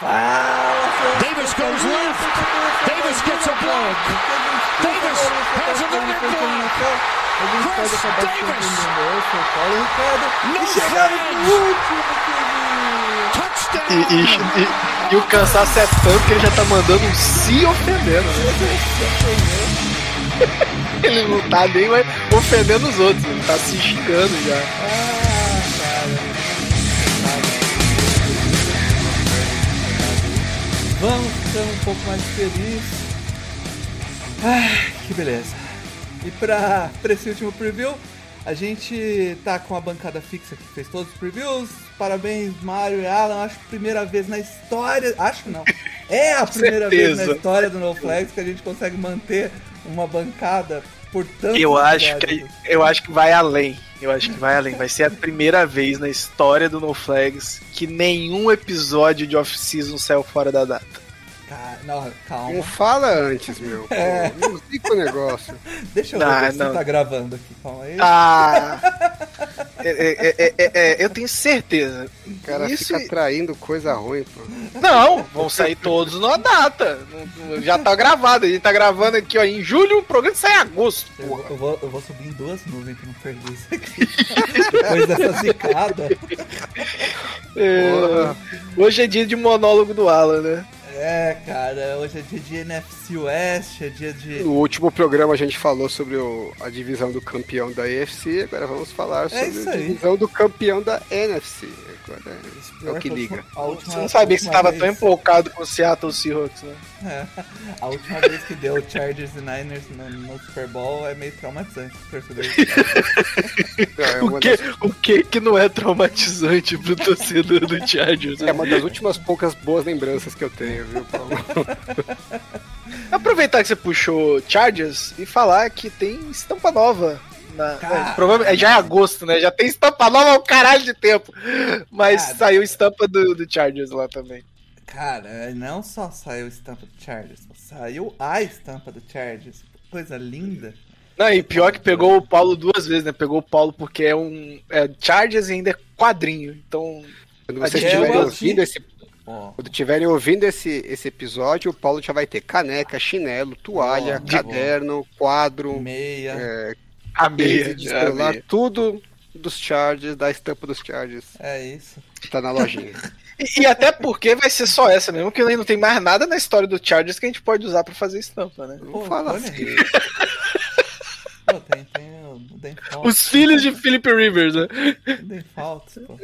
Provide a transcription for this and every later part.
Fala, Davis goes left. Davis gets a block. Davis has another block. Chris Davis. No E chegaram flags. no último, Kevin. Touchdown. E, e- e- e o cansaço é tanto que ele já tá mandando um se ofendendo, né? Ele não tá nem mais ofendendo os outros, ele tá se xingando já. Vamos ficando um pouco mais felizes. Ah, que beleza. E pra, pra esse último preview, a gente tá com a bancada fixa que fez todos os previews. Parabéns, Mario e Alan. Acho que primeira vez na história. Acho não. É a primeira vez na história do No Flags que a gente consegue manter uma bancada por tanto Eu acho que eu acho que vai além. Eu acho que vai além. Vai ser a primeira vez na história do No Flags que nenhum episódio de off-season saiu fora da data. Cara, não, calma. Não fala antes, meu. Pô. É. Não fica o negócio. Deixa eu Não, ver se não. você tá gravando aqui. Calma aí. Ah! É, é, é, é, é, eu tenho certeza. O cara Isso fica e- traindo coisa ruim, pô. Não, vão sair todos numa data. Já tá gravado. A gente tá gravando aqui, ó. Em julho, o programa sai em agosto. Eu, eu vou, eu vou subir em duas nuvens pra não perder isso aqui. Depois dessa zicada. É, hoje é dia de monólogo do Alan, né? É, cara, hoje é dia de NFC West, é dia de. No último programa a gente falou sobre o- a divisão do campeão da AFC, agora vamos falar sobre É a aí. divisão do campeão da NFC. Agora é, é o que liga. A última, Você não sabia que você última tava vez- tão empolgado com o Seattle Seahawks, né? É, a última vez que deu Chargers e Niners no, no Super Bowl é meio traumatizante pro torcedor. É O que, das, o que que não é traumatizante pro torcedor do Chargers? é uma das últimas poucas boas lembranças que eu tenho, viu, Paulo? Aproveitar que você puxou Chargers e falar que tem estampa nova. Na, Cara. é, provavelmente, já é agosto, né? Já tem estampa nova há um caralho de tempo. Mas Cara. saiu estampa do, do Chargers lá também. Cara, não só saiu estampa do Chargers, saiu a estampa do Chargers. Coisa linda. Não, e pior que pegou o Paulo duas vezes, né? Pegou o Paulo porque é um. É Chargers e ainda é quadrinho. Então. Quando vocês É, estiverem eu ouvindo esse Quando estiverem ouvindo esse, esse episódio, o Paulo já vai ter caneca, chinelo, toalha, caderno, quadro, meia. é, A meia. de celular, meia. tudo dos Chargers, da estampa dos Chargers, É isso. tá na lojinha. E, e até porque vai ser só essa mesmo, que não tem mais nada na história do Chargers que a gente pode usar pra fazer estampa, né? Não fala assim. Pô, tem, tem o Default. Os filhos de Philip Rivers, né? Default, pô.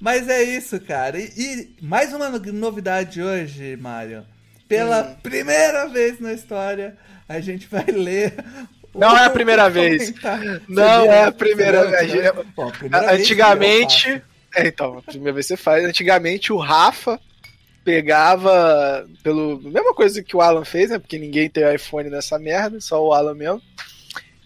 Mas é isso, cara. E, e mais uma no- novidade hoje, Mário. Pela Hum. primeira vez na história, a gente vai ler. Não é a primeira vez. Não é a primeira vez. Antigamente. É, então, a primeira vez você faz. Antigamente o Rafa pegava pelo. Mesma coisa que o Alan fez, né? Porque ninguém tem iPhone nessa merda, só o Alan mesmo.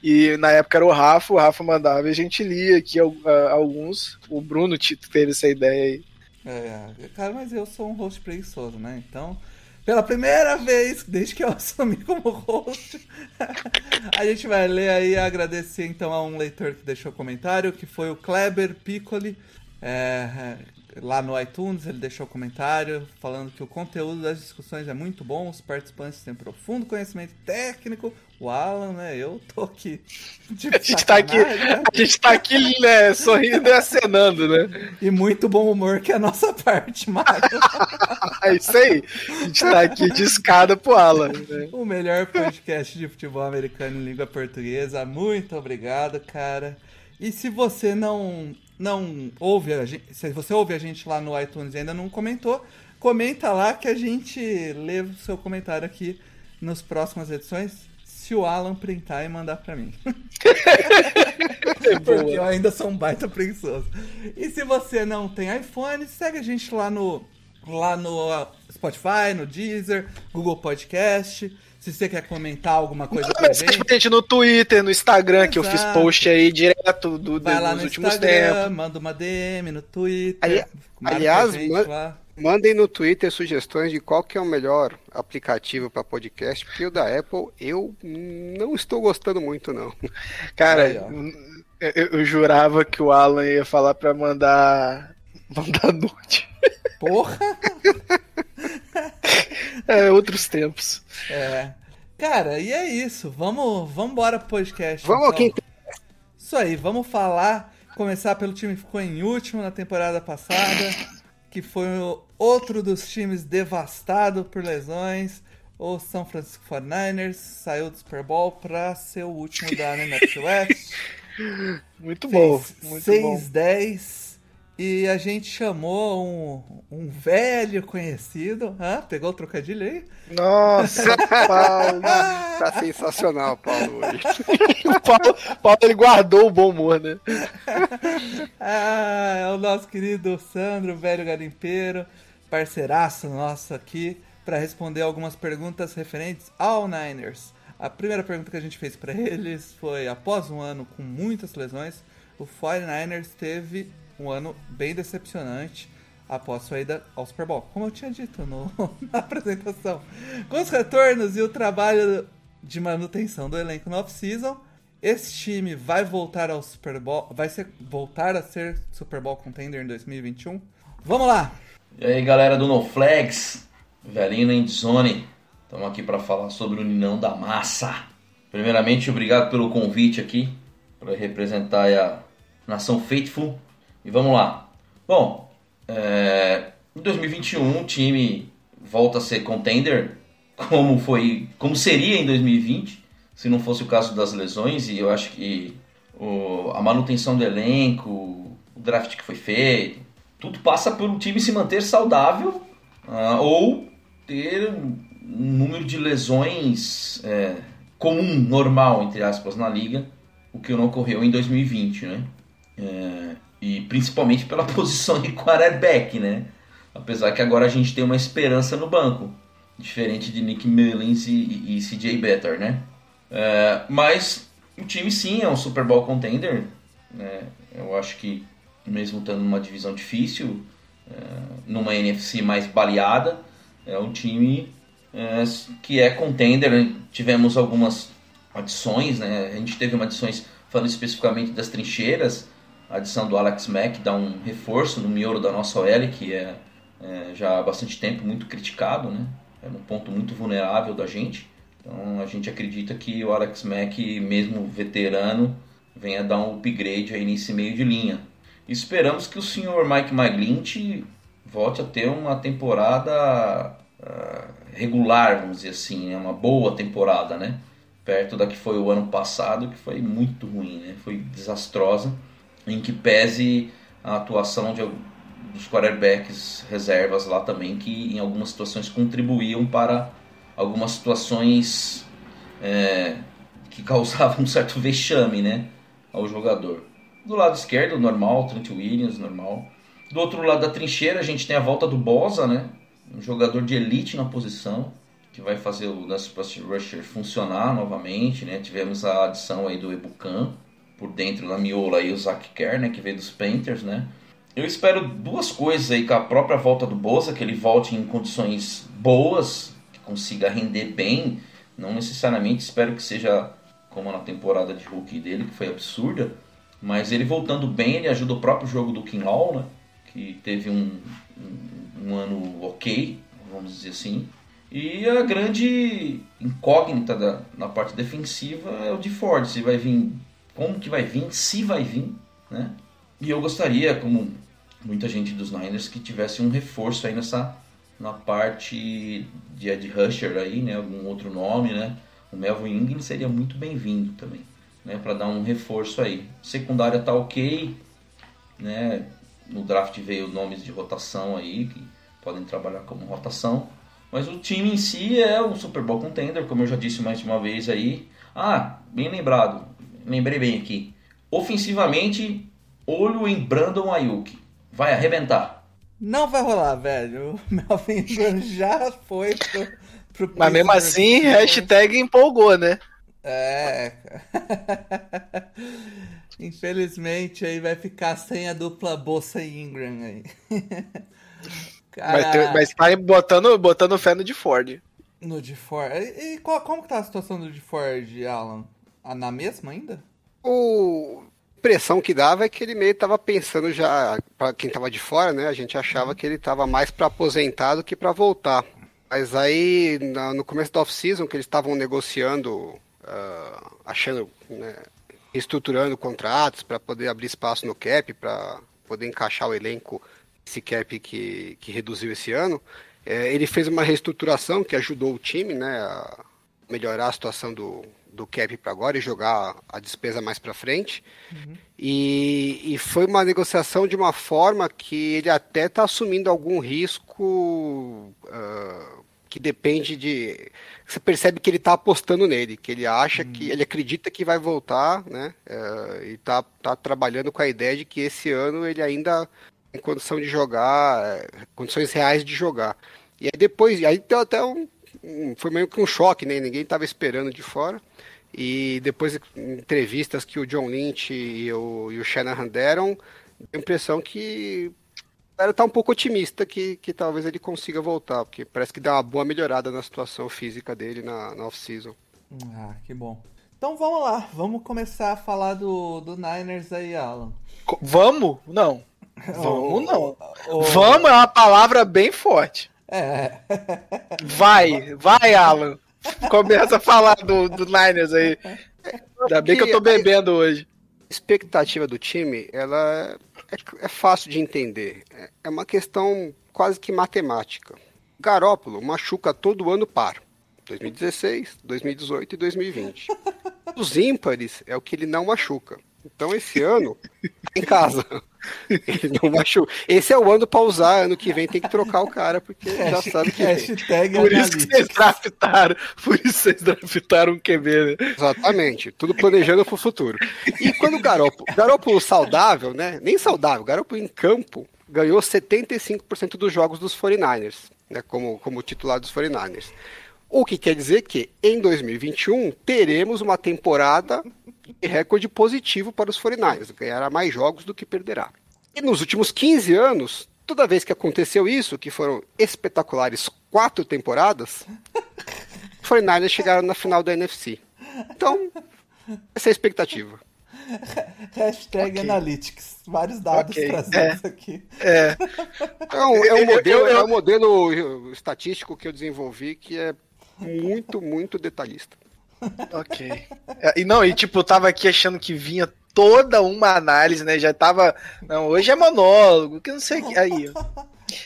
E na época era o Rafa, o Rafa mandava e a gente lia aqui alguns. O Bruno t- teve essa ideia aí. É, cara, mas eu sou um host preguiçoso, né? Então, pela primeira vez, desde que eu assumi como host, a gente vai ler aí agradecer então a um leitor que deixou comentário, que foi o Kleber Piccoli. É, é, lá no iTunes ele deixou comentário falando que o conteúdo das discussões é muito bom, os participantes têm profundo conhecimento técnico. O Alan, né? Eu tô aqui. de A gente tá aqui, né? a gente tá aqui né, sorrindo e acenando, né? E muito bom humor que é a nossa parte, Mário. É isso aí. A gente tá aqui de escada pro Alan. Né? O melhor podcast de futebol americano em língua portuguesa. Muito obrigado, cara. E se você não não ouve a gente, se você ouve a gente lá no iTunes e ainda não comentou, comenta lá que a gente lê o seu comentário aqui nas próximas edições, se o Alan printar e mandar pra mim. Porque eu ainda sou um baita preguiçoso. E se você não tem iPhone, segue a gente lá no, lá no Spotify, no Deezer, Google Podcast. Se você quer comentar alguma coisa Manda pra mensagem gente, pra gente no Twitter, no Instagram, que eu fiz Exato. post aí direto do, vai lá dos no últimos Instagram, tempos. manda uma DM no Twitter. Ali- aliás, man-. Mandem no Twitter sugestões de qual que é o melhor aplicativo para podcast, porque o da Apple eu não estou gostando muito, não. Cara, Aí, eu, eu jurava que o Alan ia falar pra mandar. Mandar nude. Porra! É, outros tempos. É. Cara, e é isso. Vamos, vamos embora pro podcast. Vamos então. aqui. Isso aí, vamos falar. Começar pelo time que ficou em último na temporada passada, que foi outro dos times devastado por lesões. O São Francisco 49ers saiu do Super Bowl pra ser o último da NFC West. Muito bom. Fez Muito bom. 6-10. E a gente chamou um, um velho conhecido. Hã? Pegou o trocadilho aí? Nossa, Paulo. Tá sensacional, Paulo, hoje. O Paulo, Paulo ele guardou o bom humor, né? Ah, é o nosso querido Sandro, velho garimpeiro, parceiraço nosso aqui, para responder algumas perguntas referentes ao Niners. A primeira pergunta que a gente fez para eles foi: após um ano com muitas lesões, o 49ers teve um ano bem decepcionante após sua ida ao Super Bowl. Como eu tinha dito no- na apresentação. Com os retornos e o trabalho de manutenção do elenco no off-season, esse time vai voltar ao Super Bowl, vai ser, voltar a ser Super Bowl contender em 2021. Vamos lá! E aí galera do NoFlex, velhinho na Endzone, estamos aqui para falar sobre o Ninão da Massa. Primeiramente, obrigado pelo convite aqui, para representar a nação Faithful. E vamos lá. Bom, é, em 2021 o time volta a ser contender, como foi, como seria em 2020, se não fosse o caso das lesões. E eu acho que o- a manutenção do elenco, o draft que foi feito, tudo passa por um time se manter saudável ah, ou ter um número de lesões é, comum, normal, entre aspas, na liga, o que não ocorreu em 2020, né? É, e principalmente pela posição de quarterback, né? Apesar que agora a gente tem uma esperança no banco, diferente de Nick Mullins e, e, e CJ Better, né? É, mas o time sim é um Super Bowl contender, né? Eu acho que mesmo estando numa divisão difícil, é, numa NFC mais baleada, é um time é, que é contender. Tivemos algumas adições, né? A gente teve uma adições falando especificamente das trincheiras, a adição do Alex Mack dá um reforço no miolo da nossa OL, que é, é já há bastante tempo muito criticado, né? É um ponto muito vulnerável da gente. Então a gente acredita que o Alex Mack, mesmo veterano, venha dar um upgrade aí nesse meio de linha. Esperamos que o senhor Mike McGlinch volte a ter uma temporada ah, regular, vamos dizer assim, né? uma boa temporada, né? Perto da que foi o ano passado, que foi muito ruim, né? Foi desastrosa, em que pese a atuação de, dos quarterbacks reservas lá também, que em algumas situações contribuíam para algumas situações é, que causavam um certo vexame, né? Ao jogador. Do lado esquerdo, normal, Trent Williams, normal. Do outro lado da trincheira, a gente tem a volta do Bosa, né? Um jogador de elite na posição, que vai fazer o Lance Rusher funcionar novamente, né? Tivemos a adição aí do Ebucan, por dentro da miola aí o Zach Kerr, né? Que veio dos Panthers, né? Eu espero duas coisas aí com a própria volta do Bosa, que ele volte em condições boas, que consiga render bem. Não necessariamente espero que seja como na temporada de rookie dele, que foi absurda. Mas ele voltando bem, ele ajuda o próprio jogo do King Hall, né? Que teve um, um, um ano ok, vamos dizer assim. E a grande incógnita da, na parte defensiva é o de Ford. Se vai vir, como que vai vir, se vai vir, né? E eu gostaria, como muita gente dos Niners, que tivesse um reforço aí nessa na parte de Ed Rusher aí, né? Algum outro nome, né? O Melvin Ingram seria muito bem-vindo também, né? Para dar um reforço aí. Secundária tá ok, né? No draft veio nomes de rotação aí que podem trabalhar como rotação. Mas o time em si é um Super Bowl contender, como eu já disse mais de uma vez aí. Ah, bem lembrado, lembrei bem aqui. Ofensivamente, olho em Brandon Ayuk. Vai arrebentar. Não vai rolar, velho. O Melvin Ingram já foi pro, pro Mas mesmo assim, hashtag empolgou, né? É. Infelizmente aí vai ficar sem a dupla Bolsa e Ingram aí. Mas, tem- mas tá botando, botando fé no de Ford. No de Ford. E, e qual- como que tá a situação do de Ford, Alan? Ah, na mesma ainda? O impressão que dava é que ele meio tava pensando já, para quem tava de fora, né? A gente achava que ele tava mais para aposentar do que para voltar. Mas aí, no começo da off-season, que eles estavam negociando, ah, achando, né, reestruturando contratos para poder abrir espaço no cap, para poder encaixar o elenco, esse cap que, que reduziu esse ano, eh, ele fez uma reestruturação que ajudou o time né, a melhorar a situação do, do cap para agora e jogar a despesa mais para frente. E, e foi uma negociação de uma forma que ele até está assumindo algum risco ah, que depende de. Você percebe que ele está apostando nele, que ele acha que. Ele acredita que vai voltar, né? eh, e está tá trabalhando com a ideia de que esse ano ele ainda tem condição de jogar, eh, condições reais de jogar. E aí depois, aí deu até um, um- foi meio que um choque, né? Ninguém estava esperando de fora. E depois, entrevistas que o John Lynch e o, e o Shanahan deram, deu a impressão que o cara tá um pouco otimista que, que talvez ele consiga voltar, porque parece que dá uma boa melhorada na situação física dele na, na off-season. Ah, que bom. Então vamos lá, vamos começar a falar do, do Niners aí, Alan. Co- Vamos? Não. Vamos não. O- Vamos é uma palavra bem forte. É, Vai, vai, Alan. Começa a falar do, do Niners aí. Ainda bem que eu tô bebendo hoje. A expectativa do time, ela é, é fácil de entender. É- É uma questão quase que matemática. Garópolo machuca todo ano par. 2016, 2018 e 2020. Os ímpares é o que ele não machuca. Então esse ano, em casa. Ele não machuca. Esse é o ano pra usar, ano que vem tem que trocar o cara, porque já sabe que. hashtag Por isso que vocês draftaram. Por isso que vocês draftaram um QB, né? Exatamente, tudo planejando pro futuro. E quando o Garoppolo, Garoppolo saudável, né? Nem saudável, Garoppolo em campo ganhou 75% dos jogos dos 49ers, né? Como, como titular dos 49ers. O que quer dizer que em 2021 teremos uma temporada recorde positivo para os 49ers, ganhará mais jogos do que perderá. E nos últimos 15 anos, toda vez que aconteceu isso, que foram espetaculares quatro temporadas, os 49ers chegaram na final da NFC. Então, essa é a expectativa. Hashtag Ok. Analytics. Vários dados Ok, trazidos aqui. É. É um, é um modelo, é um modelo estatístico que eu desenvolvi que é muito, muito detalhista. Ok. É, E não, e tipo, eu tava aqui achando que vinha toda uma análise, né? Já tava. Não, hoje é monólogo, que não sei o que. Aí.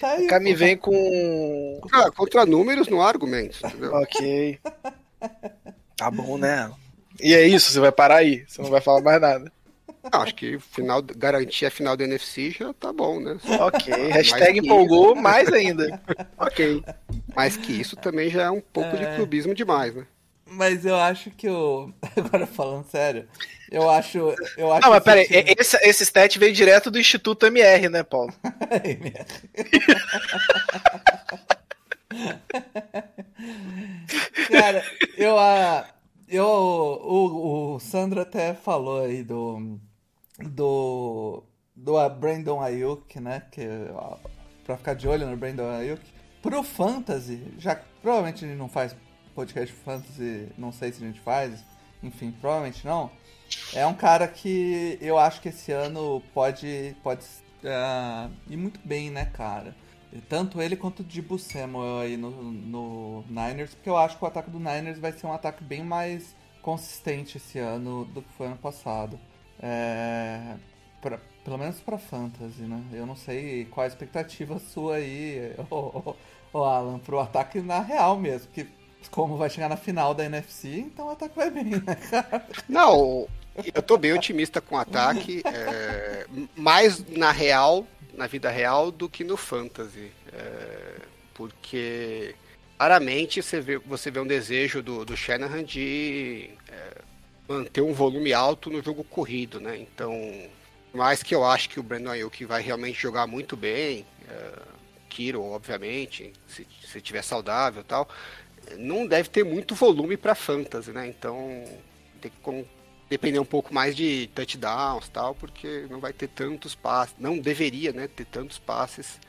Tá aí. o cara me vem com. Ah, contra números não há argumentos, entendeu? Ok. Tá bom, né? E é isso, você vai parar aí. Você não vai falar mais nada. Não, acho que final, garantir a final da NFC já tá bom, né? Ok. Mais Hashtag que empolgou mais ainda. Ok. Mas que isso também já é um pouco de É. clubismo demais, né? Mas eu acho que o. Agora falando sério, eu acho. Eu acho Não, mas que esse pera aí, time- esse, esse stat veio direto do Instituto MR, né, Paulo? Cara, eu a. Eu, o, o Sandro até falou aí do. Do. Do a Brandon Ayuk, né? Que, ó, pra ficar de olho no Brandon Ayuk. Pro Fantasy, já provavelmente gente não faz podcast Fantasy, não sei se a gente faz, enfim, provavelmente não. É um cara que eu acho que esse ano pode, pode ah, ir muito bem, né, cara? Tanto ele quanto o Dibu Samuel aí no, no Niners, porque eu acho que o ataque do Niners vai ser um ataque bem mais consistente esse ano do que foi ano passado. É, pra- pelo menos pra Fantasy, né? Eu não sei qual a expectativa sua aí, ô, ô, ô Alan, pro ataque na real mesmo, porque como vai chegar na final da NFC, então o ataque vai bem, né, cara? Não, eu tô bem otimista com o ataque, é, mais na real, na vida real, do que no fantasy. é, porque claramente você vê, você vê um desejo do, do Shanahan de é, manter um volume alto no jogo corrido, né? Então, mais que eu acho que o Brandon Ayuk vai realmente jogar muito bem, é, Kiro, obviamente, se, se tiver saudável e tal, não deve ter muito volume para fantasy, né? Então tem que depender um pouco mais de touchdowns tal, porque não vai ter tantos passes, não deveria, né, ter tantos passes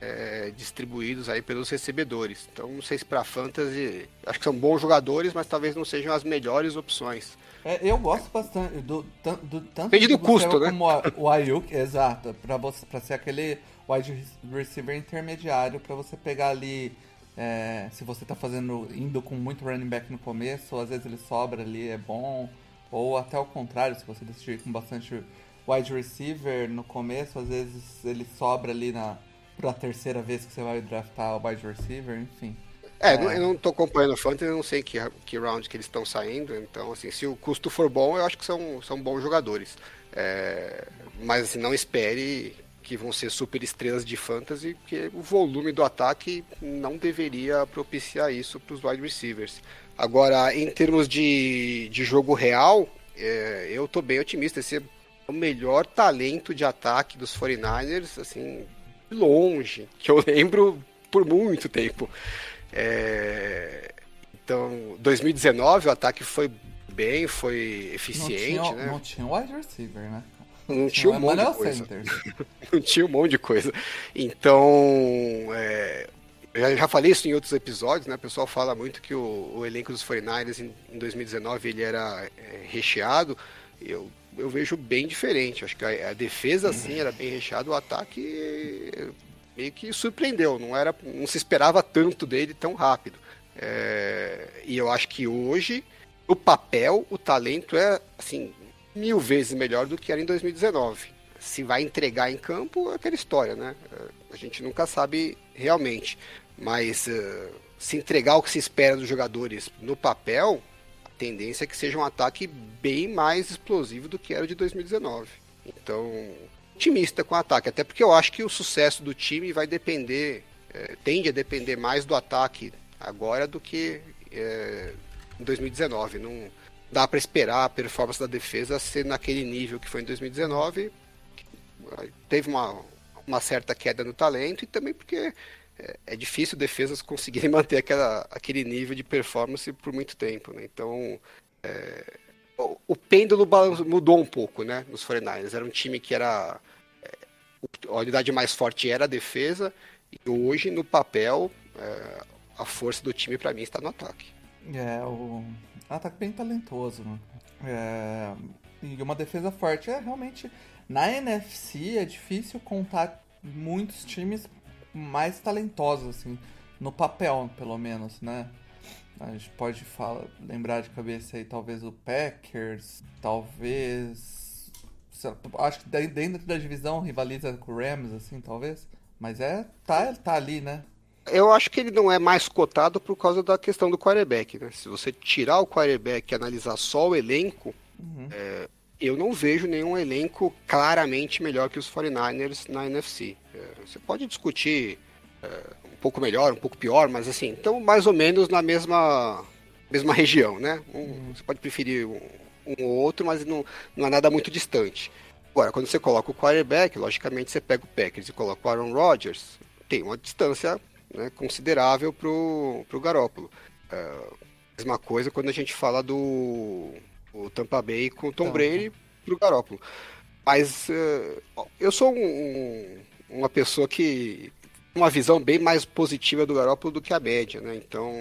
é, distribuídos aí pelos recebedores. Então não sei se para fantasy, acho que são bons jogadores, mas talvez não sejam as melhores opções. É, eu gosto bastante do, do tanto Depende do custo, né? como a- o Ayuk, exato, para você para ser aquele wide receiver intermediário, para você pegar ali É, se você tá fazendo indo com muito running back no começo, às vezes ele sobra ali, é bom. Ou até o contrário, se você decidir com bastante wide receiver no começo, às vezes ele sobra ali na pra terceira vez que você vai draftar o wide receiver, enfim. É, é. eu não tô acompanhando o Fantasy, eu não sei que, que round que eles estão saindo, então assim, se o custo for bom, eu acho que são, são bons jogadores. É, mas assim, não espere que vão ser super estrelas de fantasy, porque o volume do ataque não deveria propiciar isso para os wide receivers. Agora, em termos de, de jogo real, é, eu estou bem otimista. Esse é o melhor talento de ataque dos 49ers, assim, longe, que eu lembro por muito tempo. É, então, 2019 o ataque foi bem, foi eficiente, não tinha, né? Não tinha wide receiver, né? Não tinha um monte de coisa. não tinha um monte de coisa. Então, é, eu já falei isso em outros episódios, né? O pessoal fala muito que o, o elenco dos 49ers em, em 2019 ele era é, recheado. Eu, eu vejo bem diferente. Acho que a, a defesa, uhum. sim, era bem recheada. O ataque meio que surpreendeu. Não, era, não se esperava tanto dele tão rápido. É, e eu acho que hoje, o papel, o talento é, assim, mil vezes melhor do que era em 2019. Se vai entregar em campo, é aquela história, né? A gente nunca sabe realmente. Mas uh, se entregar o que se espera dos jogadores no papel, a tendência é que seja um ataque bem mais explosivo do que era de 2019. Então, otimista com o ataque, até porque eu acho que o sucesso do time vai depender, é, tende a depender mais do ataque agora do que é, em 2019. Não, dá para esperar a performance da defesa ser naquele nível que foi em 2019. Teve uma, uma certa queda no talento e também porque é, é difícil defesas conseguirem manter aquela, aquele nível de performance por muito tempo. Né? Então, é, o, o pêndulo mudou um pouco né, nos 49ers. Era um time que era. A unidade mais forte era a defesa, e hoje, no papel, é, a força do time, para mim, está no ataque. É, o ataque bem talentoso. Né? É... E uma defesa forte. É realmente. Na NFC é difícil contar muitos times mais talentosos, assim. No papel, pelo menos, né? A gente pode falar, lembrar de cabeça aí, talvez o Packers, talvez. Acho que dentro da divisão rivaliza com o Rams, assim, talvez. Mas é. Tá, tá ali, né? Eu acho que ele não é mais cotado por causa da questão do quarterback, né? Se você tirar o quarterback e analisar só o elenco, uhum. é, eu não vejo nenhum elenco claramente melhor que os 49ers na NFC. É, você pode discutir é, um pouco melhor, um pouco pior, mas assim, então mais ou menos na mesma, mesma região, né? Um, uhum. Você pode preferir um, um ou outro, mas não, não é nada muito distante. Agora, quando você coloca o quarterback, logicamente você pega o Packers e coloca o Aaron Rodgers, tem uma distância né, considerável para o Garópolo. É, mesma coisa quando a gente fala do o Tampa Bay com o Tom então, Brady para o Garópolo. Mas uh, eu sou um, uma pessoa que uma visão bem mais positiva do Garópolo do que a média, né? Então,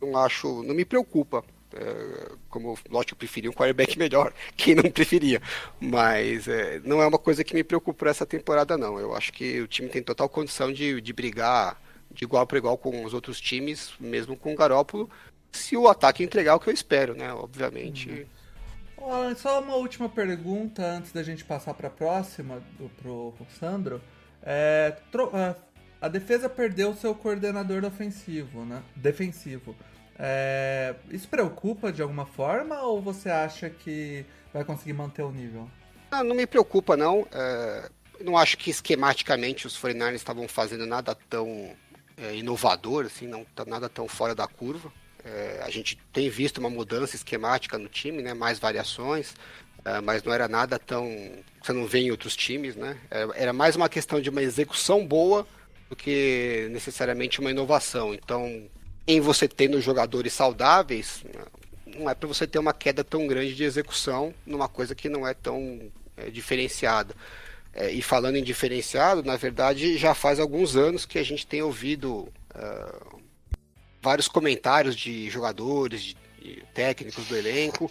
eu não acho, não me preocupa. É, como, lógico, eu preferia um quarterback melhor, quem não preferia. Mas é, não é uma coisa que me preocupa essa temporada, não. Eu acho que o time tem total condição de, de brigar de igual para igual com os outros times, mesmo com o Garópolo, se o ataque entregar o que eu espero, né? Obviamente. Uhum. só uma última pergunta antes da gente passar para a próxima, do, pro, pro Sandro. É, a defesa perdeu seu coordenador ofensivo, né? defensivo. É, isso preocupa de alguma forma ou você acha que vai conseguir manter o nível? Não, não me preocupa não. É, não acho que esquematicamente os 49ers estavam fazendo nada tão é, inovador, assim, não está nada tão fora da curva. É, a gente tem visto uma mudança esquemática no time, né, mais variações, é, mas não era nada tão. Você não vê em outros times, né? Era, era mais uma questão de uma execução boa do que necessariamente uma inovação. Então, em você tendo jogadores saudáveis, não é para você ter uma queda tão grande de execução numa coisa que não é tão é, diferenciada. É, e falando em diferenciado, na verdade, já faz alguns anos que a gente tem ouvido uh, vários comentários de jogadores, de, de técnicos do elenco,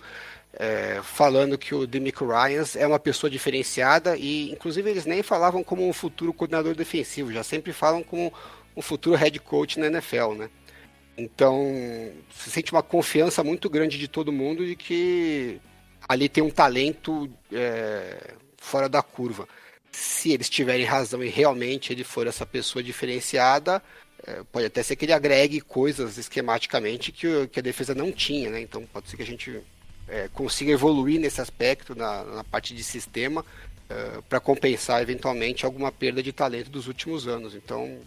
é, falando que o Demico Ryans é uma pessoa diferenciada e, inclusive, eles nem falavam como um futuro coordenador defensivo, já sempre falam como um futuro head coach na NFL, né? Então, se sente uma confiança muito grande de todo mundo de que ali tem um talento é, fora da curva. Se eles tiverem razão e realmente ele for essa pessoa diferenciada, é, pode até ser que ele agregue coisas esquematicamente que, que a defesa não tinha, né? Então pode ser que a gente é, consiga evoluir nesse aspecto, na, na parte de sistema, é, para compensar eventualmente alguma perda de talento dos últimos anos. Então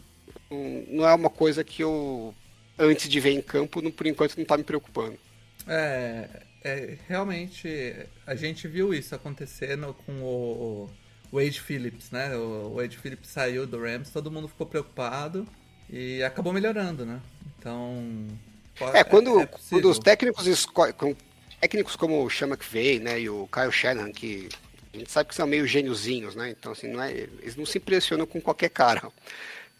não é uma coisa que eu, antes de ver em campo, não, por enquanto não está me preocupando. É, é, realmente a gente viu isso acontecendo com o Wade Phillips, né? O Wade Phillips saiu do Rams, todo mundo ficou preocupado e acabou melhorando, né? Então. É, quando, é quando os técnicos escolhem. Técnicos como o Sean McVay, né, e o Kyle Shanahan, que a gente sabe que são meio gêniozinhos, né? Então, assim, não é, eles não se impressionam com qualquer cara.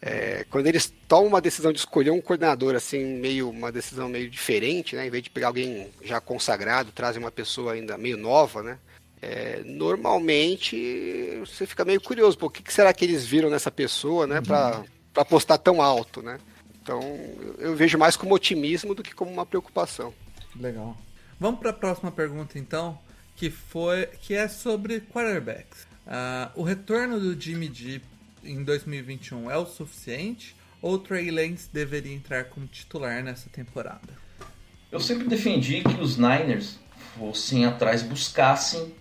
É, quando eles tomam uma decisão de escolher um coordenador, assim, meio uma decisão meio diferente, né? Em vez de pegar alguém já consagrado, trazem uma pessoa ainda meio nova, né? É, normalmente você fica meio curioso, por que, que será que eles viram nessa pessoa, né? Para apostar tão alto, né? Então eu vejo mais como otimismo do que como uma preocupação. Legal. Vamos para a próxima pergunta então, que foi que é sobre quarterbacks. Uh, o retorno do Jimmy G em 2021 é o suficiente ou o Trey Lance deveria entrar como titular nessa temporada? Eu sempre defendi que os Niners fossem atrás, buscassem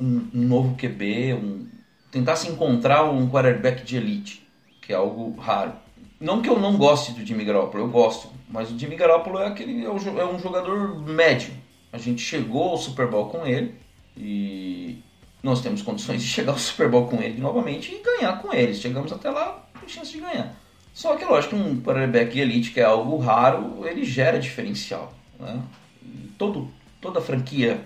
um, um, novo QB, um, tentassem encontrar um quarterback de elite, que é algo raro. Não que eu não goste do Jimmy Garoppolo, eu gosto, mas o Jimmy Garoppolo é, aquele, é um jogador médio. A gente chegou ao Super Bowl com ele e nós temos condições de chegar ao Super Bowl com ele novamente e ganhar com eles. Chegamos até lá com chance de ganhar. Só que, lógico, um quarterback de elite, que é algo raro, ele gera diferencial. Né? Todo, toda franquia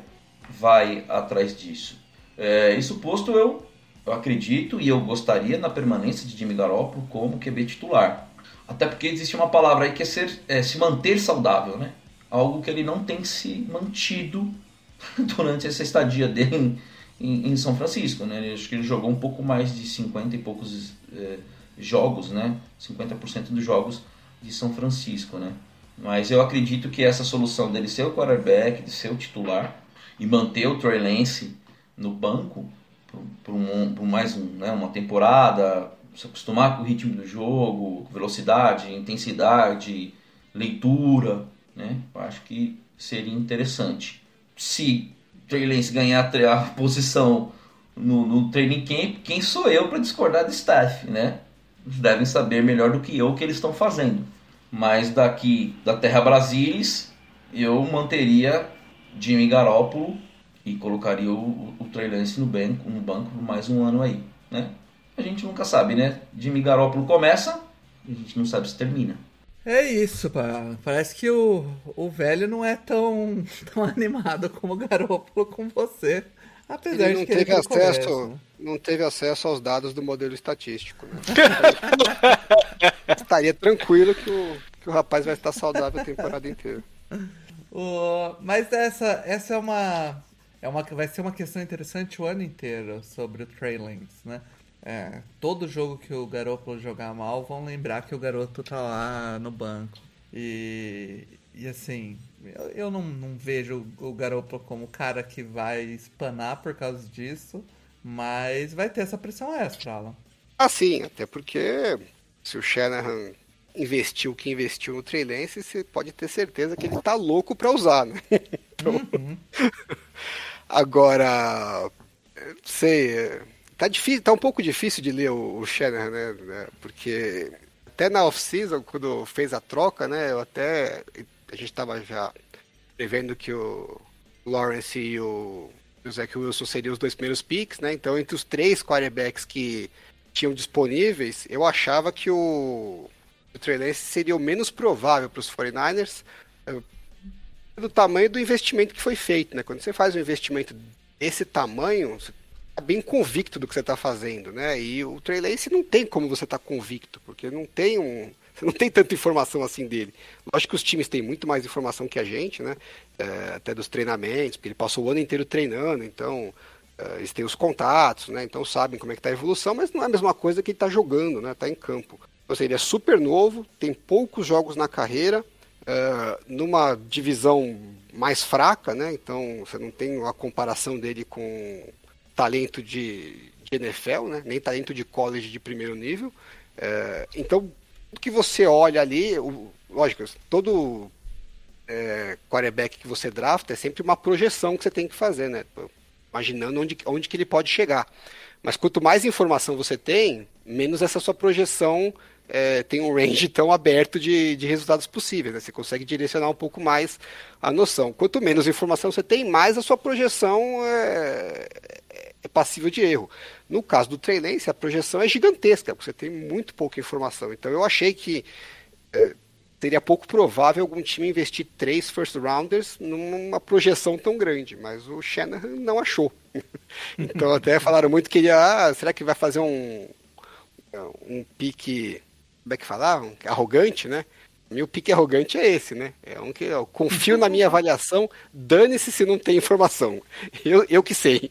vai atrás disso. É, isso posto, eu, eu acredito e eu gostaria na permanência de Jimmy Garoppolo como QB titular. Até porque existe uma palavra aí que é, ser, é se manter saudável, né? Algo que ele não tem se mantido durante essa estadia dele em, em, em São Francisco, né? Acho que ele jogou um pouco mais de 50 e poucos é, jogos, né? 50% dos jogos de São Francisco, né? Mas eu acredito que essa solução dele ser o quarterback, de ser o titular e manter o Trey Lance no banco por, um, por mais um, né, uma temporada, se acostumar com o ritmo do jogo, velocidade, intensidade, leitura, né? Eu acho que seria interessante. Se Trey Lance ganhar a posição no, no training camp, quem sou eu para discordar do staff, né? Eles devem saber melhor do que eu o que eles estão fazendo. Mas daqui da Terra Brasilis, eu manteria Jimmy Garoppolo e colocaria o, o Trey Lance no banco, no banco por mais um ano aí, né? A gente nunca sabe, né? Jimmy Garoppolo começa e a gente não sabe se termina. É isso, pá. Parece que o, o velho não é tão, tão animado como o Garoppolo com você. Apesar ele não de que teve ele acesso, começo, né? não teve acesso aos dados do modelo estatístico. Né? Estaria tranquilo que o, que o rapaz vai estar saudável a temporada inteira. O, mas essa, essa é uma, é uma. Vai ser uma questão interessante o ano inteiro sobre o Trey Lance, né? É, todo jogo que o Garoppolo jogar mal, vão lembrar que o garoto tá lá no banco. E, e assim, eu, eu não, não vejo o Garoppolo como o cara que vai espanar por causa disso, mas vai ter essa pressão extra, Alan. Ah, sim, até porque se o Shanahan investiu o que investiu no Trey Lance, você pode ter certeza que ele tá louco para usar, né? Então, Uhum. Agora, não sei, tá difícil, tá um pouco difícil de ler o, o Shanahan, né, né? Porque até na off-season, quando fez a troca, né, eu até a gente tava já prevendo que o Lawrence e o, o Zach Wilson seriam os dois primeiros picks, né? Então, entre os três quarterbacks que tinham disponíveis, eu achava que o, o Trey Lance seria o menos provável para os 49ers, eh, do tamanho do investimento que foi feito, né? Quando você faz um investimento desse tamanho, você tá bem convicto do que você está fazendo, né? E o Trey Lance não tem como você estar convicto, porque não tem um, você não tem tanta informação assim dele. Lógico que os times têm muito mais informação que a gente, né? É, até dos treinamentos, porque ele passou o ano inteiro treinando, então é, eles têm os contatos, né? Então sabem como é que tá a evolução, mas não é a mesma coisa que ele tá jogando, né? Tá em campo. Ou seja, ele é super novo, tem poucos jogos na carreira, uh, numa divisão mais fraca, né? Então você não tem a comparação dele com talento de, de NFL, né? Nem talento de college de primeiro nível. Uh, então, o que você olha ali, o, lógico, todo é, quarterback que você drafta é sempre uma projeção que você tem que fazer, né? Imaginando onde, onde que ele pode chegar. Mas quanto mais informação você tem, menos essa sua projeção é, tem um range tão aberto de, de resultados possíveis. Né? Você consegue direcionar um pouco mais a noção. Quanto menos informação você tem, mais a sua projeção é, é passível de erro. No caso do Trey Lance, a projeção é gigantesca, porque você tem muito pouca informação. Então eu achei que é, seria pouco provável algum time investir três first rounders numa projeção tão grande, mas o Shanahan não achou. então até falaram muito que ele, ah, será que vai fazer um um pique como é que falar? Um, arrogante, né? Meu pique arrogante é esse, né? É um que eu confio na minha avaliação, dane-se se não tem informação. Eu, eu que sei.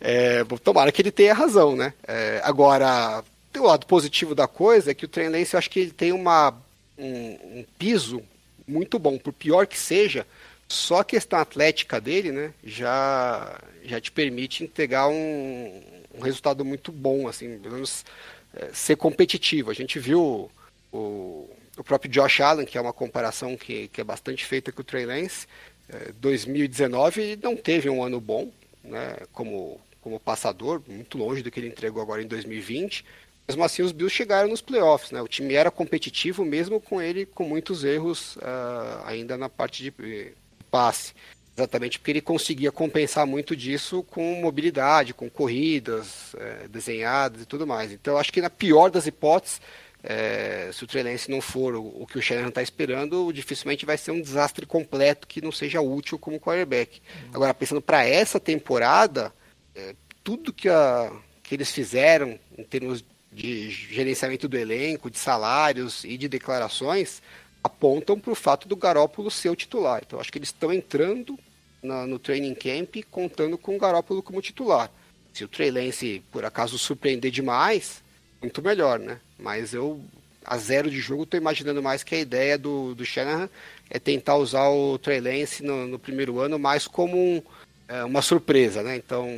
É, tomara que ele tenha razão, né? É, agora, o lado positivo da coisa é que o Trey Lance, eu acho que ele tem uma, um, um, piso muito bom. Por pior que seja, só a questão atlética dele, né? Já, já te permite entregar um, um resultado muito bom, assim, pelo menos ser competitivo. A gente viu o, o próprio Josh Allen, que é uma comparação que, que é bastante feita com o Trey Lance, é, 2019 não teve um ano bom, né, como, como passador, muito longe do que ele entregou agora em 2020. Mesmo assim, os Bills chegaram nos playoffs. Né? O time era competitivo, mesmo com ele com muitos erros uh, ainda na parte de passe. Exatamente porque ele conseguia compensar muito disso com mobilidade, com corridas é, desenhadas e tudo mais. Então, acho que na pior das hipóteses, é, se o Trelense não for o, o, que o Shanahan está esperando, dificilmente vai ser um desastre completo que não seja útil como quarterback. Uhum. Agora, pensando para essa temporada, é, tudo que, a, que eles fizeram em termos de gerenciamento do elenco, de salários e de declarações, apontam para o fato do Garópolo ser o titular. Então, acho que eles estão entrando na, no training camp contando com o Garópolo como titular. Se o Trey Lance, por acaso, surpreender demais, muito melhor, né? Mas eu, a zero de jogo, estou imaginando mais que a ideia do, do Shanahan é tentar usar o Trey Lance no, no primeiro ano mais como um, é, uma surpresa, né? Então,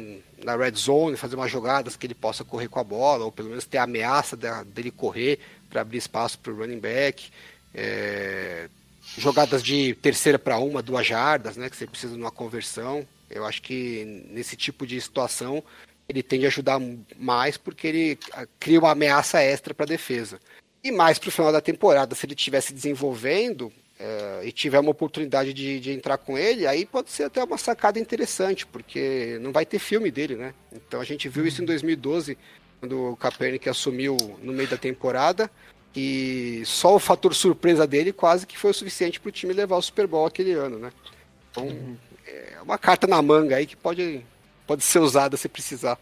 na red zone, fazer umas jogadas que ele possa correr com a bola, ou pelo menos ter a ameaça de, dele correr para abrir espaço para o running back. É, jogadas de terceira para uma, duas jardas, né, que você precisa de uma conversão. Eu acho que nesse tipo de situação ele tende a ajudar mais porque ele ah, cria uma ameaça extra para a defesa. E mais para o final da temporada, se ele estiver se desenvolvendo é, e tiver uma oportunidade de, de, entrar com ele, aí pode ser até uma sacada interessante, porque não vai ter filme dele, né? Então a gente viu isso em 2012, quando o Kaepernick assumiu no meio da temporada. E só o fator surpresa dele quase que foi o suficiente para o time levar o Super Bowl aquele ano, né? Então, uhum. é uma carta na manga aí que pode, pode ser usada se precisar.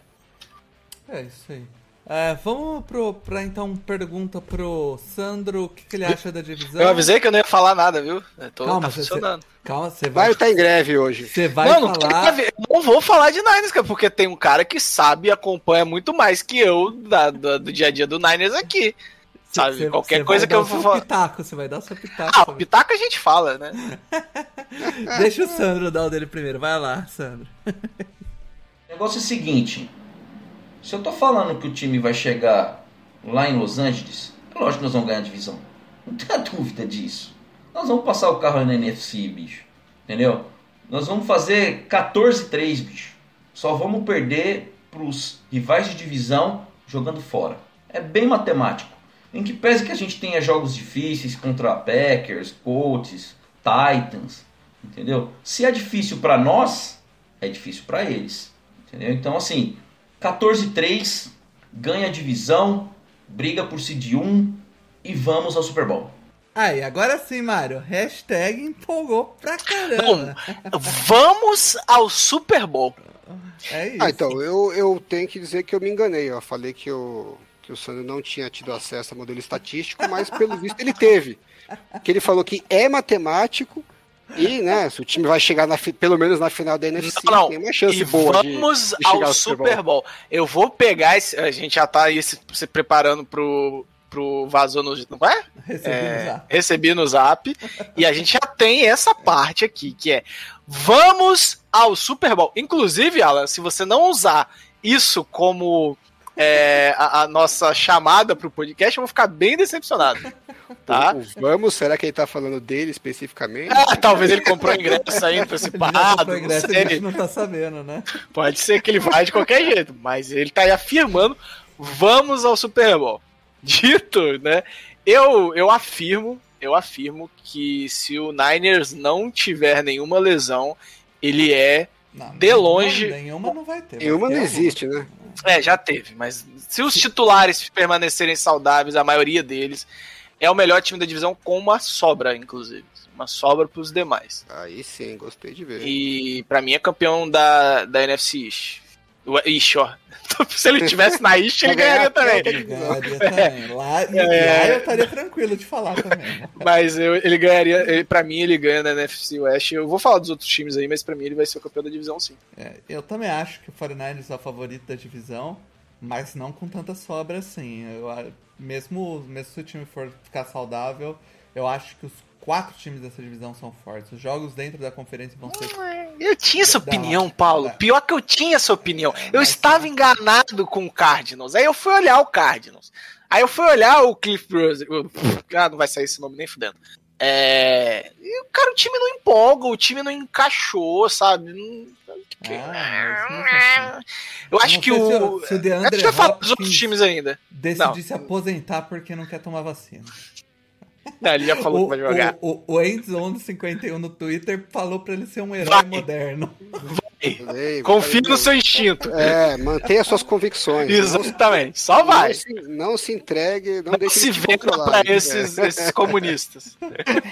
É isso aí. É, vamos pro, pra então pergunta pro Sandro o que, que, ele acha da divisão. Eu avisei que eu não ia falar nada, viu? Eu tô, calma, tá funcionando. Cê, calma, você vai. Vai estar tá em greve hoje. Você vai não, falar. Não, não vou falar de Niners, cara, porque tem um cara que sabe e acompanha muito mais que eu da, do, do dia a dia do Niners aqui. Sabe? Cê, Qualquer cê coisa que eu vou falar. Pitaco, você vai dar o seu pitaco. Ah, o pitaco a gente fala, né? Deixa o Sandro dar o dele primeiro. Vai lá, Sandro. O negócio é o seguinte: se eu tô falando que o time vai chegar lá em Los Angeles, é lógico que nós vamos ganhar a divisão. Não tenha dúvida disso. Nós vamos passar o carro na NFC, bicho. Entendeu? Nós vamos fazer 14-3, bicho. Só vamos perder pros rivais de divisão jogando fora. É bem matemático. Em que pese que a gente tenha jogos difíceis contra Packers, Colts, Titans, entendeu? Se é difícil para nós, é difícil para eles, entendeu? Então assim, 14-3, ganha a divisão, briga por seed 1 e vamos ao Super Bowl. Aí, agora sim, Mário. Hashtag empolgou pra caramba. Bom, vamos ao Super Bowl. É isso. Ah, então, eu, eu tenho que dizer que eu me enganei. Eu falei que eu que o Sandro não tinha tido acesso a modelo estatístico, mas pelo visto ele teve. Que ele falou que é matemático e, né, se o time vai chegar na, pelo menos na final da NFC, não, não. tem uma chance e boa vamos de, de ao, ao Super Bowl. Bowl. Eu vou pegar esse, a gente já tá aí se, se preparando pro pro vazou no, não é? Recebi É, no zap. recebi no zap. e a gente já tem essa parte aqui, que é vamos ao Super Bowl. Inclusive, Alan, se você não usar isso como é, a, a nossa chamada pro podcast, eu vou ficar bem decepcionado. Tá? O- o Vamos, será que ele tá falando dele especificamente? Ah, talvez ele comprou ingresso Ele já antecipado, não ingresso e a gente sei. não tá sabendo, né? Pode ser que ele vá de qualquer jeito, mas ele tá aí afirmando, vamos ao Super Bowl. Dito, né? Eu, eu afirmo, eu afirmo que se o Niners não tiver nenhuma lesão, ele é. Não, De longe- Nenhuma não vai ter. Nenhuma não existe, né? É, já teve, mas se os titulares permanecerem saudáveis, a maioria deles, é o melhor time da divisão com uma sobra, inclusive. Uma sobra pros demais. Aí sim, gostei de ver. E pra mim é campeão da, da NFC East. East, ó. Se ele tivesse na East, ele ganharia também. o Ganharia também. Lá, É. lá eu estaria tranquilo de falar também. né? Mas eu- ele ganharia, ele, pra mim ele ganha na NFC West. Eu vou falar dos outros times aí, mas pra mim ele vai ser o campeão da divisão sim. É, eu também acho que o 49ers é o favorito da divisão, mas não com tanta sobra assim. Eu, mesmo, mesmo se o time for ficar saudável, eu acho que os quatro times dessa divisão são fortes. Os jogos dentro da conferência vão ser. Eu tinha essa opinião, Paulo. Pior que eu tinha essa opinião. Eu Mas- estava enganado com o Cardinals. Aí eu fui olhar o Cardinals. Aí eu fui olhar o Cliff Bruce. Ah, não vai sair esse nome nem fudendo. É. E, cara, o time não empolga, o time não encaixou, sabe? Não- Ah, assim. Eu acho não que o. se o DeAndre gente vai falar dos outros times ainda. Decidir se aposentar porque não quer tomar vacina. Não, ele já falou o, que vai jogar. O, o, o Endzone51 no Twitter falou pra ele ser um herói Vai. moderno. Ei, Confie vai- no seu instinto. É, mantenha suas convicções. Não, Exatamente. Só vai. não se, não se entregue, não, Não deixe se venda pra esses, esses comunistas.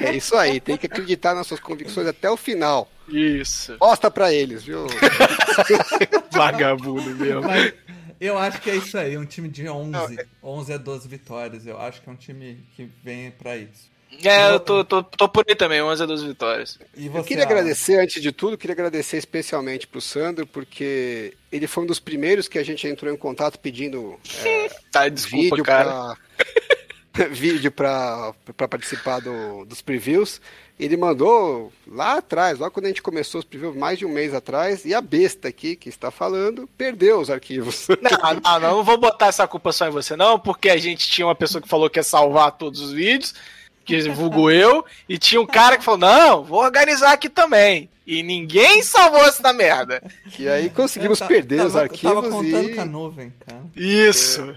É, é isso aí, tem que acreditar nas suas convicções até o final. Isso. Mostra pra eles, viu? Vagabundo mesmo. Mas eu acho que é isso aí, um time de 11. 11 a 12 vitórias. Eu acho que é um time que vem pra isso. É, eu tô, tô, tô por aí também, 11 a 12 vitórias. E você, Eu queria Alan? agradecer, antes de tudo, queria agradecer especialmente pro Sandro, porque ele foi um dos primeiros que a gente entrou em contato pedindo é, Tá, desculpa, vídeo cara. pra vídeo pra, pra participar do- dos previews. Ele mandou lá atrás, logo quando a gente começou os previews, mais de um mês atrás, e a besta aqui que está falando perdeu os arquivos. Não, não, não, não vou botar essa culpa só em você, não, porque a gente tinha uma pessoa que falou que ia salvar todos os vídeos, que vulgo eu, e tinha um cara que falou, não, vou organizar aqui também. E ninguém salvou essa merda. E aí conseguimos Eu perder tava, os arquivos Tava contando e... com a nuvem, cara. Isso.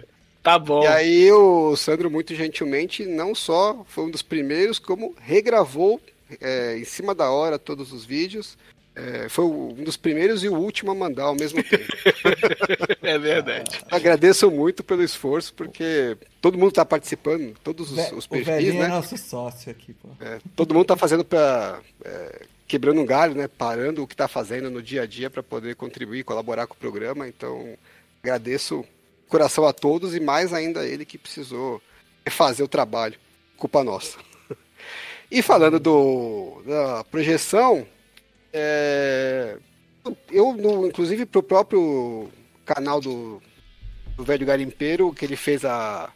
Tá bom. E aí o Sandro, muito gentilmente, não só foi um dos primeiros, como regravou é, em cima da hora todos os vídeos. É, foi um dos primeiros e o último a mandar ao mesmo tempo. É verdade. Agradeço muito pelo esforço, porque todo mundo está participando, todos os, os o perfis, é né? nosso sócio aqui, pô. É, todo mundo está fazendo para quebrando um galho, né? Parando o que está fazendo no dia a dia para poder contribuir, colaborar com o programa. Então, agradeço de coração a todos e mais ainda ele que precisou fazer o trabalho. Culpa nossa. E falando do, da projeção, é, eu, no, inclusive, pro próprio canal do, do Velho Garimpeiro, que ele fez a,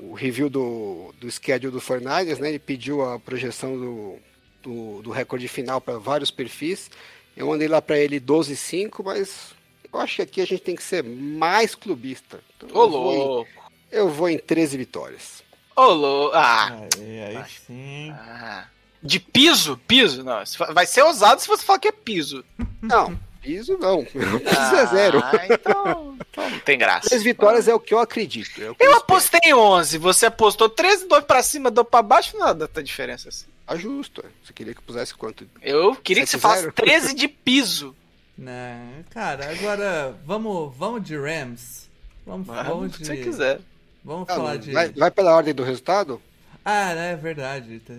o review do, do schedule do Fornalhas, né? Ele pediu a projeção do, do, do recorde final para vários perfis. Eu mandei lá para ele 12,5, mas eu acho que aqui a gente tem que ser mais clubista. Então, Ô, eu, vou em, louco. eu vou em 13 vitórias. Ô, louco. Ah. Aí, aí sim. ah. De piso? Piso? Não. Vai ser ousado se você falar que é piso. Não, piso não. Piso é zero. Ah, então, então não tem graça. 13 vitórias é o que eu acredito. é que Eu espero. apostei em 11, você apostou 13, 2 pra cima, 2 pra baixo, não dá tanta diferença assim. Tá justo. é. Você queria que eu pusesse quanto? Eu queria que você 7-0? falasse 13 de piso. Né, cara, agora vamos, vamos de Rams. Vamos, Ah, vamos se de. você quiser. Vamos Ah, falar de. vai, vai pela ordem do resultado? Ah, né, é verdade. tá.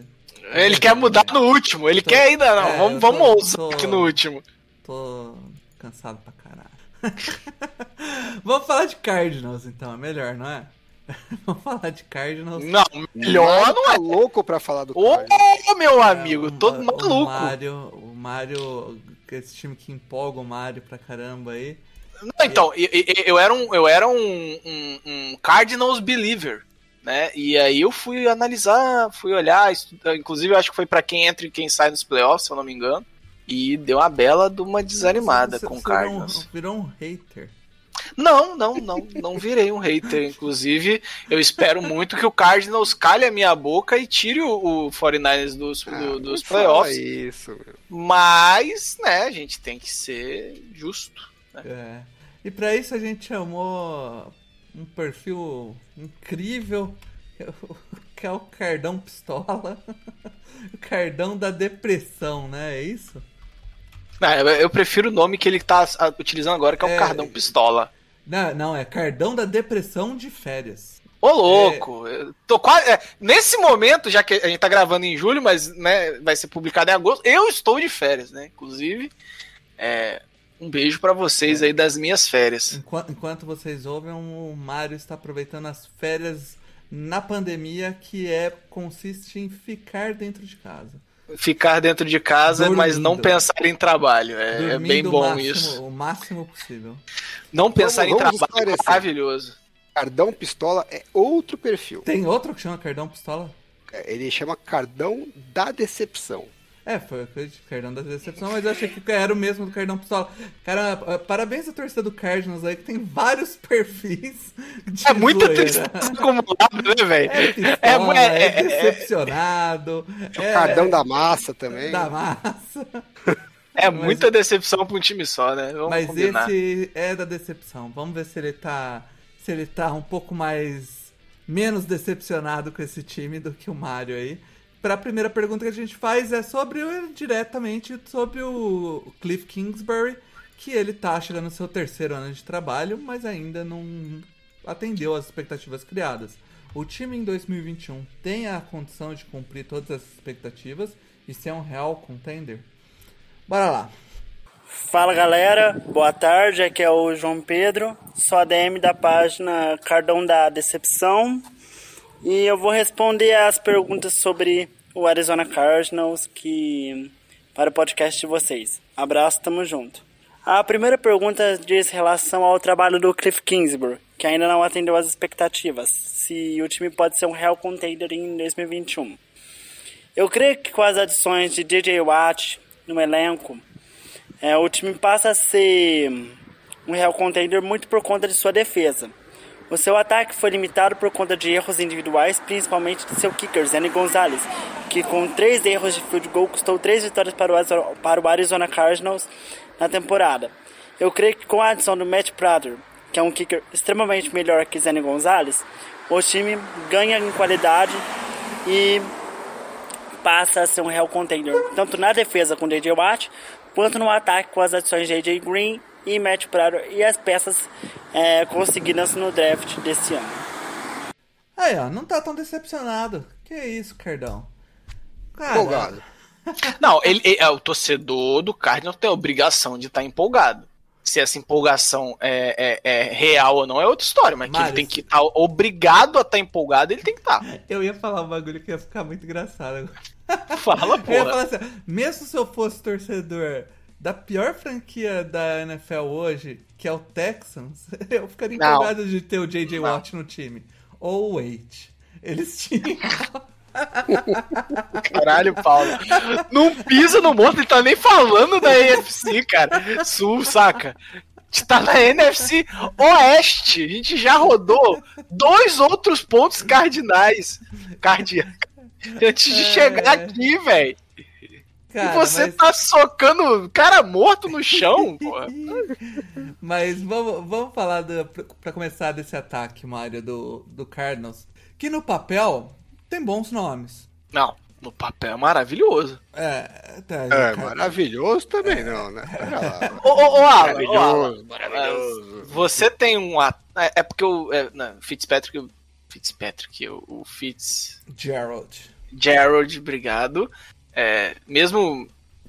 Ele quer mudar no último, ele Tô- quer ainda não. é, vamos vamos tô- ousar tô- aqui no último. Tô cansado pra caralho. vamos falar de Cardinals então, é melhor, não é? vamos falar de Cardinals. Não, melhor não tá é. louco pra falar do Ô, Cardinals. meu amigo, O todo Ma- maluco. O Mário, o Mário, esse time que empolga o Mário pra caramba aí. Não, então, eu, eu- era um, eu era um, um- um Cardinals believer. né? E aí eu fui analisar, fui olhar, estudar, inclusive eu acho que foi para quem entra e quem sai nos playoffs, se eu não me engano. E deu uma bela de uma desanimada Você- com o você virou um- Cardinals. Virou um hater. Não, não, não, não virei um hater. Inclusive, eu espero muito que o Cardinals calhe a minha boca e tire o, o 49ers dos, do- Ah, dos não fala playoffs. Isso, meu. Mas, né, a gente tem que ser justo. É. E pra isso a gente chamou um perfil incrível, que é o Cardão Pistola. O Cardão da Depressão, né? É isso? Não, eu, eu prefiro o nome que ele tá ah, utilizando agora, que é o É. Cardão Pistola. Não, não, é Cardão da Depressão de Férias. Ô, louco! eu Tô quase, é, nesse momento, já que a gente tá gravando em julho, mas né, vai ser publicado em agosto, eu estou de férias, né? Inclusive, é, um beijo pra vocês aí das minhas férias. Enquanto, enquanto vocês ouvem, o Mário está aproveitando as férias na pandemia, que é consiste em ficar dentro de casa. Ficar dentro de casa, Dormindo. mas não pensar em trabalho. É, é Dormindo bem bom máximo- isso. O máximo possível. Não pensar Vamos- em vamos trabalho é maravilhoso. Cardão Pistola é outro perfil. Tem outro que chama Cardão Pistola? Ele chama Cardão da Decepção. É, foi o Cardão da Decepção, mas eu achei que era o mesmo do Cardão Pistola. Cara, eh, parabéns à torcida do Cardinals aí, que tem vários perfis de É muita tristeza acumulada, né, velho? É pistola, É, é, é- é- decepcionado, é, Cardão da Massa também. da massa. É Mas- muita decepção pra um time só, né? Vamos Mas combinar. esse é da decepção. Vamos ver se ele tá. Se ele tá um pouco mais. menos decepcionado com esse time do que o Mario aí. Pra primeira pergunta que a gente faz é sobre diretamente sobre o Cliff Kingsbury, que ele tá chegando no seu terceiro ano de trabalho, mas ainda não atendeu às expectativas criadas. O time em 2021 tem a condição de cumprir todas as expectativas e ser um real contender? Bora lá. Fala galera, boa tarde, aqui é o João Pedro, sou ADM da página Cardão da Decepção e eu vou responder as perguntas sobre o Arizona Cardinals que para o podcast de vocês. Abraço, tamo junto. A primeira pergunta diz relação ao trabalho do Cliff Kingsbury, que ainda não atendeu às expectativas, se o time pode ser um real contender em 2021. Eu creio que com as adições de DJ Watt no elenco, é, o time passa a ser um real contender muito por conta de sua defesa. O seu ataque foi limitado por conta de erros individuais, principalmente de seu kicker, Zane Gonzalez, que com três erros de field goal custou três vitórias para o, Arizona- para o Arizona Cardinals na temporada. Eu creio que com a adição do Matt Prater, que é um kicker extremamente melhor que Zane Gonzalez, o time ganha em qualidade e passa a ser um real contender, tanto na defesa com DJ Watt, quanto no ataque com as adições de AJ Green e Matt Prater e as peças é, conseguidas no draft desse ano. Aí, ó, não tá tão decepcionado. Que isso, Cardão? Cara, Empolgado. Não, ele, ele- é, o torcedor do Cardinals tem a obrigação de estar empolgado. Se essa empolgação é, é- é real ou não é outra história, mas que ele tem que estar obrigado a estar empolgado, ele tem que estar. Eu ia falar um bagulho que ia ficar muito engraçado agora. Fala, Eu ia porra. falar assim, mesmo se eu fosse torcedor da pior franquia da NFL hoje, que é o Texans, eu ficaria empolgado de ter o J.J. Watt no time. Ou o Wait. Eles tinham... Caralho, Paulo. Não pisa no monstro, ele tá nem falando da NFC, cara. Sul, saca? A gente tá na NFC Oeste. A gente já rodou dois outros pontos cardinais. Cardianos. Antes de É. chegar aqui, velho. E Cara, você mas... tá socando cara morto no chão, porra. Mas vamos, vamos falar, do, pra, começar desse ataque, Mário, do, do Cardinals. Que no papel tem bons nomes. Não, no papel é maravilhoso. É, tá, É, cara, maravilhoso também não, né? Lá. Ô, ô, ô, Alan, ô, Alan, Maravilhoso, maravilhoso. Você tem um. at- É é porque o. É, não, Fitzpatrick. Fitzpatrick, o, o Fitz. Gerald. Gerald, obrigado. É, mesmo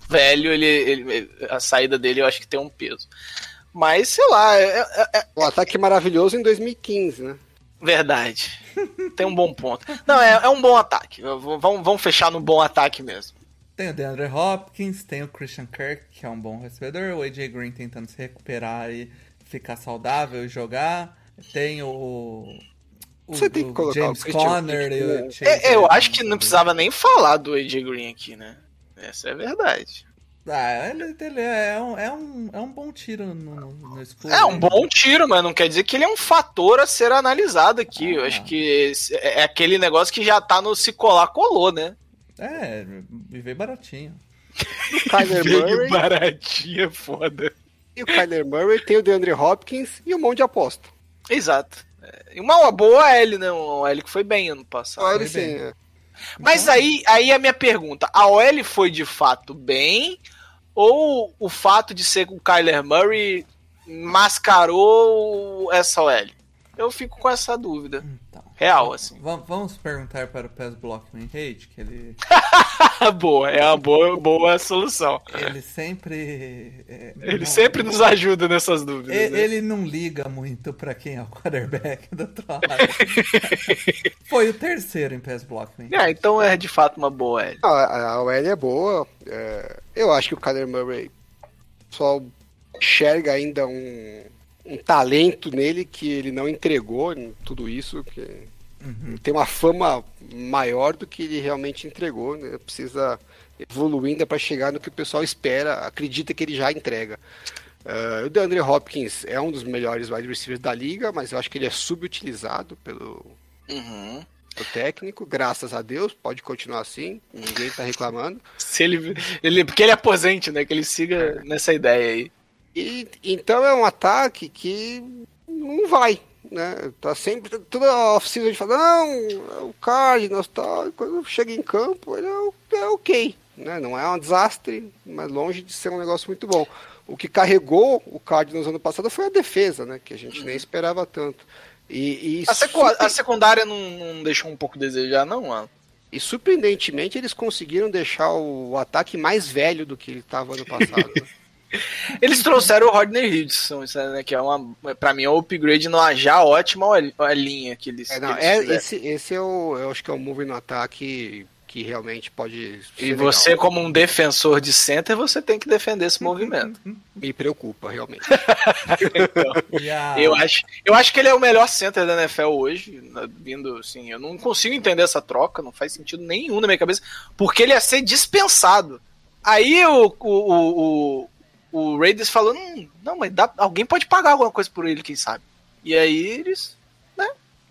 velho, ele, ele- a saída dele eu acho que tem um peso. Mas, sei lá, é, é- é O ataque maravilhoso em 2015, né? verdade. tem um bom ponto. Não, é, é um bom ataque. Vamos, vamos fechar no bom ataque mesmo. Tem o DeAndre Hopkins, tem o Christian Kirk, que é um bom recebedor, o AJ Green tentando se recuperar e ficar saudável e jogar. Tem o, o, Você tem que colocar James o Christian Conner e o Chase É, eu acho que não precisava nem falar do AJ Green aqui, né? Essa é a verdade. Ah, ele, ele é, um, é, um, é um bom tiro no, no escuro. É um bom tiro, mas não quer dizer que ele é um fator a ser analisado aqui. Eu Ah. acho que esse- é aquele negócio que já tá no se colar, colou, né? É, viver baratinho. Kyler Murray baratinha, foda. e o Kyler Murray tem o DeAndre Hopkins e um monte de aposta. Exato. Uma, uma boa L, né? Uma OL que foi bem ano passado. Assim, bem. é. Mas aí, aí a minha pergunta: a OL foi de fato bem? Ou o fato de ser com o Kyler Murray mascarou essa OL? Eu fico com essa dúvida. Real, assim. va- vamos perguntar para o PES Blockman Hate, que ele, boa, é uma boa, boa solução. ele sempre. é, Ele não- sempre nos ajuda nessas dúvidas. E- né? Ele não liga muito pra quem é o quarterback do outro lado. Foi o terceiro em PES Blockman. É, então é de fato uma boa L. A, a OL é boa. é, eu acho que o Kyler Murray só enxerga ainda um, um talento nele que ele não entregou em tudo isso. Que Uhum. tem uma fama maior do que ele realmente entregou. Né? Precisa evoluir ainda para chegar no que o pessoal espera, acredita que ele já entrega. Eh, o DeAndre Hopkins é um dos melhores wide receivers da liga, mas eu acho que ele é subutilizado pelo, Uhum. o técnico, graças a Deus, pode continuar assim, ninguém tá reclamando. Se ele, ele. Porque ele é aposente, né? Que ele siga nessa ideia aí. E então é um ataque que não vai, né? Tá sempre toda a oficina a gente fala, não, é o Cardinals tal, e quando chega em campo, ele é, o- é ok, né? Não é um desastre, mas longe de ser um negócio muito bom. O que carregou o Cardinals ano passado foi a defesa, né? Que a gente nem esperava tanto. E, e A, secu- a secundária não, não deixou um pouco a desejar, não, mano. E surpreendentemente eles conseguiram deixar o ataque mais velho do que ele estava ano passado. Eles trouxeram o Rodney Hudson, isso, né, que é uma, pra mim é um upgrade numa já ótima ol- linha que eles, É, não, que eles é, esse, esse é o, eu acho que é o move no ataque que realmente pode ser E legal. você, como um defensor de center, você tem que defender esse movimento. me preocupa realmente. E a- Eu acho, eu acho que ele é o melhor center da NFL hoje, né, vindo assim. Eu não consigo entender essa troca, não faz sentido nenhum na minha cabeça, porque ele ia ser dispensado. Aí o, o, o, o, Raiders falou: "Hum, não, mas dá- alguém pode pagar alguma coisa por ele, quem sabe. E aí eles, né,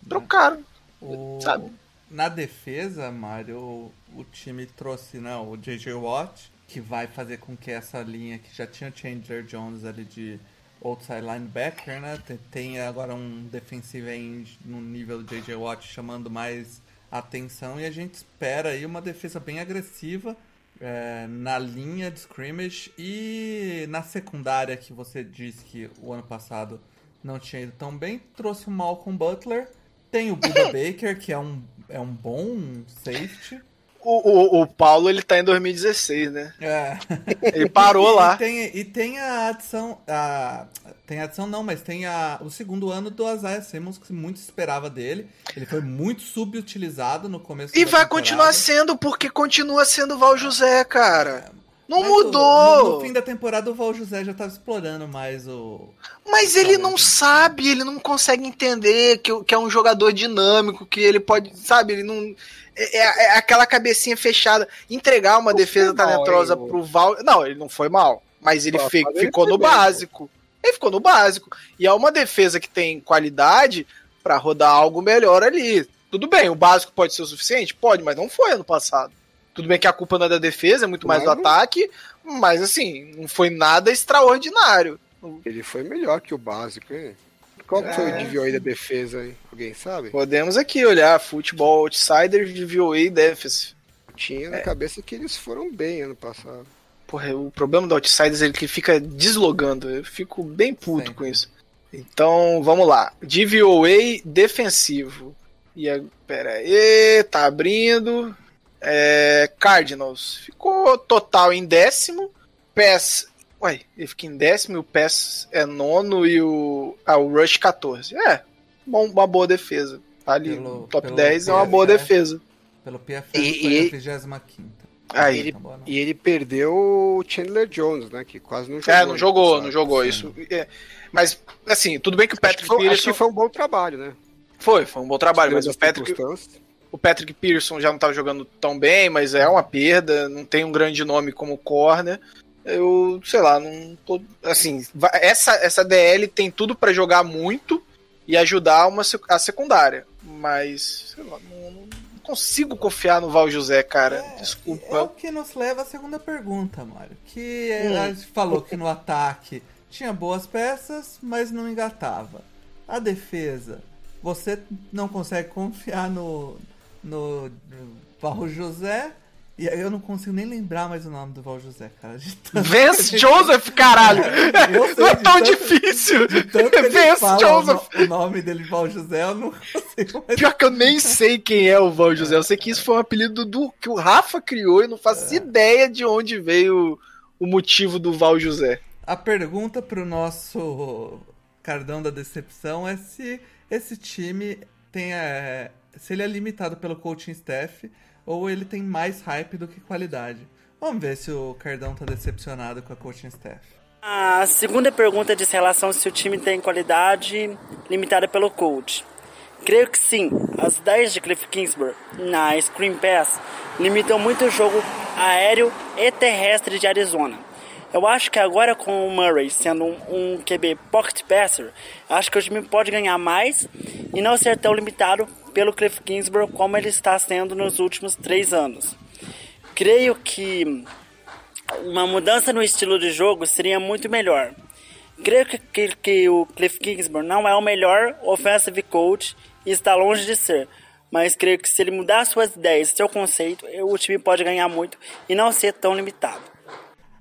trocaram. o- sabe? Na defesa, Mário, o, time trouxe né, o J.J. Watt, que vai fazer com que essa linha que já tinha o Chandler Jones ali de outside linebacker, né? Tem, agora um defensive end no nível do J.J. Watt chamando mais atenção e a gente espera aí uma defesa bem agressiva é, na linha de scrimmage e na secundária que você disse que o ano passado não tinha ido tão bem, trouxe o Malcolm Butler, tem o Buda Baker, que é um, é um bom safety. O, o, o Paulo, ele tá em 2016, né? É. Ele parou E- lá. E tem, e tem a adição. A, tem a adição, não, mas tem a, o segundo ano do Isaiah Simmons, que muito se esperava dele. Ele foi muito subutilizado no começo E vai temporada. continuar sendo, porque continua sendo o Val José, cara. Não Mas o- mudou. No, no fim da temporada, o Val José já tava explorando mais o. Mas ele não sabe, ele não consegue entender que, que é um jogador dinâmico, que ele pode, sabe, ele não. É, é- é aquela cabecinha fechada. Entregar uma Não defesa mal, talentosa o- pro Val. Não, ele não foi mal. Mas ele Pô, fe- mas ele ficou foi no bem, básico. Ele ficou no básico. E é uma defesa que tem qualidade pra rodar algo melhor ali. Tudo bem, o básico pode ser o suficiente? Pode, mas não foi ano passado. Tudo bem que a culpa não é da defesa, é muito mais do ataque, mas assim, não foi nada extraordinário. Ele foi melhor que o básico, hein? Qual que foi o DVOA da defesa aí? Alguém sabe? Podemos aqui olhar futebol outsiders de VOA e Defense. Tinha É. na cabeça que eles foram bem ano passado. Porra, o problema do outsiders é que ele fica deslogando. Eu fico bem puto Sempre. com isso. Então, vamos lá. DVOA defensivo. E a, pera aí, tá abrindo. É, Cardinals. Ficou total em décimo. PES. Ué, ele fica em décimo e o PES é nono e o. Ah, o Rush 14. É, bom, uma boa defesa. Tá ali Pelo- no top pelo 10 é uma boa PFF. defesa. Pelo PFF E- foi e- a 25 Aí. Ele- Tá bom. E ele perdeu o Chandler Jones, né? Que quase não jogou. É, não jogou, não jogou isso. é, mas, assim, tudo bem que o Acho que, Patrick foi, acho que foi um bom trabalho, né? Foi, foi um bom trabalho, mas o Patrick, o Patrick Pearson já não tava jogando tão bem, mas é uma perda, não tem um grande nome como corner. Eu, sei lá, não tô, assim, essa essa DL tem tudo pra jogar muito e ajudar uma a secundária, mas sei lá, não, não consigo confiar no Val José, cara. Desculpa. É o que nos leva à segunda pergunta, Mário. Que Hum. a gente falou que no ataque tinha boas peças, mas não engatava. A defesa, você não consegue confiar no, no, no Val José. E aí eu não consigo nem lembrar mais o nome do Val José, cara. Vance Joseph, caralho! Não é tão tanto- difícil! Vance o, Joseph! no- o nome dele, Val José, eu não consigo mais. Pior que eu nem sei quem é o Val José. Eu sei que isso foi um apelido do que o Rafa criou e não faço ideia de onde veio o motivo do Val José. A pergunta pro nosso cardão da decepção é se esse time tem é, se ele é limitado pelo coaching staff ou ele tem mais hype do que qualidade. Vamos ver se o cardão tá decepcionado com a coaching staff. A segunda pergunta diz relação se o time tem qualidade limitada pelo coach. Creio que sim. As ideias de Cliff Kingsbury na Screen Pass limitam muito o jogo aéreo e terrestre de Arizona. Eu acho que agora com o Murray sendo um, um QB pocket passer, acho que o time pode ganhar mais e não ser tão limitado pelo Cliff Kingsbury como ele está sendo nos últimos três anos. Creio que uma mudança no estilo de jogo seria muito melhor. Creio que, que, que o Cliff Kingsbury não é o melhor offensive coach e está longe de ser. Mas creio que se ele mudar suas ideias, seu conceito, o time pode ganhar muito e não ser tão limitado.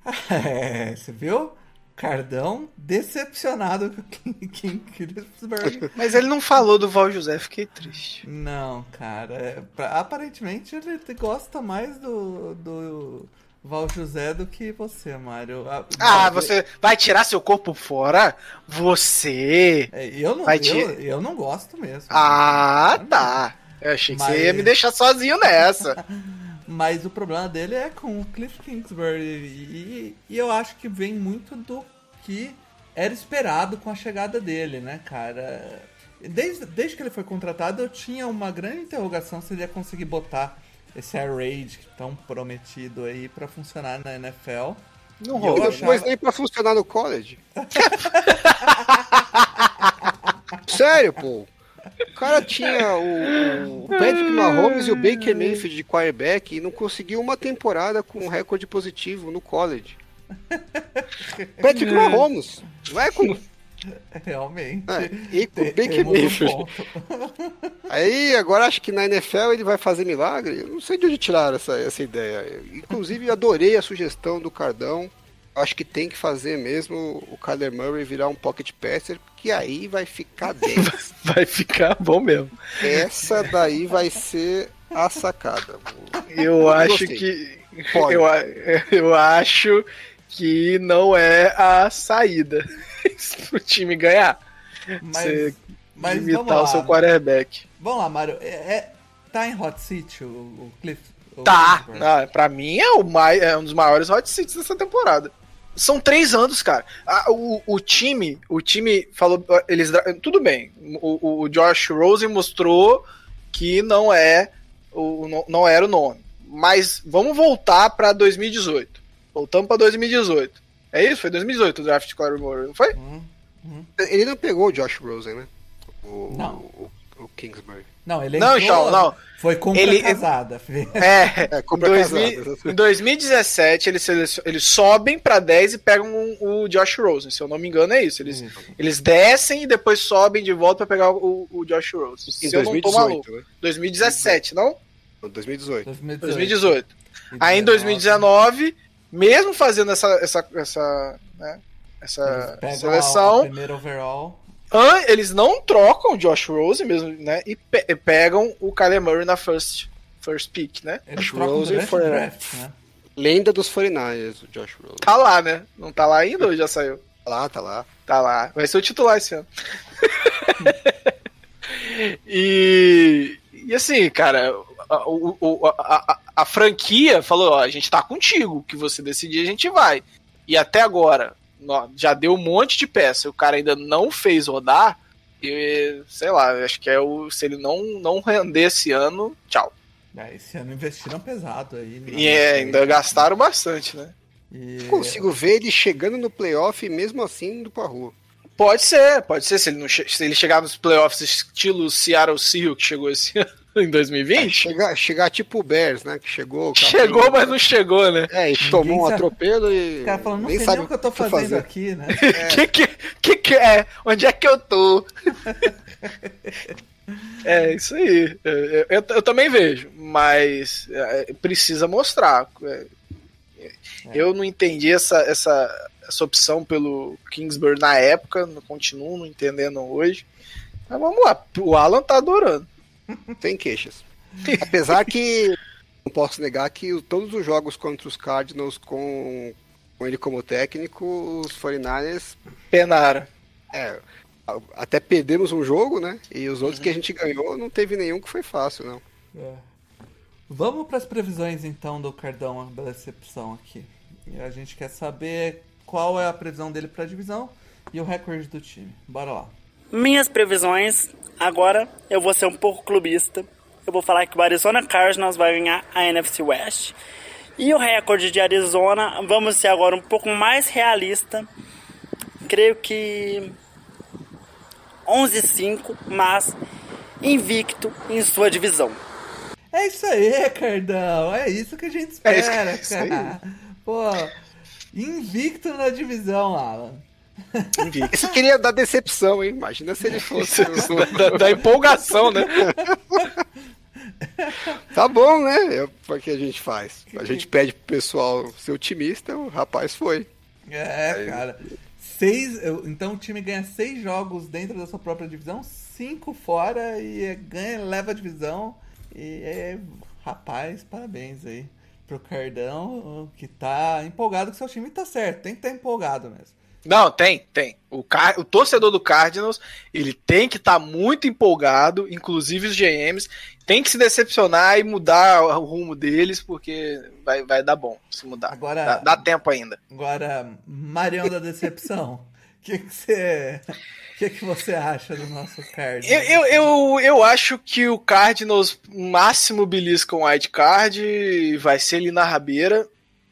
É, você viu? Cardão decepcionado com o King, Kingsbury. Mas ele não falou do Val José, fiquei triste. Não, cara. é, pra- aparentemente ele gosta mais do, do Val José do que você, Mário. A- Ah, você vai tirar seu corpo fora? Você? É, eu, não, Vai eu, te- eu não gosto mesmo. Ah, tá. Eu achei que Mas- você ia me deixar sozinho nessa. Mas o problema dele é com o Cliff Kingsbury. E, e eu acho que vem muito do que era esperado com a chegada dele, né, cara? Desde, desde que ele foi contratado, eu tinha uma grande interrogação se ele ia conseguir botar esse air raid tão prometido aí pra funcionar na NFL. Não rolou. achava- Mas nem pra funcionar no college. Sério, pô. O cara tinha o, o Patrick Mahomes e o Baker Mayfield de quarterback e não conseguiu uma temporada com um recorde positivo no college. Patrick Mahomes. Não é com... Realmente. É, e com o Baker Mayfield. Aí agora acho que na NFL ele vai fazer milagre. Eu não sei de onde tiraram essa, essa ideia. Inclusive adorei a sugestão do Cardão. Acho que tem que fazer mesmo o Kyler Murray virar um pocket passer, que aí vai ficar bem. Vai ficar bom mesmo. Essa daí vai ser a sacada. Eu acho Gostei. que. Pode. Eu, eu acho que não é a saída pro time ganhar. Mas, Você mas vamos limitar lá. o seu quarterback. Vamos lá, Mário. É, é- tá em hot seat o, o Cliff? o Tá, ah, pra mim é, o mai, é um dos maiores hot seats dessa temporada. São três anos, cara. Ah, o, o time, o time falou, eles tudo bem. O, o Josh Rosen mostrou que não é o não- não era o nome. Mas vamos voltar pra 2018. Voltamos pra 2018. É isso? Foi 2018 o draft de Kyler Murray, não foi? Hum. Ele não pegou o Josh Rosen, né? O, Não. O, o Kingsbury. Não, ele Não, entrou- então, não. Foi compra Ele- casada. É, É, em, compra 2000 casada. em 2017 eles, eles sobem pra 10 e pegam o, o Josh Rosen, se eu não me engano é isso. Eles, eles descem e depois sobem de volta pra pegar o, o Josh Rosen. Em Se eu não tô 2018, maluco. né? 2017, não? 2018. 2018. 2018. E Aí em 2019, mesmo fazendo essa essa essa, né, essa seleção, A, a primeira overall. Eles não trocam o Josh Rosen mesmo, né? E pe- e pegam o Kyler Murray na first first pick, né? Eles Josh foi- o draft, né? Lenda dos 49ers, o Josh Rosen. Tá lá, né? Não tá lá ainda ou já saiu? Tá lá, tá lá. Tá lá. Vai ser o titular esse ano. e, e assim, cara, a, o- a- a- a franquia falou: ó, a gente tá contigo. O que você decidir, a gente vai. E até agora, já deu um monte de peça. e O cara ainda não fez rodar. E, sei lá, acho que é o. Se ele não, não render esse ano, tchau. É, esse ano investiram pesado aí. né? E é, ainda gastaram bastante, né? E- Consigo ver ele chegando no playoff e mesmo assim indo pra rua. Pode ser, pode ser. Se ele, não che- se ele chegar nos playoffs estilo Seattle Seahawks que chegou esse ano, em 2020, Chegar, chegar tipo o Bears, né? Que chegou. chegou, mas não chegou, né? É, e tomou um sabe. atropelo e. O cara falando, não nem sei sabe nem o que eu tô fazendo fazer. aqui, né? Que, que, que que é? Onde é que eu tô? é, isso aí. Eu, eu- eu também vejo, mas é, precisa mostrar. É, Eu não entendi essa, essa, essa opção pelo Kingsbury na época, não continuo não entendendo hoje. Mas vamos lá, o Alan tá adorando. Sem queixas. Apesar que não posso negar que todos os jogos contra os Cardinals com, com ele como técnico, os 49ers, Penara. é, até perdemos um jogo, né? E os outros que a gente ganhou, não teve nenhum que foi fácil, não. É. Vamos para as previsões então do Cardão da decepção aqui. E a gente quer saber qual é a previsão dele para a divisão e o recorde do time. Bora lá. Minhas previsões, agora eu vou ser um pouco clubista. Eu vou falar que o Arizona Cardinals vai ganhar a NFC West. E o recorde de Arizona, vamos ser agora um pouco mais realista. Creio que 11-5, mas invicto em sua divisão. É isso aí, Cardão. É isso que a gente É isso- espera, é isso aí. cara. Pô, invicto na divisão, Alan. Isso queria dar decepção, hein? Imagina se ele fosse. da, da empolgação, né? tá bom, né? É o que a gente faz. A gente pede pro pessoal ser otimista, o rapaz foi. É, cara. Seis, então o time ganha seis jogos dentro da sua própria divisão, cinco fora e é- ganha, leva a divisão. E é, rapaz, parabéns aí pro Cardão, que tá empolgado com seu time. E tá certo, tem que estar empolgado mesmo. Não, tem, tem. O, Car- o torcedor do Cardinals, ele tem que estar muito empolgado, inclusive os GMs, tem que se decepcionar e mudar o rumo deles, porque vai, vai dar bom se mudar. Agora- Dá, dá tempo ainda. Agora, Marião da Decepção, o que, que você. O que, que você acha do nosso Cardinals? Eu, eu, eu, eu acho que o Cardinals máximo belisca um wild card, vai ser ali na rabeira.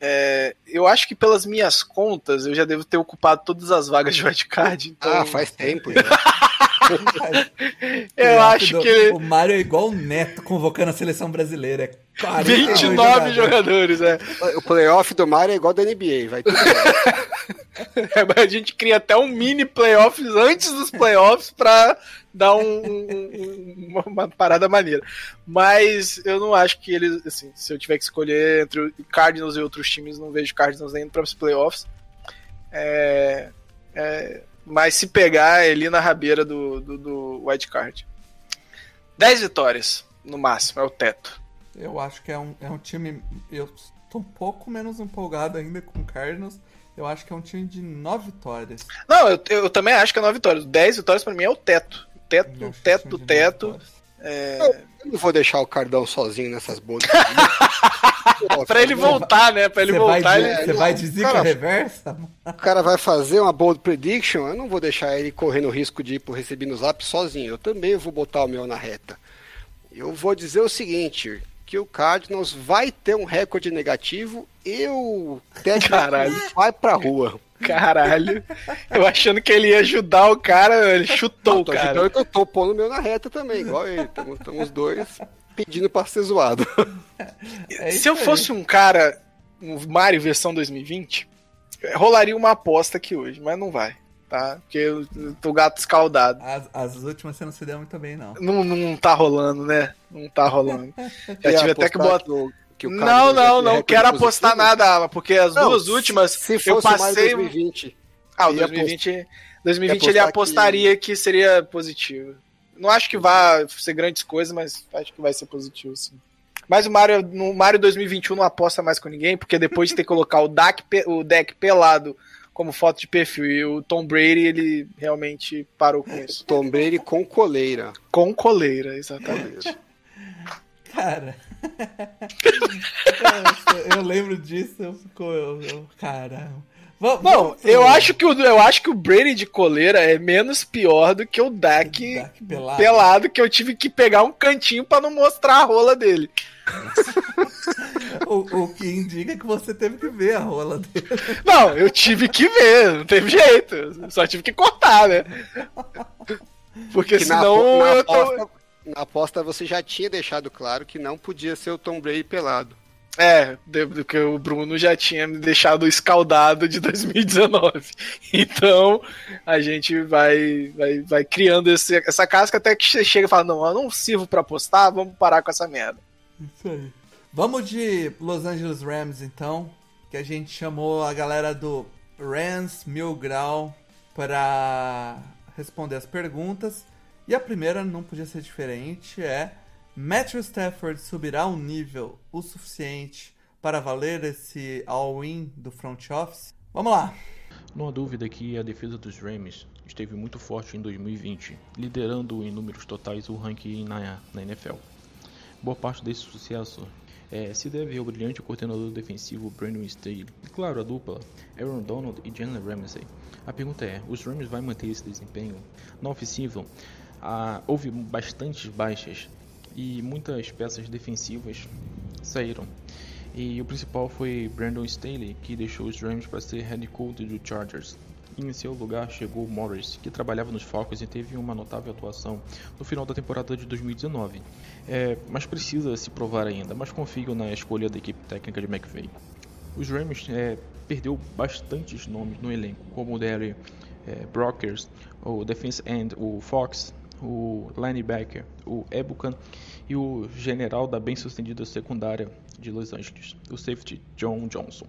É, eu acho que pelas minhas contas, eu já devo ter ocupado todas as vagas de wild card. Então Ah, faz tempo já. eu acho do- que O Mário é igual o Neto convocando a seleção brasileira. É 49 29 jogadores. é. O playoff do Mario é igual da NBA, vai tudo. É, mas a gente cria até um mini playoffs antes dos playoffs pra dar um- um- um- uma, uma parada maneira. Mas eu não acho que eles, assim, se eu tiver que escolher entre o Cardinals e outros times, não vejo Cardinals nem indo para os playoffs. É, é, mas se pegar é ali na rabeira do, do, do White Card. 10 vitórias, no máximo, é o teto. Eu acho que é um, é um time. Eu tô um pouco menos empolgado ainda com o Cardinals. Eu acho que é um time de 9 vitórias. Não, eu, eu também acho que é 9 vitórias. 10 vitórias pra mim é o teto. Teto, acho que é teto, teto. vitórias. Eu não vou deixar o Cardão sozinho nessas bodas. Pra ele voltar, né? Pra ele vai, voltar. de, ele- você vai de zica Cara, reversa? O cara vai fazer uma bold prediction, eu não vou deixar ele correndo o risco de ir pro receber no zap sozinho. Eu também vou botar o meu na reta. Eu vou dizer o seguinte, que o Cardinals vai ter um recorde negativo e o técnico Caralho. vai pra rua. Caralho. Eu achando que ele ia ajudar o cara, ele chutou o cara. ajudando que eu tô pondo o meu na reta também, igual ele. Estamos os dois pedindo pra ser zoado. É Se eu aí. fosse um cara, um Mario versão 2020, rolaria uma aposta aqui hoje, mas não vai, tá? Porque eu tô gato escaldado. As, as últimas você não se deu muito bem, não. Não, não tá rolando, né? Não tá rolando. Já tive até que botar. o- que o Não, não, não quero positivo? apostar nada, Alan, porque as Não, duas últimas Se eu fosse mais passei. 2020. Ah, o ia 2020, 2020 ia ele apostar apostaria que... seria positivo. Não acho que vá ser grandes coisas, mas acho que vai ser positivo, sim. Mas o Mario, no Mario 2021 não aposta mais com ninguém, porque depois de ter que colocar o deck, o deck pelado como foto de perfil e o Tom Brady, ele realmente parou com isso. Tom Brady com coleira. Com coleira, exatamente. Cara. eu, lembro disso, eu fico. Eu, eu- cara. Va- Não, vamos pro- eu acho, que o, eu acho que o Brady de coleira é menos pior do que o Dak Dak pelado. pelado, que eu tive que pegar um cantinho pra não mostrar a rola dele. O, o que indica que você teve que ver a rola dele. Não, eu tive que ver, não teve jeito. Só tive que cortar, né? Porque Que na, senão apo- na eu tô... aposta, na aposta você já tinha deixado claro que não podia ser o Tom Brady pelado. É, de- do que o Bruno já tinha me deixado escaldado de 2019. Então, a gente vai, vai, vai criando esse- essa casca até que você chega e fala: Não, eu não sirvo pra apostar, vamos parar com essa merda. Isso aí. Vamos de Los Angeles Rams, então. Que a gente chamou a galera do Rams Mil Grau para responder as perguntas. E a primeira não podia ser diferente, é Matthew Stafford subirá um nível o suficiente para valer esse all-in do front office? Vamos lá. Não há dúvida que a defesa dos Rams esteve muito forte em 2020, liderando em números totais o ranking na, NFL. Boa parte desse sucesso eh, se deve ao brilhante coordenador defensivo Brandon Staley e, claro, a dupla Aaron Donald e Jalen Ramsey. A pergunta é, os Rams vão manter esse desempenho? Na ofensiva, ah, houve bastantes baixas e muitas peças defensivas saíram. E o principal foi Brandon Staley, que deixou os Rams para ser head coach do Chargers. E em seu lugar chegou Morris, que trabalhava nos Falcons e teve uma notável atuação no final da temporada de 2019. É, mas precisa se provar ainda, mas confio na escolha da equipe técnica de McVay. Os Rams é, perdeu bastantes nomes no elenco, como o Derry é, Brockers, o defense end, o Fox, o linebacker, o Ebukan e o general da bem-sucedida secundária de Los Angeles, o safety John Johnson.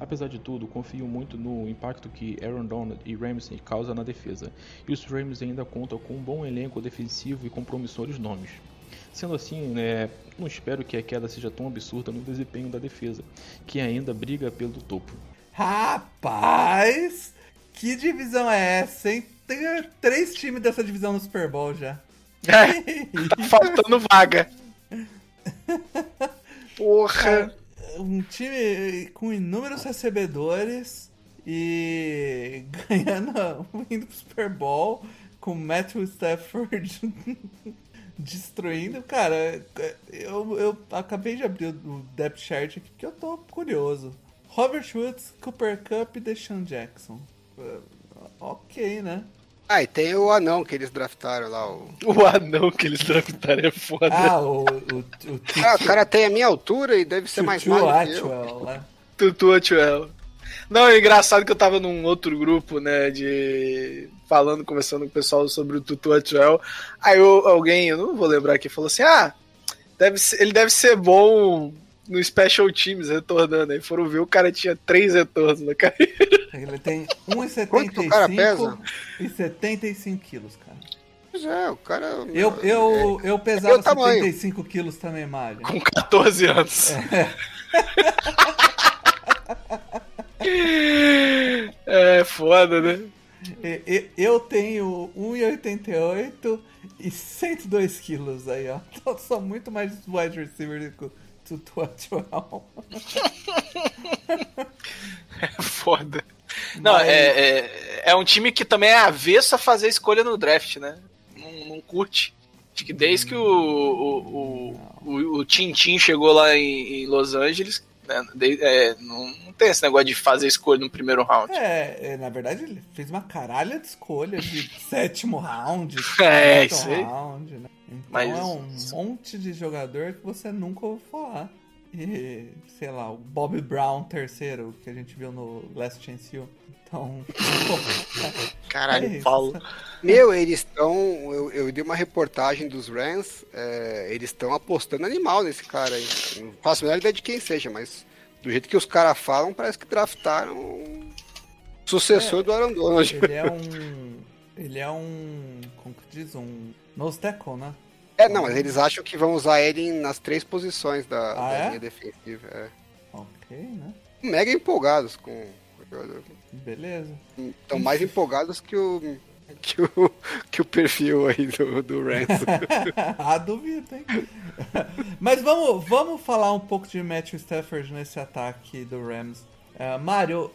Apesar de tudo, confio muito no impacto que Aaron Donald e Ramsey causam na defesa, e os Rams ainda contam com um bom elenco defensivo e com promissores nomes. Sendo assim, né, não espero que a queda seja tão absurda no desempenho da defesa, que ainda briga pelo topo. Rapaz, que divisão é essa, hein? Tem três times dessa divisão no Super Bowl já. É, tá faltando vaga. Porra. um time com inúmeros recebedores e ganhando, indo pro Super Bowl com Matthew Stafford destruindo. Cara, eu, eu acabei de abrir o depth chart aqui porque eu tô curioso. Robert Woods, Cooper Cup e Deshaun Jackson. Uh, Ok, né? Ah, e tem o anão que eles draftaram lá. O, O anão que eles draftaram é foda. Ah, o, o, o ah, o cara tem a minha altura e deve ser mais Tutu magro que eu. Atwell, né? Tutu Atwell. Não, é engraçado que eu tava num outro grupo, né, de... Falando, conversando com o pessoal sobre o Tutu Atwell. Aí eu- alguém, eu não vou lembrar aqui, falou assim, ah, deve ser- ele deve ser bom no Special Teams, retornando. Aí foram ver, o cara tinha três retornos na carreira. Ele tem Quanto que o cara 1,75 pesa? e 75 quilos, cara. Pois é, o cara. Eu, eu, eu pesava meu tamanho. 75 quilos também, Mário. Com 14 anos. É foda, né? E- Eu tenho 1,88 e 102 quilos aí, ó. Então eu sou muito mais wide receiver do que o Tutu Atwell. É foda. Não, Mas- é, é, é um time que também é avesso a fazer escolha no draft, né? Não, não curte. Acho que desde que o, o, o, o, o Tintin chegou lá em, em Los Angeles, né, de- é, não, não tem esse negócio de fazer escolha no primeiro round. É, é, na verdade ele fez uma caralha de escolhas de sétimo round, É, isso aí. round, né? Então Mas- é um monte de jogador que você nunca ouviu falar. E, sei lá, o Bob Brown terceiro, que a gente viu no Last Chance U. Então, Caralho, é. Paulo. Meu, eles estão. Eu, eu dei uma reportagem dos Rams, é, eles estão apostando animal nesse cara aí. Não faço a menor ideia de quem seja, mas do jeito que os caras falam, parece que draftaram um sucessor do Aaron Donald. Ele é um. Ele é um. Como que diz? Um. Nose tackle, né? É, não, mas eles acham que vão usar ele nas três posições da, Ah, da é? linha defensiva. É. Ok, né? Mega empolgados com o jogador. Beleza. Estão mais empolgados que o. Que o, que o perfil aí do, do Rams. ah, duvido, hein? Mas vamos, vamos falar um pouco de Matthew Stafford nesse ataque do Rams. Uh, Mário,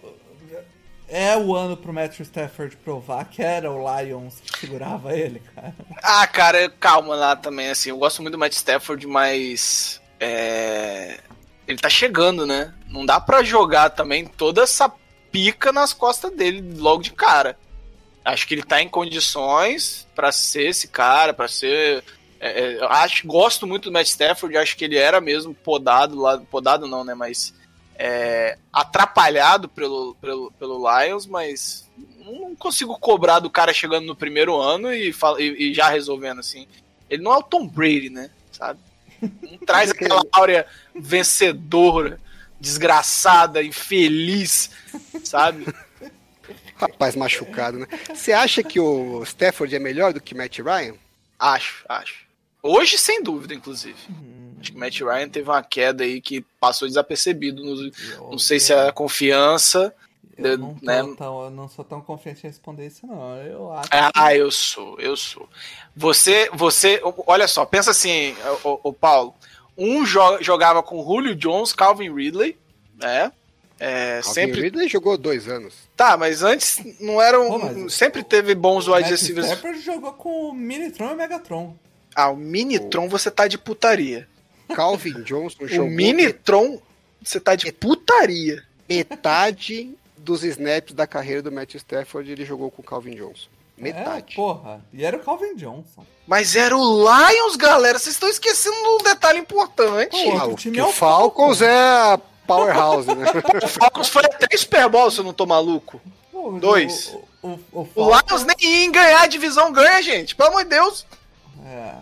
é o ano pro Matthew Stafford provar que era o Lions que segurava ele, cara. Ah, cara, calma lá também, assim, eu gosto muito do Matt Stafford, mas. É... Ele tá chegando, né? Não dá pra jogar também toda essa pica nas costas dele logo de cara. Acho que ele tá em condições pra ser esse cara, pra ser. é, é, acho, gosto muito do Matt Stafford, acho que ele era mesmo podado lá. Podado não, né? Mas. É, atrapalhado pelo, pelo, pelo Lions, mas não consigo cobrar do cara chegando no primeiro ano e, e- e já resolvendo assim. Ele não é o Tom Brady, né? Sabe? Não traz aquela áurea vencedora, desgraçada, infeliz, sabe? Rapaz machucado, né? Você acha que o Stafford é melhor do que Matt Ryan? Acho, acho. Hoje, sem dúvida, inclusive. Acho que o Matt Ryan teve uma queda aí que passou desapercebido. nos- não sei se é a confiança. Eu não, tô né? tão- eu não sou tão confiante em responder isso, não. Eu acho. Ah, eu sou, eu sou. Você, você, olha só, pensa assim, o, Paulo. Um jo- jogava com Julio Jones, Calvin Ridley, né? É, Calvin sempre. Ridley jogou dois anos. Tá, mas antes não eram. Pô, mas- sempre teve bons wide receivers. Stafford jogou com o Minitron e o Megatron. Ah, o Minitron você tá de putaria. Calvin Johnson O jogou Minitron você tá de putaria. metade dos snaps da carreira do Matt Stafford ele jogou com o Calvin Johnson. É, Metade. porra. E era o Calvin Johnson. Mas era o Lions, galera. Vocês estão esquecendo um detalhe importante. Outro o, time que é o o Falcons é a powerhouse, né? O Falcons foi até Super Bowl, se eu não tô maluco. Pô, Dois. O, o, o, O Falcons- Lions nem em ganhar a divisão ganha, gente. Pelo amor de Deus. É,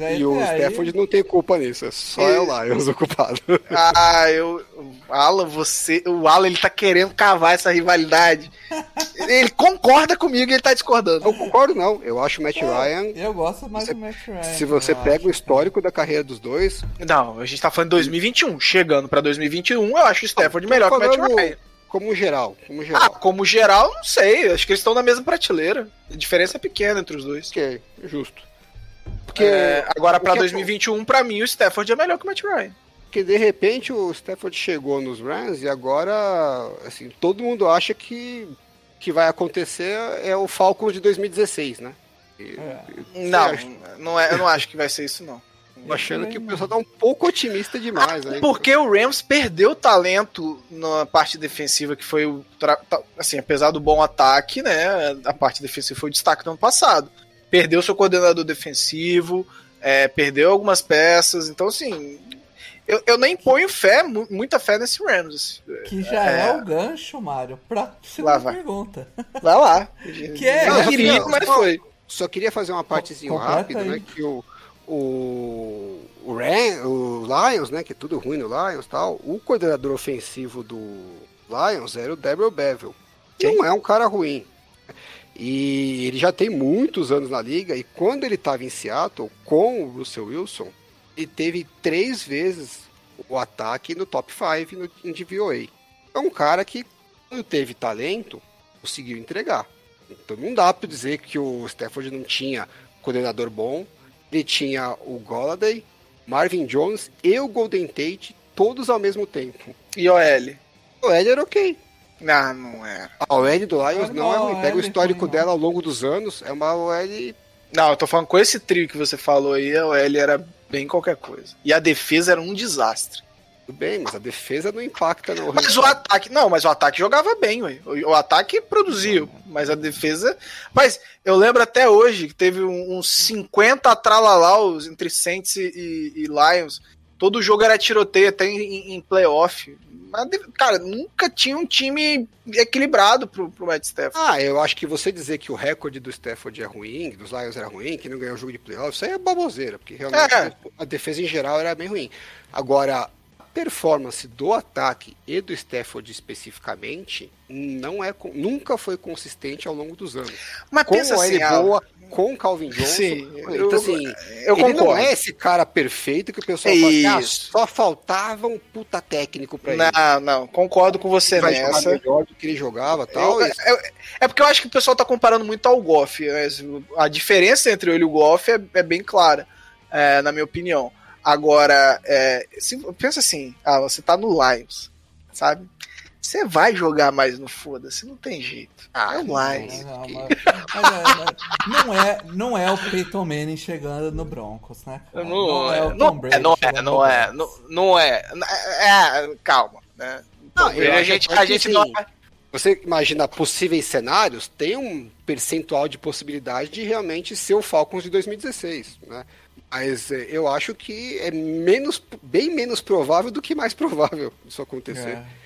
aí, E o aí- Stafford não tem culpa nisso, é só é o Lions o culpado. Ah, eu. Alan, você. O Alan, ele tá querendo cavar essa rivalidade. Ele concorda comigo e ele tá discordando. Eu concordo, não. Eu acho o Matt Ryan. Eu gosto mais Você- do Matt Ryan. Se você pega acho. o histórico da carreira dos dois, Não, a gente tá falando de 2021. Chegando pra 2021, eu acho o Stafford melhor que o Matt Ryan. como geral, como Ah, geral. como geral, não sei. Acho que eles estão na mesma prateleira. A diferença é pequena entre os dois. Ok, justo. Porque, É, agora, o é- 2021, pra mim, o Stafford é melhor que o Matt Ryan. porque de repente o Stafford chegou nos Rams e agora, assim, todo mundo acha que que vai acontecer é o Falcons de 2016, né? E- É. Não, acha? não é, eu não acho que vai ser isso, não. Tô achando que o pessoal tá um pouco otimista demais, né? Porque o Rams perdeu talento na parte defensiva, que foi o. Assim, apesar do bom ataque, né? A parte defensiva foi o destaque do ano passado. Perdeu seu coordenador defensivo, é, perdeu algumas peças. Então, assim. Eu, eu nem ponho fé, mu- muita fé nesse Rams. Que já é, É. o gancho, Mário, pra Lá segunda vai. pergunta. Vai lá. Que é- Não queria, Não, mas foi. Só queria fazer uma partezinha rápida, né? Que o, o, o, Ram, o Lions, né? Que é tudo ruim no Lions e tal. O coordenador ofensivo do Lions era o Deborah Bevel. Que Quem? não é um cara ruim. E ele já tem muitos anos na liga. E quando ele estava em Seattle com o Russell Wilson, ele teve três vezes o ataque no top 5 no, em DVOA. É um cara que, quando teve talento, conseguiu entregar. Então não dá para dizer que o Stafford não tinha coordenador bom. Ele tinha o Golladay, Marvin Jones e o Golden Tate, todos ao mesmo tempo. E o L? O L era ok. Não, não é. A OL do Lions Ah, não é não, ruim. Pega o OL histórico não. dela ao longo dos anos, é uma OL Não, eu tô falando com esse trio que você falou aí, a L era bem qualquer coisa. E a defesa era um desastre. tudo bem, mas a defesa não impacta no Mas o ataque. Não, mas o ataque jogava bem, ué. O, o ataque produziu, mas a defesa. Mas eu lembro até hoje que teve um- uns 50 tralalaus entre Saints e, e Lions. Todo jogo era tiroteio, até em, em- playoff. Mas, cara, nunca tinha um time equilibrado pro, pro Matt Stafford. Ah, eu acho que você dizer que o recorde do Stafford é ruim, dos Lions era ruim, que não ganhou o jogo de playoff, isso aí é baboseira, porque realmente É. a defesa em geral era bem ruim. Agora, a performance do ataque e do Stafford especificamente não é, nunca foi consistente ao longo dos anos. Mas Com pensa assim, Alan, boa, com o Calvin Johnson. Sim, então, eu- assim, eu ele não concordo. é esse cara perfeito que o pessoal É fala assim, ah, só faltava um puta técnico pra ele. Não, não, concordo com você jogar nessa. melhor do que ele jogava tal. Eu- eu- é porque eu acho que o pessoal tá comparando muito ao Goff. né? A diferença entre ele e o Goff é, é bem clara, é, na minha opinião. Agora, é, se, pensa assim, ah, você tá no Lions, sabe? Você vai jogar mais no foda-se, não tem jeito. Ah, é mais. Não, mas- mas é- não, é, não é o Peyton Manning chegando no Broncos, né? cara? Não, é, o não, Tom Brady é, não é, não é, não, não é, é, calma, né? Não, Tom eu Brady, a gente, a gente não Você imagina possíveis cenários, tem um percentual de possibilidade de realmente ser o Falcons de 2016, né? Mas é, eu acho que é menos, bem menos provável do que mais provável isso acontecer. É.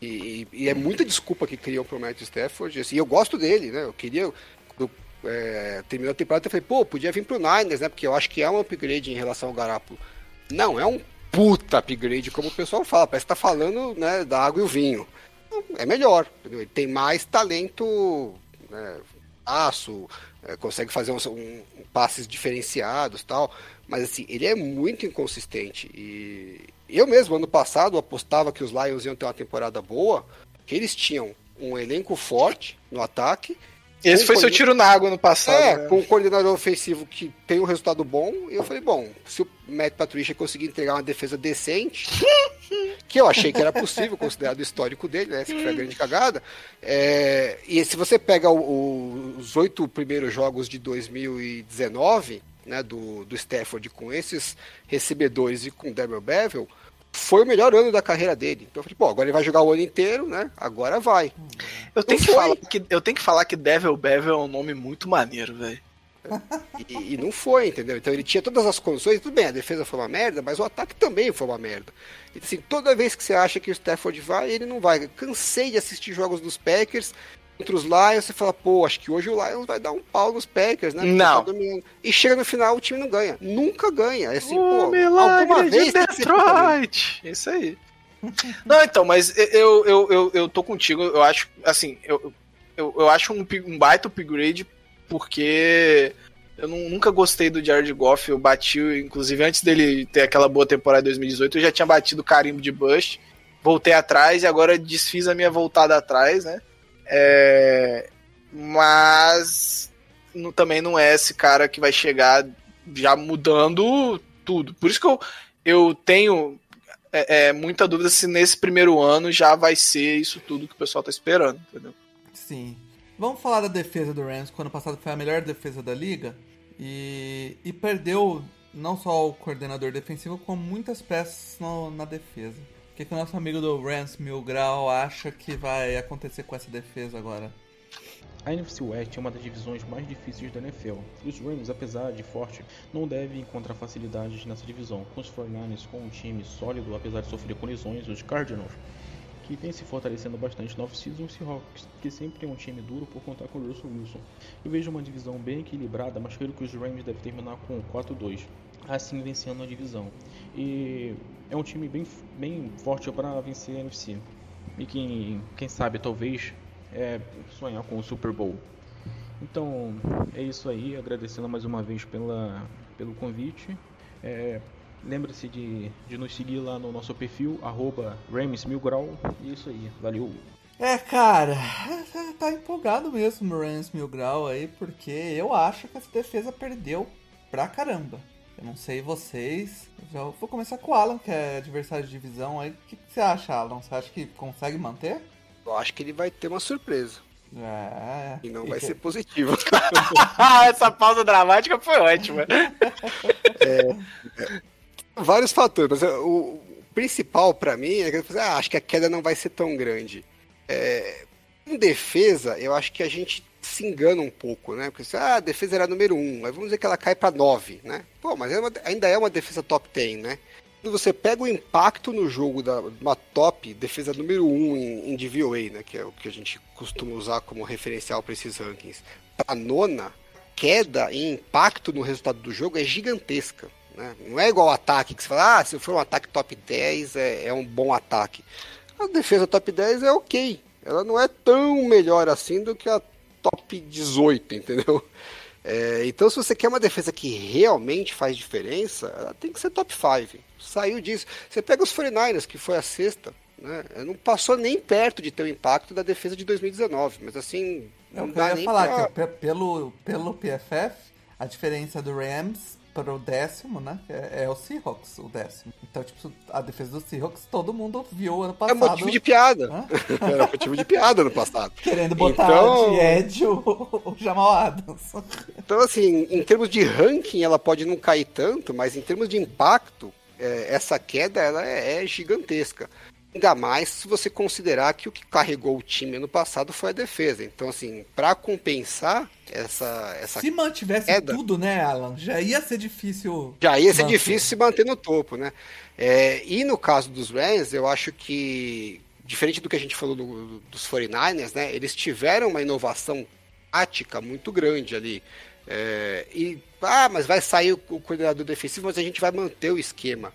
E, e é muita desculpa que criam pro Matt Stafford. Assim, e eu gosto dele, né? Eu queria. Quando é, terminou a temporada, eu falei, pô, podia vir pro Niners, né? Porque eu acho que é um upgrade em relação ao Garápolo. Não, é um puta upgrade, como o pessoal fala. Parece que tá falando né, da água e o vinho. É melhor, entendeu? Ele tem mais talento, né, aço, é, consegue fazer uns, um, passes diferenciados tal. Mas assim, ele é muito inconsistente. E eu mesmo, ano passado, apostava que os Lions iam ter uma temporada boa, que eles tinham um elenco forte no ataque. Esse foi seu tiro na água no passado. É, né? com um coordenador ofensivo que tem um resultado bom, e eu falei, bom, se o Matt Patricia conseguir entregar uma defesa decente, que eu achei que era possível, considerado o histórico dele, né? Essa que foi a grande cagada. é, e se você pega o- o- os oito primeiros jogos de 2019, né, do, do Stafford com esses recebedores e com o Darrell Bevel, foi o melhor ano da carreira dele. Então eu falei, pô, agora ele vai jogar o ano inteiro, né? Agora vai. Eu tenho, Não que foi. falar que, eu tenho que falar que Devil Bevel é um nome muito maneiro, velho. E, e não foi, entendeu? Então ele tinha todas as condições, tudo bem, a defesa foi uma merda, mas o ataque também foi uma merda. E, assim, toda vez que você acha que o Stafford vai, ele não vai. Eu cansei de assistir jogos dos Packers contra os Lions, você fala, pô, acho que hoje o Lions vai dar um pau nos Packers, né? Porque Não. tá e chega no final, o time não ganha. Nunca ganha. É assim, o pô, milagre alguma de vez. Detroit. Isso aí. Não, então, mas eu, eu, eu, eu tô contigo, eu acho, assim, eu, eu, eu acho um, um baita upgrade porque eu nu- nunca gostei do Jared Goff, eu bati, inclusive antes dele ter aquela boa temporada de 2018, eu já tinha batido o carimbo de Bush, voltei atrás e agora desfiz a minha voltada atrás, né? É, mas não- também não é esse cara que vai chegar já mudando tudo. Por isso que eu, eu tenho é, é, muita dúvida se nesse primeiro ano já vai ser isso tudo que o pessoal tá esperando, entendeu? Sim. Vamos falar da defesa do Rams, que ano passado foi a melhor defesa da liga. E, e perdeu não só o coordenador defensivo, como muitas peças no- na defesa. O que, que o nosso amigo do Rams Mil Grau acha que vai acontecer com essa defesa agora? A NFC West é uma das divisões mais difíceis da NFL, e os Rams, apesar de forte, não devem encontrar facilidades nessa divisão, com os 49ers com um time sólido, apesar de sofrer com lesões, os Cardinals, que vem se fortalecendo bastante no off-season, os Seahawks, que sempre é um time duro por contar com o Russell Wilson. Eu vejo uma divisão bem equilibrada, mas creio que os Rams devem terminar com 4-2, assim vencendo a divisão. E é um time bem, bem forte para vencer a NFC. E quem, quem sabe, talvez, é, sonhar com o Super Bowl. Então, é isso aí. Agradecendo mais uma vez pela, pelo convite. É, Lembre-se de, de nos seguir lá no nosso perfil, RamsMilGrau. E é isso aí. Valeu! É, cara, tá empolgado mesmo o Rams aí, porque eu acho que essa defesa perdeu pra caramba. Eu não sei vocês. Já vou começar com o Alan, que é adversário de divisão aí. O que, que você acha, Alan? Você acha que consegue manter? Eu acho que ele vai ter uma surpresa. É. E não vai ser positivo. Essa pausa dramática foi ótima. Vários fatores, mas é, o, o principal pra mim é que eu ah, acho que a queda não vai ser tão grande. É, em defesa, eu acho que a gente se engana um pouco, né? Porque ah, a defesa era número 1, aí vamos dizer que ela cai pra 9, né? Pô, mas é uma- ainda é uma defesa top 10, né? Quando você pega o impacto no jogo da uma top defesa número 1 em, em DVOA, né? Que é o que a gente costuma usar como referencial para esses rankings, pra nona, queda em impacto no resultado do jogo é gigantesca. Né? Não é igual ataque, que você fala, ah, se for um ataque top 10 é, é um bom ataque. A defesa top 10 é ok. Ela não é tão melhor assim do que a top 18, entendeu? É, então, se você quer uma defesa que realmente faz diferença, ela tem que ser top 5. Saiu disso. Você pega os 49ers, que foi a sexta, né? Não passou nem perto de ter o impacto da defesa de 2019. Mas assim, É não o que eu dá ia nem falar, pra... que pe- pelo, pelo PFF, a diferença do Rams para o décimo, né? É, é, o Seahawks, o décimo. Então, tipo, a defesa do Seahawks todo mundo viu ano É passado. motivo de piada. Hã? Era motivo de piada no passado. Querendo botar Então- de Ed o, o Jamal Adams. Então, assim, em termos de ranking, ela pode não cair tanto, mas em termos de impacto, é, essa queda ela é, é gigantesca. Ainda mais se você considerar que o que carregou o time ano passado foi a defesa. Então, assim, para compensar essa, essa Se mantivesse queda. tudo, né, Alan? Já ia ser difícil. Já ia ser manter. difícil se manter no topo, né? É, e no caso dos Rams, eu acho que, diferente do que a gente falou do- dos 49ers, né? Eles tiveram uma inovação tática muito grande ali. É, e, ah, mas vai sair o, o coordenador defensivo, mas a gente vai manter o esquema.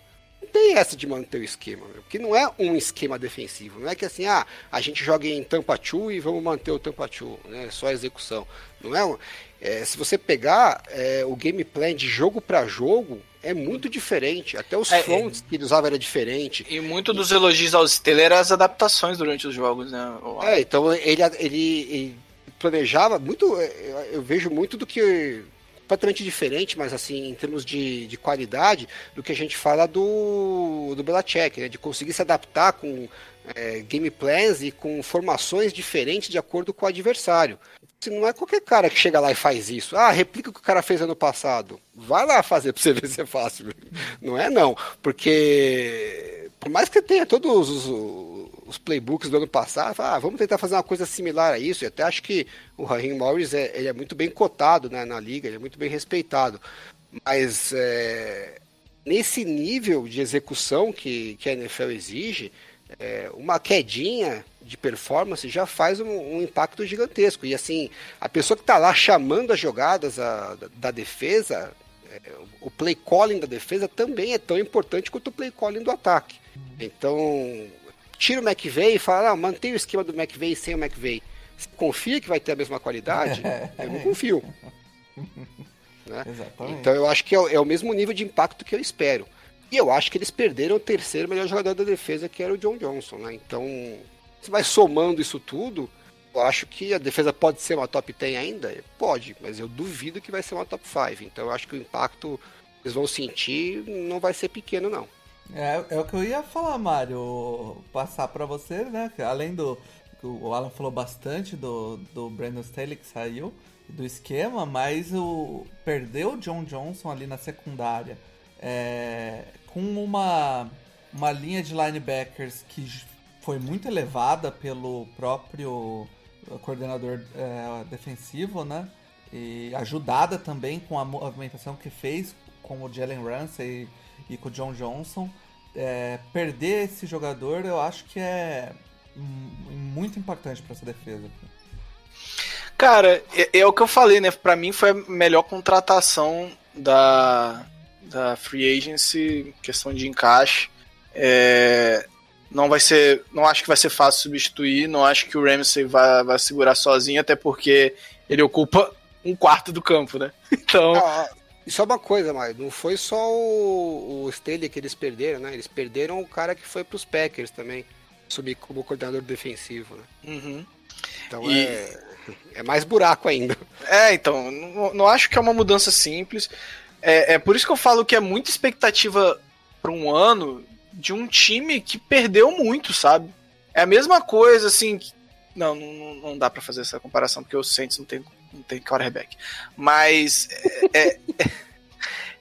Tem essa de manter o esquema, meu, porque não é um esquema defensivo. Não é que assim, ah, a gente joga em Tampa 2 e vamos manter o Tampa 2, né? Só a execução. Não é, um- é, se você pegar é, o game plan de jogo para jogo, é muito diferente. Até os É, fronts que ele usava era diferente. E muito dos elogios ao Steeler eram as adaptações durante os jogos, né? É, então ele, ele, ele planejava muito. é, Eu vejo muito do que. Completamente diferente, mas assim, em termos de, de qualidade, do que a gente fala do, do Belichick, né? De conseguir se adaptar com é, game plans e com formações diferentes de acordo com o adversário. Assim, não é qualquer cara que chega lá e faz isso. Ah, replica o que o cara fez ano passado. Vai lá fazer pra você ver se é fácil. Não é não, porque por mais que tenha todos os, os playbooks do ano passado, ah, vamos tentar fazer uma coisa similar a isso. E até acho que o Raheem Morris é, ele é muito bem cotado né, na liga, ele é muito bem respeitado. Mas é, nesse nível de execução que, que a NFL exige, é, uma quedinha de performance já faz um, um impacto gigantesco. E assim, a pessoa que está lá chamando as jogadas a- da, da defesa, é, o play calling da defesa também é tão importante quanto o play calling do ataque. Então, tira o McVeigh e fala, ah, mantém o esquema do McVeigh sem o McVeigh. Você confia que vai ter a mesma qualidade? Eu não confio. Né? Então eu acho que é, o- é o mesmo nível de impacto que eu espero. E eu acho que eles perderam o terceiro melhor jogador da defesa, que era o John Johnson, né? Então, você vai somando isso tudo, eu acho que a defesa pode ser uma top 10 ainda? Pode, mas eu duvido que vai ser uma top 5. Então eu acho que o impacto que eles vão sentir não vai ser pequeno, não. É, é o que eu ia falar, Mário. Passar pra você, né? Além do. O Alan falou bastante do, do Brandon Staley que saiu, do esquema, mas o perdeu o John Johnson ali na secundária é, com uma, uma linha de linebackers que foi muito elevada pelo próprio coordenador é, defensivo, né? E ajudada também com a movimentação que fez com o Jalen Ramsey e, com o John Johnson. É, perder esse jogador eu acho que é hum, muito impactante para essa defesa. Cara, é, é o que eu falei, né? Pra mim foi a melhor contratação da, da Free Agency, questão de encaixe. É, não vai ser. Não acho que vai ser fácil substituir. Não acho que o Ramsey vai, vai segurar sozinho, até porque ele ocupa um quarto do campo, né? Então. Ah, e só uma coisa, mas não foi só o, o Staley que eles perderam, né? Eles perderam o cara que foi pros Packers também, subir como coordenador defensivo, né? uhum. Então E- é, é mais buraco ainda. É, então, não, não acho que é uma mudança simples. É, é por isso que eu falo que é muita expectativa para um ano de um time que perdeu muito, sabe? É a mesma coisa, assim. que- Não, não, não dá para fazer essa comparação, porque o Saints não tem, não tem quarterback. Mas é, é,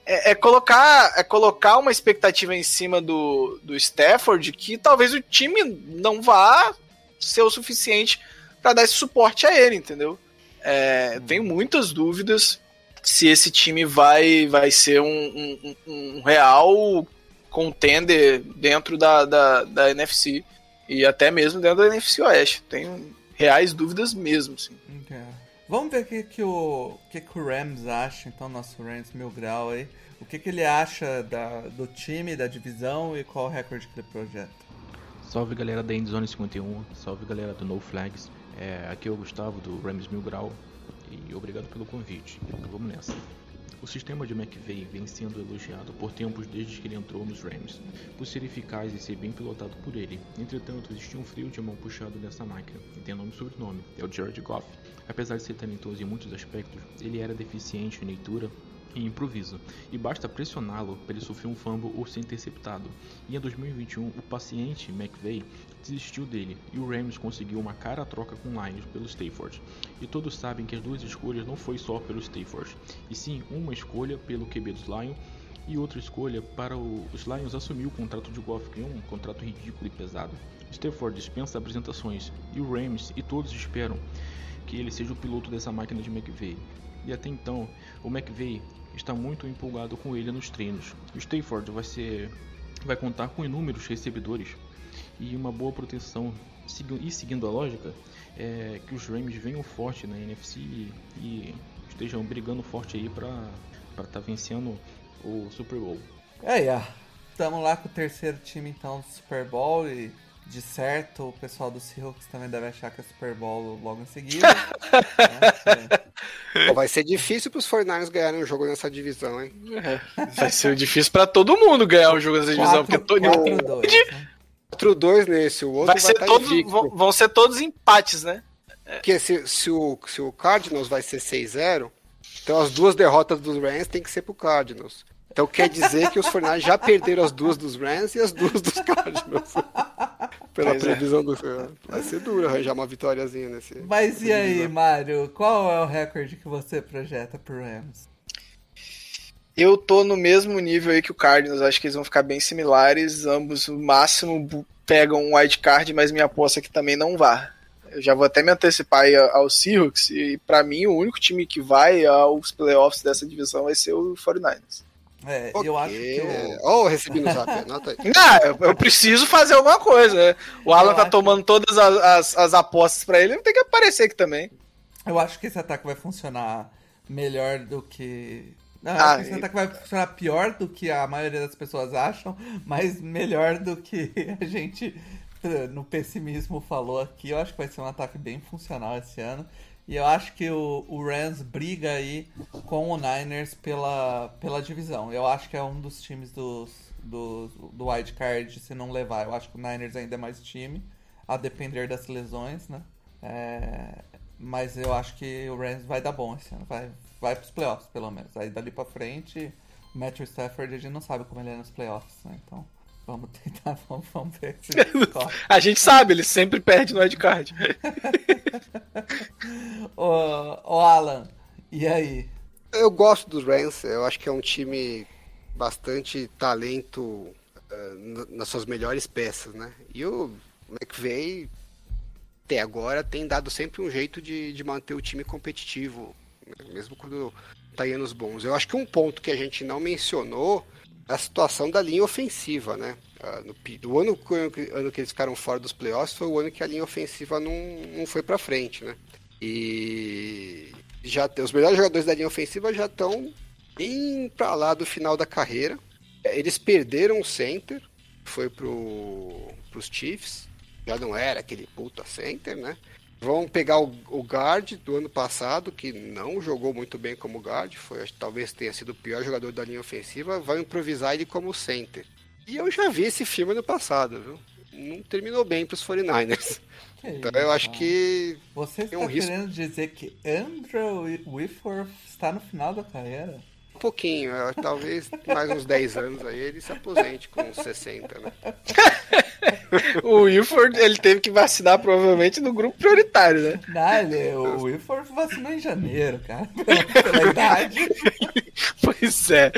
é- é colocar, é colocar uma expectativa em cima do, do Stafford que talvez o time não vá ser o suficiente para dar esse suporte a ele, entendeu? É, Tenho muitas dúvidas se esse time vai, vai ser um, um- um- um real contender dentro da, da, da NFC e até mesmo dentro da NFC Oeste. Tenho reais dúvidas mesmo. Assim. É. Vamos ver o que, que, o, que, que o Rams acha, então, nosso Rams mil grau aí. O que, que ele acha da, do time, da divisão e qual o recorde que ele projeta. Salve galera da Endzone 51, salve galera do No Flags. É, aqui é o Gustavo do Rams Mil Grau e obrigado pelo convite. Vamos nessa. O sistema de McVeigh vem sendo elogiado por tempos desde que ele entrou nos Rams, por ser eficaz e ser bem pilotado por ele. Entretanto, existia um frio de mão puxado nessa máquina, e tem nome e sobrenome, é o Jared Goff. Apesar de ser talentoso em muitos aspectos, ele era deficiente em leitura, em improviso, e basta pressioná-lo para ele sofrer um fumble ou ser interceptado. E em 2021, o paciente McVeigh desistiu dele e o Rams conseguiu uma cara troca com o Lions pelo Stafford. E todos sabem que as duas escolhas não foi só pelo Stafford, e sim uma escolha pelo QB dos Lions e outra escolha para o, os Lions assumir o contrato de Goff, que é um contrato ridículo e pesado. Stafford dispensa apresentações e o Rams e todos esperam que ele seja o piloto dessa máquina de McVeigh. E até então, o McVeigh está muito empolgado com ele nos treinos. O Stafford vai ser vai contar com inúmeros recebedores e uma boa proteção. E seguindo a lógica, é que os Rams venham forte na NFC e, e estejam brigando forte aí para estar tá vencendo o Super Bowl. É, yeah. estamos lá com o terceiro time então do Super Bowl e de certo o pessoal do Seahawks também deve achar que é Super Bowl logo em seguida. né? Vai ser difícil para os 49ers ganharem um jogo nessa divisão, hein? É, vai ser difícil para todo mundo ganhar um jogo nessa divisão, porque todo 4-2 nesse, o outro vai, ser vai tá todos, vão, vão, ser todos empates, né? Porque se, se, o, se o Cardinals vai ser 6-0, então as duas derrotas dos Rams tem que ser pro Cardinals. Então quer dizer que os Fornais já perderam as duas dos Rams e as duas dos Cardinals. Pela pois é. previsão é. do. Vai ser duro arranjar uma vitóriazinha nesse. Mas e aí, Mário? Qual é o recorde que você projeta pro Rams? Eu tô no mesmo nível aí que o Cardinals, acho que eles vão ficar bem similares. Ambos, o máximo, pegam um wild card, mas minha aposta é que também não vá. Eu já vou até me antecipar aí ao Seahawks, e para mim o único time que vai aos playoffs dessa divisão vai ser o 49ers. É, okay. eu acho que. Oh, recebi no zap, anota aí. Não, eu preciso fazer alguma coisa. Né? O Alan eu tá tomando que... todas as, as, as apostas para ele, não tem que aparecer aqui também. Eu acho que esse ataque vai funcionar melhor do que. Não, ah, esse ataque vai funcionar pior do que a maioria das pessoas acham, mas melhor do que a gente no pessimismo falou aqui. Eu acho que vai ser um ataque bem funcional esse ano. E eu acho que o, o Rams briga aí com o Niners pela, pela divisão. Eu acho que é um dos times dos, do, do wild card se não levar. Eu acho que o Niners ainda é mais time, a depender das lesões, né? É, mas eu acho que o Rams vai dar bom esse ano. Vai, vai pros playoffs, pelo menos. Aí dali pra frente, o Matthew Stafford a gente não sabe como ele é nos playoffs, né? Então. Vamos tentar, vamos, vamos ver se A gente sabe, ele sempre perde no wildcard. ô, ô Alan, e aí? Eu gosto dos Rams, eu acho que é um time bastante talento uh, nas suas melhores peças, né? E o McVeigh, até agora, tem dado sempre um jeito de, de manter o time competitivo, né? mesmo quando tá indo nos bons. Eu acho que um ponto que a gente não mencionou a situação da linha ofensiva, né? Ah, no, o ano, ano que eles ficaram fora dos playoffs foi o ano que a linha ofensiva não, não foi para frente, né? E já os melhores jogadores da linha ofensiva já estão bem para lá do final da carreira. Eles perderam o center, foi pro, pros Chiefs, já não era aquele puta center, né? Vão pegar o, o guard do ano passado, que não jogou muito bem como guard, foi, talvez tenha sido o pior jogador da linha ofensiva, vai improvisar ele como center. E eu já vi esse filme no passado, viu? Não terminou bem pros 49ers. Que então isso, eu acho que. Você está um querendo risco... dizer que Andrew Whitworth está no final da carreira? Pouquinho, talvez mais uns 10 anos aí ele se aposente com 60, né? o Wilford, ele teve que vacinar provavelmente no grupo prioritário, né? Não, o Wilford vacinou em janeiro, cara. Pela, pela idade. Pois é.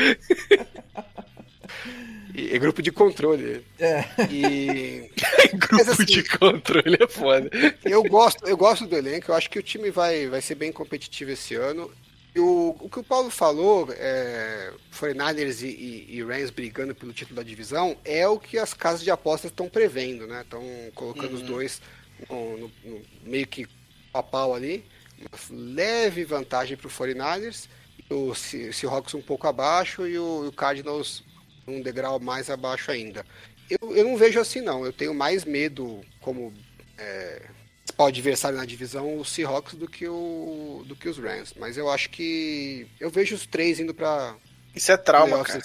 E, é grupo de controle. É. E. grupo assim, de controle é foda. Eu gosto, eu gosto do elenco, eu acho que o time vai, vai ser bem competitivo esse ano. O, o que o Paulo falou, é, 49ers e, e, e, Rams brigando pelo título da divisão, é o que as casas de apostas estão prevendo, né? Estão colocando uhum. os dois no, no, no, meio que a pau ali. Uma leve vantagem para o 49ers, o Seahawks um pouco abaixo e o, o Cardinals um degrau mais abaixo ainda. Eu, eu não vejo assim, não. Eu tenho mais medo como é, adversário na divisão, o Seahawks, do que, o, do que os Rams. Mas eu acho que. Eu vejo os três indo para. Isso é trauma, cara.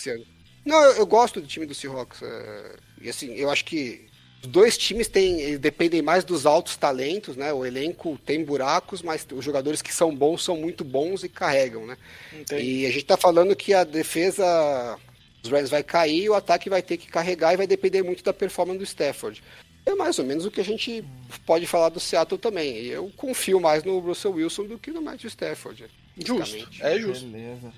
Não, eu, eu, gosto do time do Seahawks. É, e assim, eu acho que Os dois times têm, dependem mais dos altos talentos, né? O elenco tem buracos, mas os jogadores que são bons são muito bons e carregam, né? Entendi. E a gente tá falando que a defesa dos Rams vai cair, o ataque vai ter que carregar e vai depender muito da performance do Stafford. É mais ou menos o que a gente pode falar do Seattle também. Eu confio mais no Russell Wilson do que no Matthew Stafford. Justo, é justo. Beleza.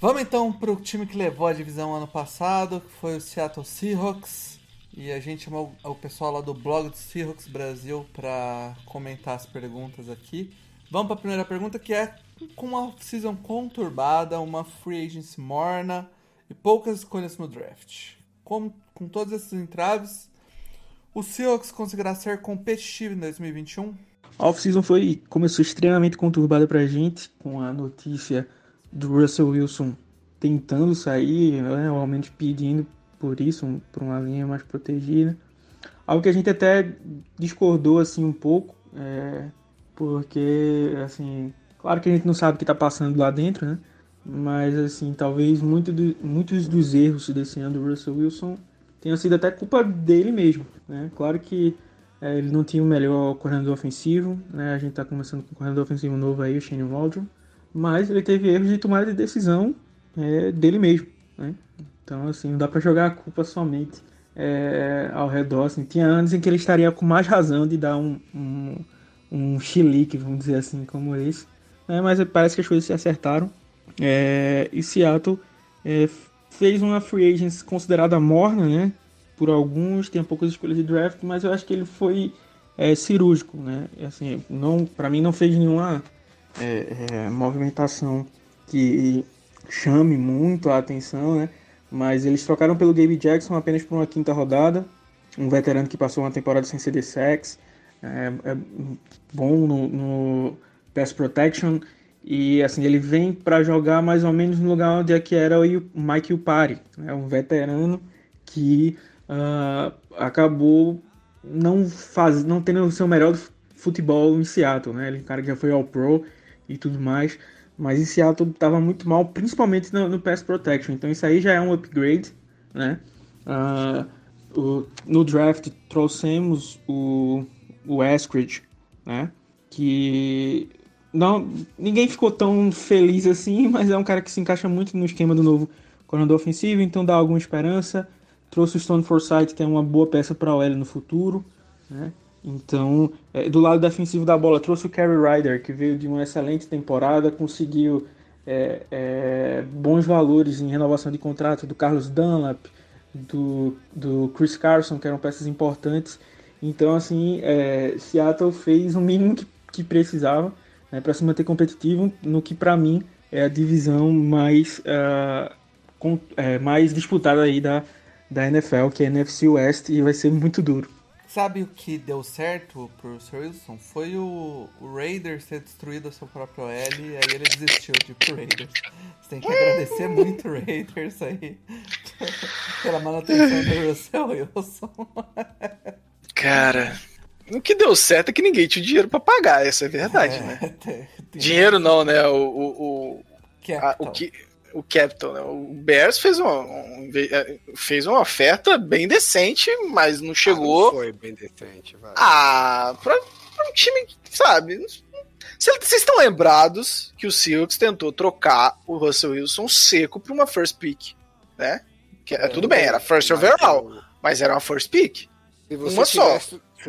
Vamos então pro time que levou a divisão ano passado, que foi o Seattle Seahawks. E a gente chamou o pessoal lá do blog do Seahawks Brasil para comentar as perguntas aqui. Vamos para a primeira pergunta, que é com uma season conturbada, uma free agency morna e poucas escolhas no draft. Com, com todos esses entraves, o Seahawks conseguirá ser competitivo em 2021? A off-season foi, começou extremamente conturbada pra gente, com a notícia do Russell Wilson tentando sair, né, ou ao menos pedindo por isso, por uma linha mais protegida. Algo que a gente até discordou assim um pouco, é, porque assim, claro que a gente não sabe o que está passando lá dentro, né? Mas assim, talvez muito do, muitos dos erros desse ano do Russell Wilson tenham sido até culpa dele mesmo, né? Claro que é, ele não tinha o melhor corredor ofensivo, né? A gente está começando com um corredor ofensivo novo aí, o Shane Waldron, mas ele teve erros de tomada de decisão é, dele mesmo, né? Então, assim, não dá para jogar a culpa somente é, ao redor. Assim. Tinha anos em que ele estaria com mais razão de dar um, um, um chilique, vamos dizer assim, como esse. É, mas parece que as coisas se acertaram. É, e Seattle é, fez uma free agents considerada morna, né? Por alguns, tem poucas escolhas de draft, mas eu acho que ele foi é, cirúrgico, né? Assim, não, para mim não fez nenhuma é, é, movimentação que chame muito a atenção, né? Mas eles trocaram pelo Gabe Jackson apenas por uma quinta rodada. Um veterano que passou uma temporada sem CD sacks. É, é bom no, no pass protection. E assim, ele vem para jogar mais ou menos no lugar onde é que era o Mike Upari. É um veterano que uh, acabou não, faz, não tendo o seu melhor futebol em Seattle. Né? Ele é um cara que já foi ao Pro e tudo mais. Mas em Seattle estava muito mal, principalmente no, no, Pass Protection. Então isso aí já é um upgrade, né? Uh, o, no draft trouxemos o, o Eskridge, né? Que não, ninguém ficou tão feliz assim, mas é um cara que se encaixa muito no esquema do novo corredor ofensivo, então dá alguma esperança. Trouxe o Stone Forsythe, que é uma boa peça para o L no futuro, né? Então, é, do lado defensivo da bola, trouxe o Kerry Ryder, que veio de uma excelente temporada, conseguiu é, é, bons valores em renovação de contrato do Carlos Dunlap, do, do Chris Carson, que eram peças importantes. Então, assim, é, Seattle fez o mínimo que, que precisava né, para se manter competitivo no que, para mim, é a divisão mais, uh, com, é, mais disputada aí da, da NFL, que é a NFC West, e vai ser muito duro. Sabe o que deu certo pro Sir Wilson? Foi o, o Raiders ter destruído a sua própria OL e aí ele desistiu de ir pro Raiders. Você tem que agradecer muito o Raiders aí pela manutenção do Russell Wilson. Cara, o que deu certo é que ninguém tinha dinheiro pra pagar, essa é verdade, É, né? tem- tem- Dinheiro não, né? O, o, o, a- Capital. o que o Capitol, né? O Bears fez uma, um- fez uma oferta bem decente, mas não Ah, chegou. não foi bem decente, vai. Ah, pra, pra um time, que, sabe? Cê- Vocês estão lembrados que o Seahawks tentou trocar o Russell Wilson seco pra uma first pick, né? Que, é, tudo bem, era first overall, mas era uma first pick. Uma só.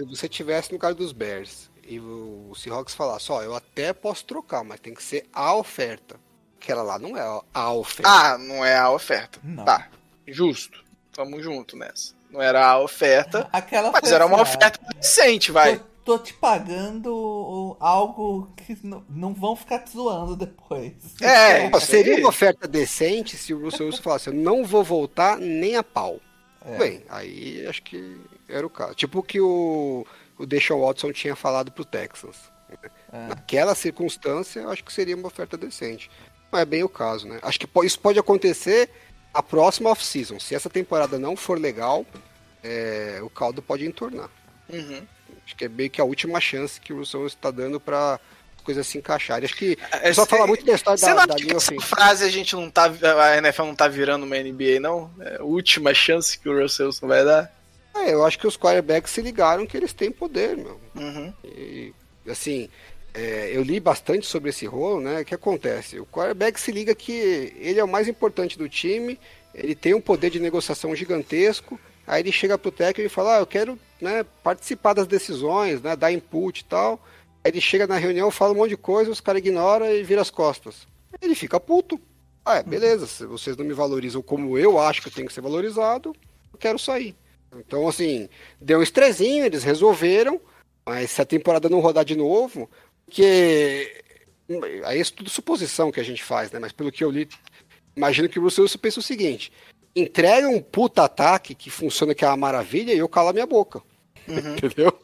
Se você tivesse no caso dos Bears e o Seahawks falasse, ó, eu até posso trocar, mas tem que ser a oferta. Aquela lá não é a- oferta. Ah, não é a oferta. Não. Tá, justo. Tamo junto nessa. Não era a oferta, Aquela mas era uma assim, ah, oferta decente, vai. Tô, tô te pagando algo que não, não vão ficar te zoando depois. É, seria uma oferta decente se o Russell Wilson falasse, eu não vou voltar nem a pau. É. Bem, aí acho que era o caso. Tipo o que o, o Deshaun Watson tinha falado pro Texans. É. Naquela circunstância, acho que seria uma oferta decente. Não é bem o caso, né? Acho que isso pode acontecer a próxima off-season. Se essa temporada não for legal, é, o caldo pode entornar. Uhum. Acho que é meio que a última chance que o Russell está dando para coisas se encaixarem. Acho que É, só cê- falar muito da história da, da linha essa frase a gente não tá. A NFL não tá virando uma NBA, não? É a última chance que o Russell vai dar? É, eu acho que os quarterbacks se ligaram que eles têm poder, meu. Uhum. E, assim, é, eu li bastante sobre esse rolo, né? O que acontece? O quarterback se liga que ele é o mais importante do time, ele tem um poder de negociação gigantesco, aí ele chega pro técnico e fala, ah, eu quero né, participar das decisões, né, dar input e tal. Aí ele chega na reunião, fala um monte de coisa, os caras ignoram e vira as costas. Ele fica puto. Ah, é, beleza, se vocês não me valorizam como eu acho que eu tenho que ser valorizado, eu quero sair. Então, assim, deu um estrezinho, eles resolveram, mas se a temporada não rodar de novo, que aí é tudo suposição que a gente faz, né? Mas pelo que eu li, imagino que o Russell Wilson pensa o seguinte: entrega um puta ataque que funciona que é uma maravilha e eu calo a minha boca. Uhum. Entendeu?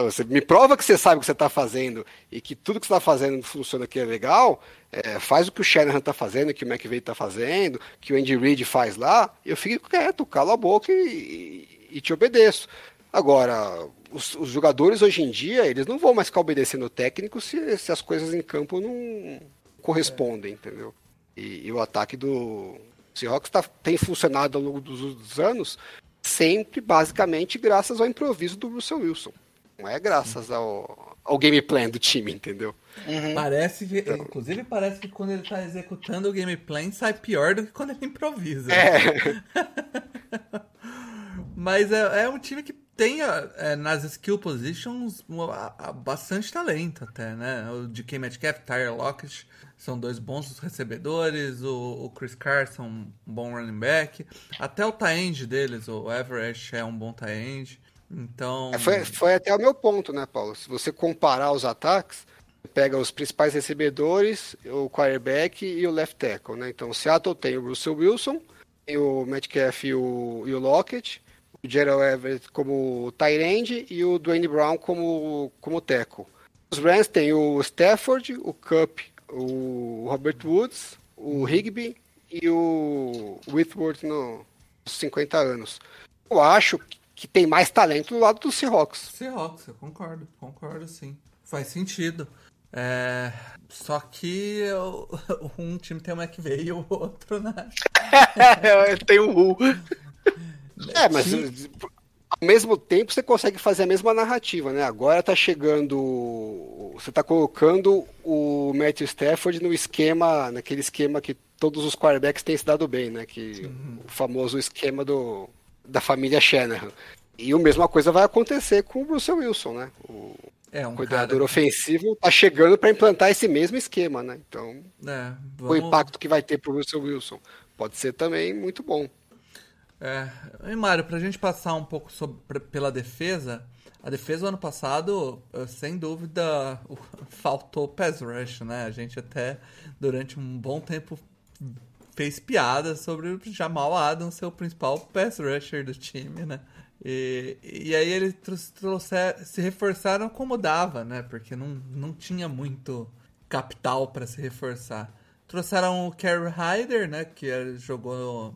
Então, você me prova que você sabe o que você está fazendo e que tudo que você está fazendo funciona que é legal, é, faz o que o Shanahan está fazendo, que o McVeigh está fazendo, que o Andy Reid faz lá, eu fico quieto, calo a boca e, e, te obedeço. Agora, os, os, jogadores hoje em dia, eles não vão mais ficar obedecendo o técnico se, se as coisas em campo não correspondem, entendeu? E, e, o ataque do Seahawks tá, tem funcionado ao longo dos, dos anos sempre, basicamente, graças ao improviso do Russell Wilson. Não é graças ao, ao game plan do time, entendeu? Uhum. Parece que, então... inclusive parece que quando ele tá executando o game plan sai pior do que quando ele improvisa. É. Mas é, é, um time que tem é, nas skill positions bastante talento até, né? O de K. Metcalf, Tyler Lockett são dois bons recebedores, o, o Chris Carson um bom running back, até o tie deles, o Everett é um bom tie então... É, foi, foi até o meu ponto, né, Paulo? Se você comparar os ataques, pega os principais recebedores, o quarterback e o left tackle, né? Então, o Seattle tem o Russell Wilson, tem o Metcalf e o, e o Lockett, o Gerald Everett como tight e o Dwayne Brown como, como tackle. Os Rams têm o Stafford, o Cup, o Robert Woods, o Higby e o Whitworth nos 50 anos. Eu acho que tem mais talento do lado do Seahawks. Seahawks, eu concordo, concordo sim. Faz sentido. É... Só que eu... um time tem o McVeigh e o outro, né? tem o Ru. É, mas ao mesmo tempo você consegue fazer a mesma narrativa, né? Agora tá chegando. Você tá colocando o Matthew Stafford no esquema, naquele esquema que todos os quarterbacks têm se dado bem, né? Que uhum. o famoso esquema do, da família Shanahan. E a mesma coisa vai acontecer com o Russell Wilson, né? O é, um coordenador cara... ofensivo tá chegando para implantar esse mesmo esquema, né? Então, é, vamos... o impacto que vai ter pro Russell Wilson pode ser também muito bom. É, e Mário, pra gente passar um pouco sobre, pela defesa, a defesa do ano passado, eh, sem dúvida, faltou pass rush, né? A gente até, durante um bom tempo, fez piadas sobre o Jamal Adams ser o principal pass rusher do time, né? E, e aí eles trouxeram, se reforçaram como dava, né? Porque não, não tinha muito capital para se reforçar. Trouxeram o Kerry Hyder, né? Que jogou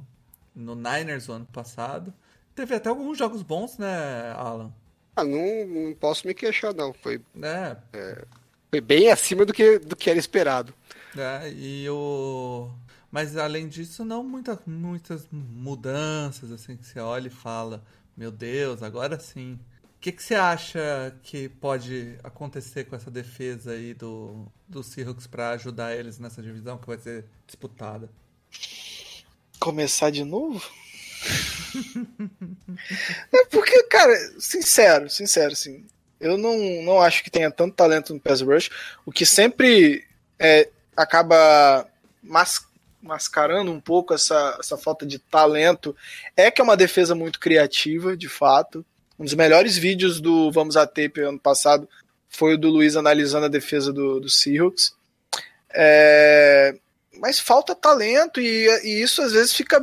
no Niners o ano passado. Teve até alguns jogos bons, né, Alan? Ah, não, não posso me queixar, não. Foi, é. É, foi bem acima do que, do que era esperado. É, e o... Mas além disso, não muita, muitas mudanças, assim, que você olha e fala, meu Deus, agora sim. O que, que você acha que pode acontecer com essa defesa aí do, do Seahawks para ajudar eles nessa divisão que vai ser disputada? começar de novo? é porque, cara, sincero, sincero, assim, eu não, não acho que tenha tanto talento no pass rush. O que sempre é, acaba mas, mascarando um pouco essa, essa falta de talento é que é uma defesa muito criativa, de fato. Um dos melhores vídeos do Vamos a Tape ano passado foi o do Luiz analisando a defesa do, do Seahawks. É, mas falta talento e, e isso às vezes fica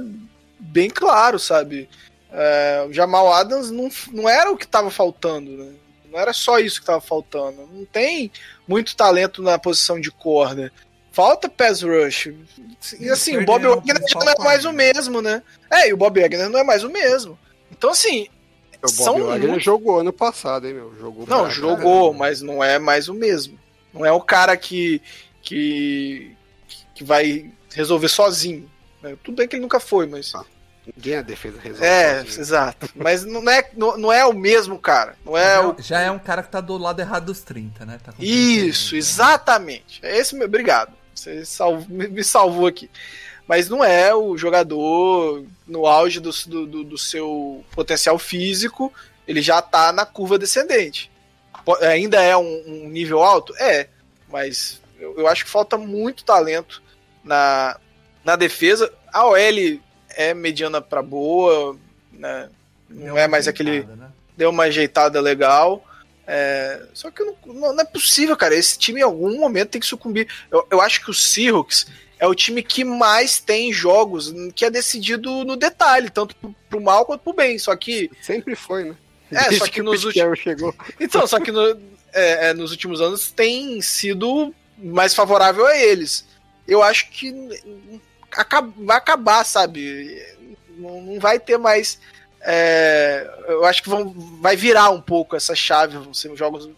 bem claro, sabe? É, o Jamal Adams não, não era o que estava faltando, né? Não era só isso que estava faltando. Não tem muito talento na posição de corner. Falta pass rush. E assim, o Bob Wagner não é mais o mesmo, né? É, e o Bob Wagner não é mais o mesmo. Então, assim. O Bob são Wagner muito... jogou ano passado, hein, meu? Jogou não, jogou, mas não é mais o mesmo. Não é o cara que, que, que vai resolver sozinho. Né? Tudo bem que ele nunca foi, mas. Ah. Ninguém na defesa resolve. É, sozinho. exato. Mas não é, não, não é o mesmo cara. Não é o. Já é um cara que tá do lado errado dos 30, né? Tá com Isso, 30, né? exatamente. É esse meu. Obrigado. Você salvou- me salvou aqui. Mas não é o jogador no auge do, do, do- seu potencial físico, ele já tá na curva descendente. Ainda é um, um nível alto? É, mas eu, eu acho que falta muito talento na, na defesa. A OL é mediana pra boa, né? Não uma é mais aquele né? deu uma ajeitada legal. É, só que não, não- é possível, cara. Esse time em algum momento tem que sucumbir. Eu, eu acho que o Seahawks é o time que mais tem jogos que é decidido no detalhe, tanto pro, pro mal quanto pro bem. Só que. Sempre foi, né? É, Desde só que o nos Carroll chegou. Então, só que no- é, é, nos últimos anos tem sido mais favorável a eles. Eu acho que acaba- vai acabar, sabe? Não, não vai ter mais. É, eu acho que vão, vai virar um pouco essa chave. Vão ser jogos.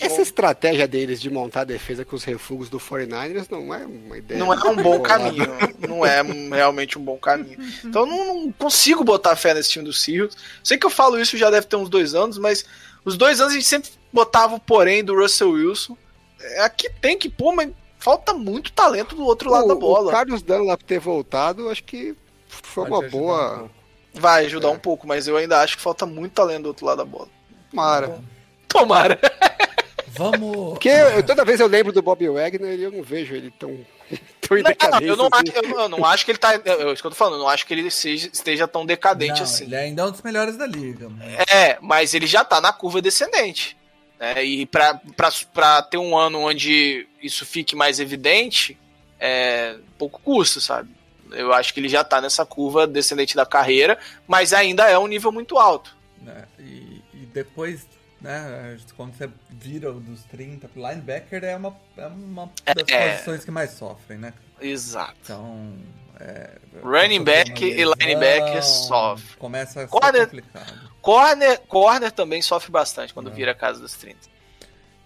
Essa estratégia deles de montar a defesa com os refugos do 49ers não é uma ideia. Não é um bom bolada. caminho. Não é realmente um bom caminho. Então eu não, não consigo botar fé nesse time do Seahawks. Sei que eu falo isso já deve ter uns dois anos, mas os dois anos a gente sempre botava o porém do Russell Wilson. É, Aqui tem que pôr, mas falta muito talento do outro lado o, da O bola. Carlos Dunlap ter voltado, acho que foi Pode uma ajudar um boa. Vai ajudar É. um pouco, mas eu ainda acho que falta muito talento do outro lado da bola. Tomara. Tomara. Vamos. Porque eu- toda vez eu lembro do Bob Wagner e eu não vejo ele tão, tão Não, decadência. eu, não assim. acho, eu, não- eu não acho que ele tá. É isso que eu tô falando, eu não acho que ele seja, esteja tão decadente Não, assim. Ele ainda é um dos melhores da liga. mano. É, mas ele já tá na curva descendente. né? E pra, pra, pra ter um ano onde isso fique mais evidente, é, pouco custa, sabe? Eu acho que ele já tá nessa curva descendente da carreira, mas ainda é um nível muito alto. né? E, e depois, né, quando você vira o dos 30, linebacker é uma, é uma das É. posições que mais sofrem, né? Exato. Então. É, Running back e linebacker lesão, sofre. Começa a ser Corner- complicado. Corner, corner também sofre bastante quando É. vira a casa dos 30.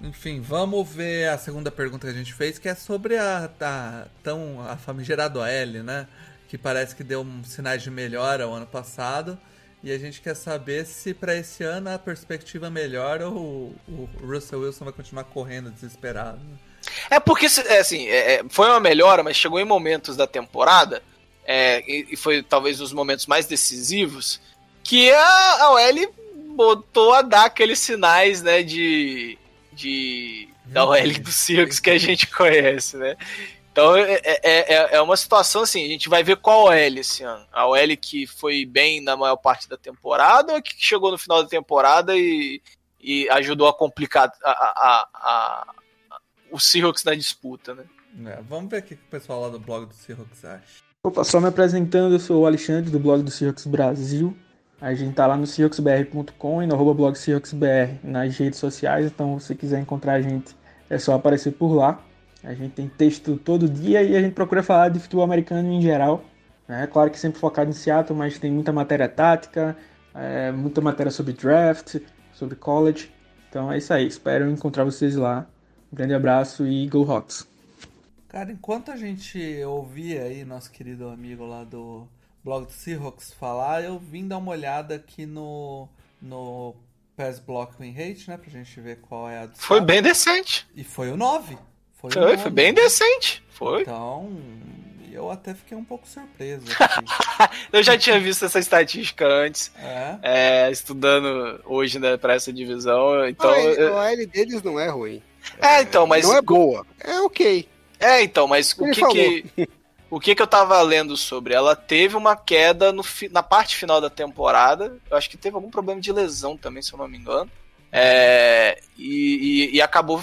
Enfim, vamos ver a segunda pergunta que a gente fez, que é sobre a, a tão a famigerada OL, né? Que parece que deu sinais de melhora o ano passado. E a gente quer saber se para esse ano a perspectiva melhora ou o Russell Wilson vai continuar correndo desesperado. É porque, é, assim, é, é, foi uma melhora, mas chegou em momentos da temporada, é, e, e foi talvez os momentos mais decisivos, que a, a OL botou a dar aqueles sinais, né, de, de da OL do Circus que a gente conhece, né? Então é, é, é- é uma situação assim, a gente vai ver qual OL esse ano. A OL que foi bem na maior parte da temporada ou a que chegou no final da temporada e, e ajudou a complicar a, a, a- o Seahawks na disputa, né? É, vamos ver o que que o pessoal lá do blog do Seahawks acha. Opa, só me apresentando, eu sou o Alexandre do blog do Seahawks Brasil. A gente tá lá no seahawksbr.com e no blog seahawksbr nas redes sociais, então se quiser encontrar a gente é só aparecer por lá. A gente tem texto todo dia e a gente procura falar de futebol americano em geral. É claro que sempre focado em Seattle, mas tem muita matéria tática, é, muita matéria sobre draft, sobre college. Então é isso aí, espero encontrar vocês lá. Um grande abraço e Go Hawks! Cara, enquanto a gente ouvia aí nosso querido amigo lá do blog do Seahawks falar, eu vim dar uma olhada aqui no, no Pass Block Win Rate, né? Pra gente ver qual é a do Foi bem decente. E foi o 9. Foi, o Foi, 9. foi bem decente. Foi. Então, eu até fiquei um pouco surpreso aqui. Eu já tinha visto essa estatística antes, é. é, estudando hoje né, para essa divisão. Então, a, eu- OL, deles não é ruim. é, então, mas não é boa. É ok. é, então, mas o que falou. que o que que eu tava lendo sobre? Ela teve uma queda no, na parte final da temporada. Eu acho que teve algum problema de lesão também, se eu não me engano. É, e, e- e acabou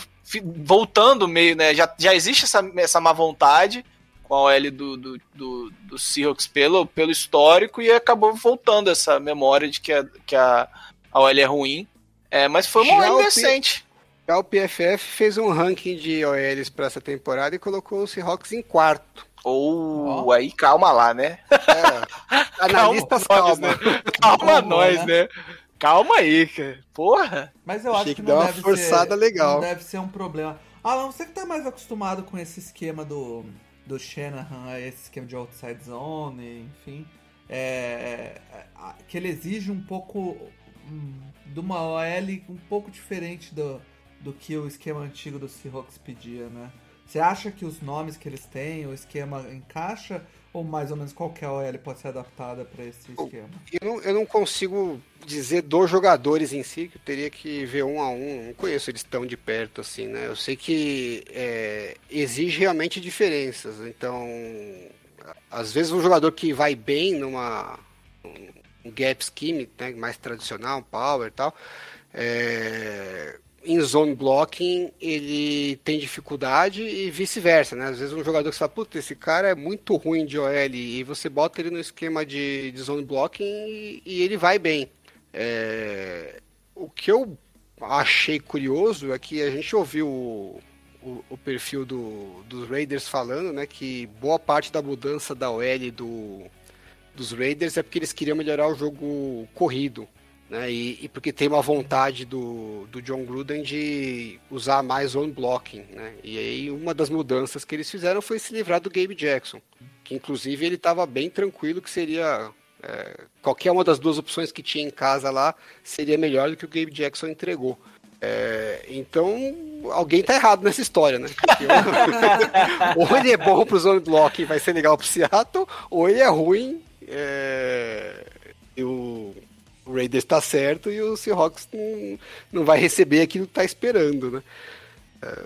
voltando meio, né? Já, já existe essa, essa má vontade com a OL do, do, do, do Seahawks pelo, pelo histórico e acabou voltando essa memória de que a, que a, a OL é ruim. É, mas foi uma OL decente. Já o PFF fez um ranking de OLs para essa temporada e colocou o Seahawks em quarto. Ou Ó. aí, calma lá, né? É, analistas, Calma, calma. Calma Calma, nós, né? né? Calma aí, cara. Porra. Mas eu Achei acho que, que não deu uma deve forçada ser, legal. Não deve ser um problema. Alan, você que tá mais acostumado com esse esquema do, do Shanahan, esse esquema de outside zone, enfim. é, que ele exige um pouco de uma OL um pouco diferente do, do que o esquema antigo do Seahawks pedia, né? Você acha que os nomes que eles têm, o esquema encaixa? Ou mais ou menos qualquer OL pode ser adaptada para esse esquema? Eu não, eu não consigo dizer dos jogadores em si, que eu teria que ver um a um. Não conheço eles tão de perto assim, né? Eu sei que é, exige realmente diferenças. Então, às vezes um jogador que vai bem numa um gap scheme, né, mais tradicional, power e tal, é, em zone blocking ele tem dificuldade e vice-versa, né? Às vezes um jogador que fala, puta, esse cara é muito ruim de OL e você bota ele no esquema de, de zone blocking e, e ele vai bem. É... O que eu achei curioso é que a gente ouviu o, o, o perfil do, dos Raiders falando, né, que boa parte da mudança da OL do, dos Raiders é porque eles queriam melhorar o jogo corrido. Né? E, e, porque tem uma vontade do, do John Gruden de usar mais on blocking, né? E aí uma das mudanças que eles fizeram foi se livrar do Gabe Jackson, que inclusive ele estava bem tranquilo que seria é, qualquer uma das duas opções que tinha em casa lá seria melhor do que o Gabe Jackson entregou. É, então alguém está errado nessa história, né? ou ele é bom para zone blocking, vai ser legal para o Seattle, ou ele é ruim. É, e o o Raiders está certo e o Seahawks não, não vai receber aquilo que está esperando, né? É,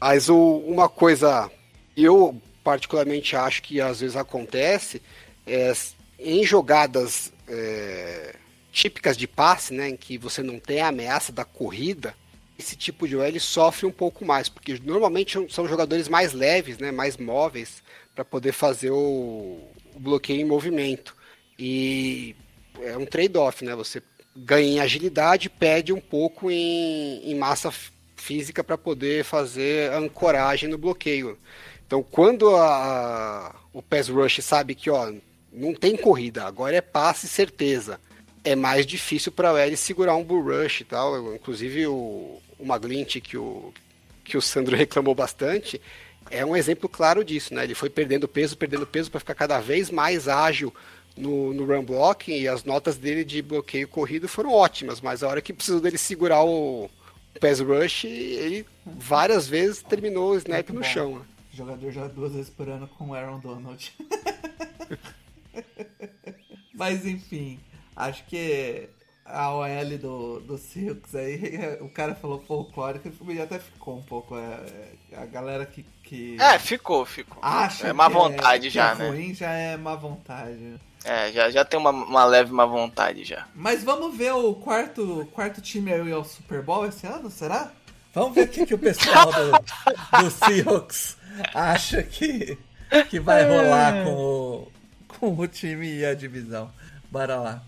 mas o, uma coisa eu particularmente acho que às vezes acontece é em jogadas é, típicas de passe, né, em que você não tem a ameaça da corrida, esse tipo de OL sofre um pouco mais, porque normalmente são jogadores mais leves, né, mais móveis para poder fazer o, o bloqueio em movimento. E é um trade-off, né? Você ganha em agilidade, perde um pouco em, em massa física para poder fazer ancoragem no bloqueio. Então, quando a, o pass rush sabe que ó, não tem corrida, agora é passe certeza, é mais difícil para L segurar um bull rush e tal. Inclusive o, o que o, que o Sandro reclamou bastante é um exemplo claro disso, né? Ele foi perdendo peso, perdendo peso para ficar cada vez mais ágil no, no run blocking e as notas dele de bloqueio corrido foram ótimas, mas a hora que precisou dele segurar o pass rush, ele várias vezes terminou o snap no chão. Né? O jogador joga duas vezes por ano com o Aaron Donald. mas enfim, acho que a OL do, do Silks aí, o cara falou folclórico e até ficou um pouco. É, a galera que, que. É, ficou, ficou. Acha é má vontade é, já, que é né? ruim já é má vontade. É, já, já tem uma, uma leve má vontade já. Mas vamos ver o quarto, quarto time aí ao Super Bowl esse ano, será? Vamos ver o que, que o pessoal do, do Seahawks acha que, que vai rolar com o, com o time e a divisão. Bora lá.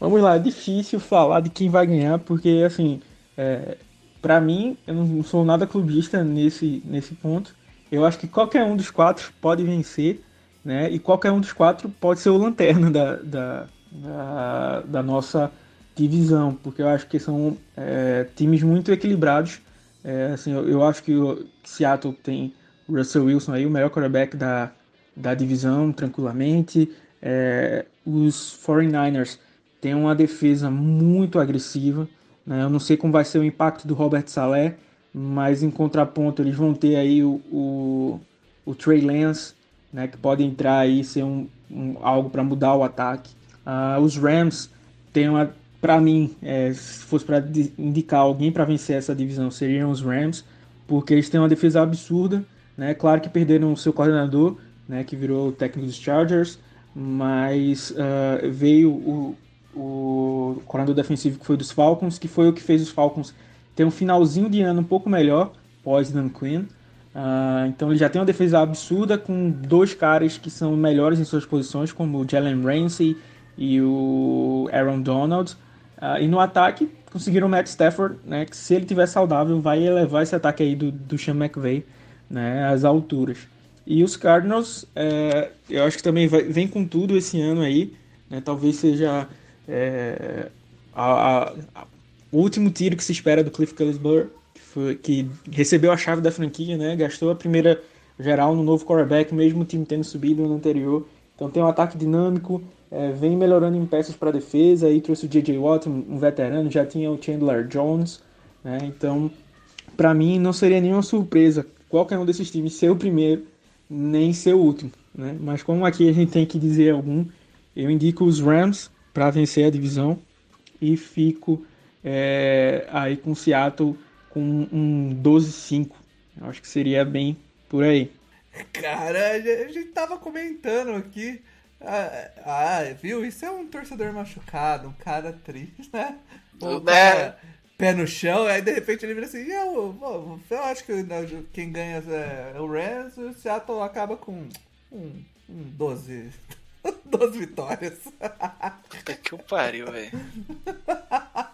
Vamos lá, é difícil falar de quem vai ganhar, porque assim, é, para mim, eu não sou nada clubista nesse, nesse ponto. Eu acho que qualquer um dos quatro pode vencer né? E qualquer um dos quatro pode ser o lanterna da, da, da, da nossa divisão, porque eu acho que são é, times muito equilibrados. É, assim, eu, eu, acho que o Seattle tem Russell Wilson aí, o melhor quarterback da, da divisão, tranquilamente. É, os 49ers têm uma defesa muito agressiva. Né? Eu não sei como vai ser o impacto do Robert Saleh, mas em contraponto eles vão ter aí o, o, o Trey Lance, né, que pode entrar aí ser um, um algo para mudar o ataque. Uh, os Rams têm uma, para mim, é, se fosse para indicar alguém para vencer essa divisão, seriam os Rams, porque eles têm uma defesa absurda, né? Claro que perderam o seu coordenador, né, que virou o técnico dos Chargers, mas uh, veio o, o coordenador defensivo que foi dos Falcons, que foi o que fez os Falcons ter um finalzinho de ano um pouco melhor pós Dan Quinn. Uh, então ele já tem uma defesa absurda com dois caras que são melhores em suas posições, como o Jalen Ramsey e o Aaron Donald. Uh, e no ataque conseguiram o Matt Stafford, né, que se ele tiver saudável vai elevar esse ataque aí do, do Sean McVay né, às alturas. E os Cardinals, é, eu acho que também vai, vem com tudo esse ano aí. Né, talvez seja é, a, a, a, o último tiro que se espera do Cliff Kingsbury foi, que recebeu a chave da franquia, né? Gastou a primeira geral no novo quarterback, mesmo o time tendo subido no anterior. Então tem um ataque dinâmico, é, vem melhorando em peças para defesa, aí trouxe o J.J. Watt, um veterano, já tinha o Chandler Jones, né? Então, para mim, não seria nenhuma surpresa qualquer um desses times ser o primeiro, nem ser o último, né? Mas como aqui a gente tem que dizer algum, eu indico os Rams para vencer a divisão e fico é, aí com o Seattle com um 12-5. Acho que seria bem por aí. Cara, a gente tava comentando aqui. Ah, ah, viu? Isso é um torcedor machucado, um cara triste, né? É. cara, pé no chão, aí de repente ele vira assim, "E eu, eu, eu acho que né, quem ganha é o Rams e o Seattle acaba com um, um 12, 12 vitórias. Puta que o pariu, velho.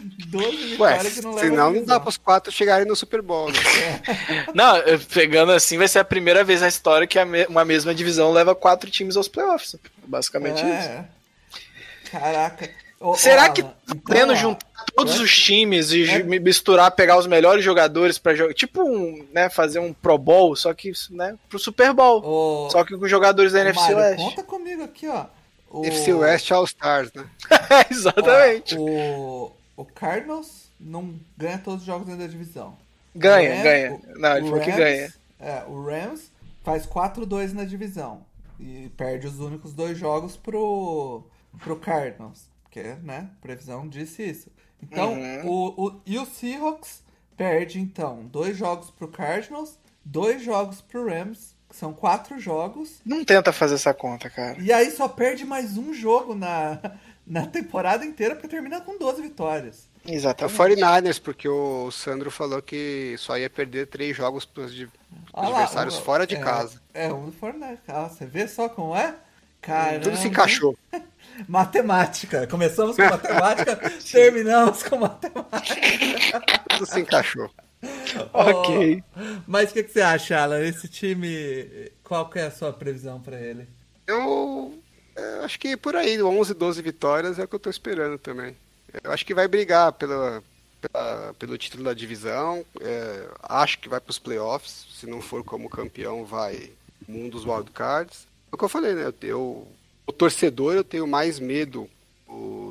12 Ué, vitórias que não senão não dá pros quatro chegarem no Super Bowl. Né? Não, pegando assim, vai ser a primeira vez na história que uma mesma divisão leva quatro times aos playoffs. Basicamente isso. É. Caraca. Ô, Será ô, que Alan, tá então, podendo ó, juntar todos é? os times e É. misturar, pegar os melhores jogadores pra jogar? Tipo, um, né, fazer um Pro Bowl, só que, né, pro Super Bowl. ô, Só que com jogadores da ô, NFC Mário, West. Conta comigo aqui, ó. O- FC West All Stars, né? Exatamente. Ó, o, o Cardinals não ganha todos os jogos dentro da divisão. Ganha, Rams- ganha. Não, ele falou que Rams- ganha. É, o Rams faz 4-2 na divisão. E perde os únicos dois jogos pro, pro Cardinals. Porque, né, previsão disse isso. Então, Uhum. o, o, e o Seahawks perde, então, dois jogos pro Cardinals, dois jogos pro Rams, que são quatro jogos. Não tenta fazer essa conta, cara. E aí só perde mais um jogo na, na temporada inteira, porque termina com 12 vitórias. É o Exatamente. 49ers, porque o Sandro falou que só ia perder três jogos Olha lá, adversários o- fora de é, casa. É, um do Fortnite. Ah, você vê só como é? Caramba. Tudo se encaixou. Matemática. Começamos com matemática, terminamos com matemática. Tudo se encaixou. Ok. Mas o que, que você acha, Alan? Esse time, qual que é a sua previsão pra ele? Eu é, acho que por aí, 11, 12 vitórias é o que eu tô esperando também. Eu acho que vai brigar pela, pela- pelo título da divisão. é, acho que vai pros playoffs. Se não for como campeão, vai um dos wildcards. É o que eu falei, né? Eu, eu- o torcedor eu tenho mais medo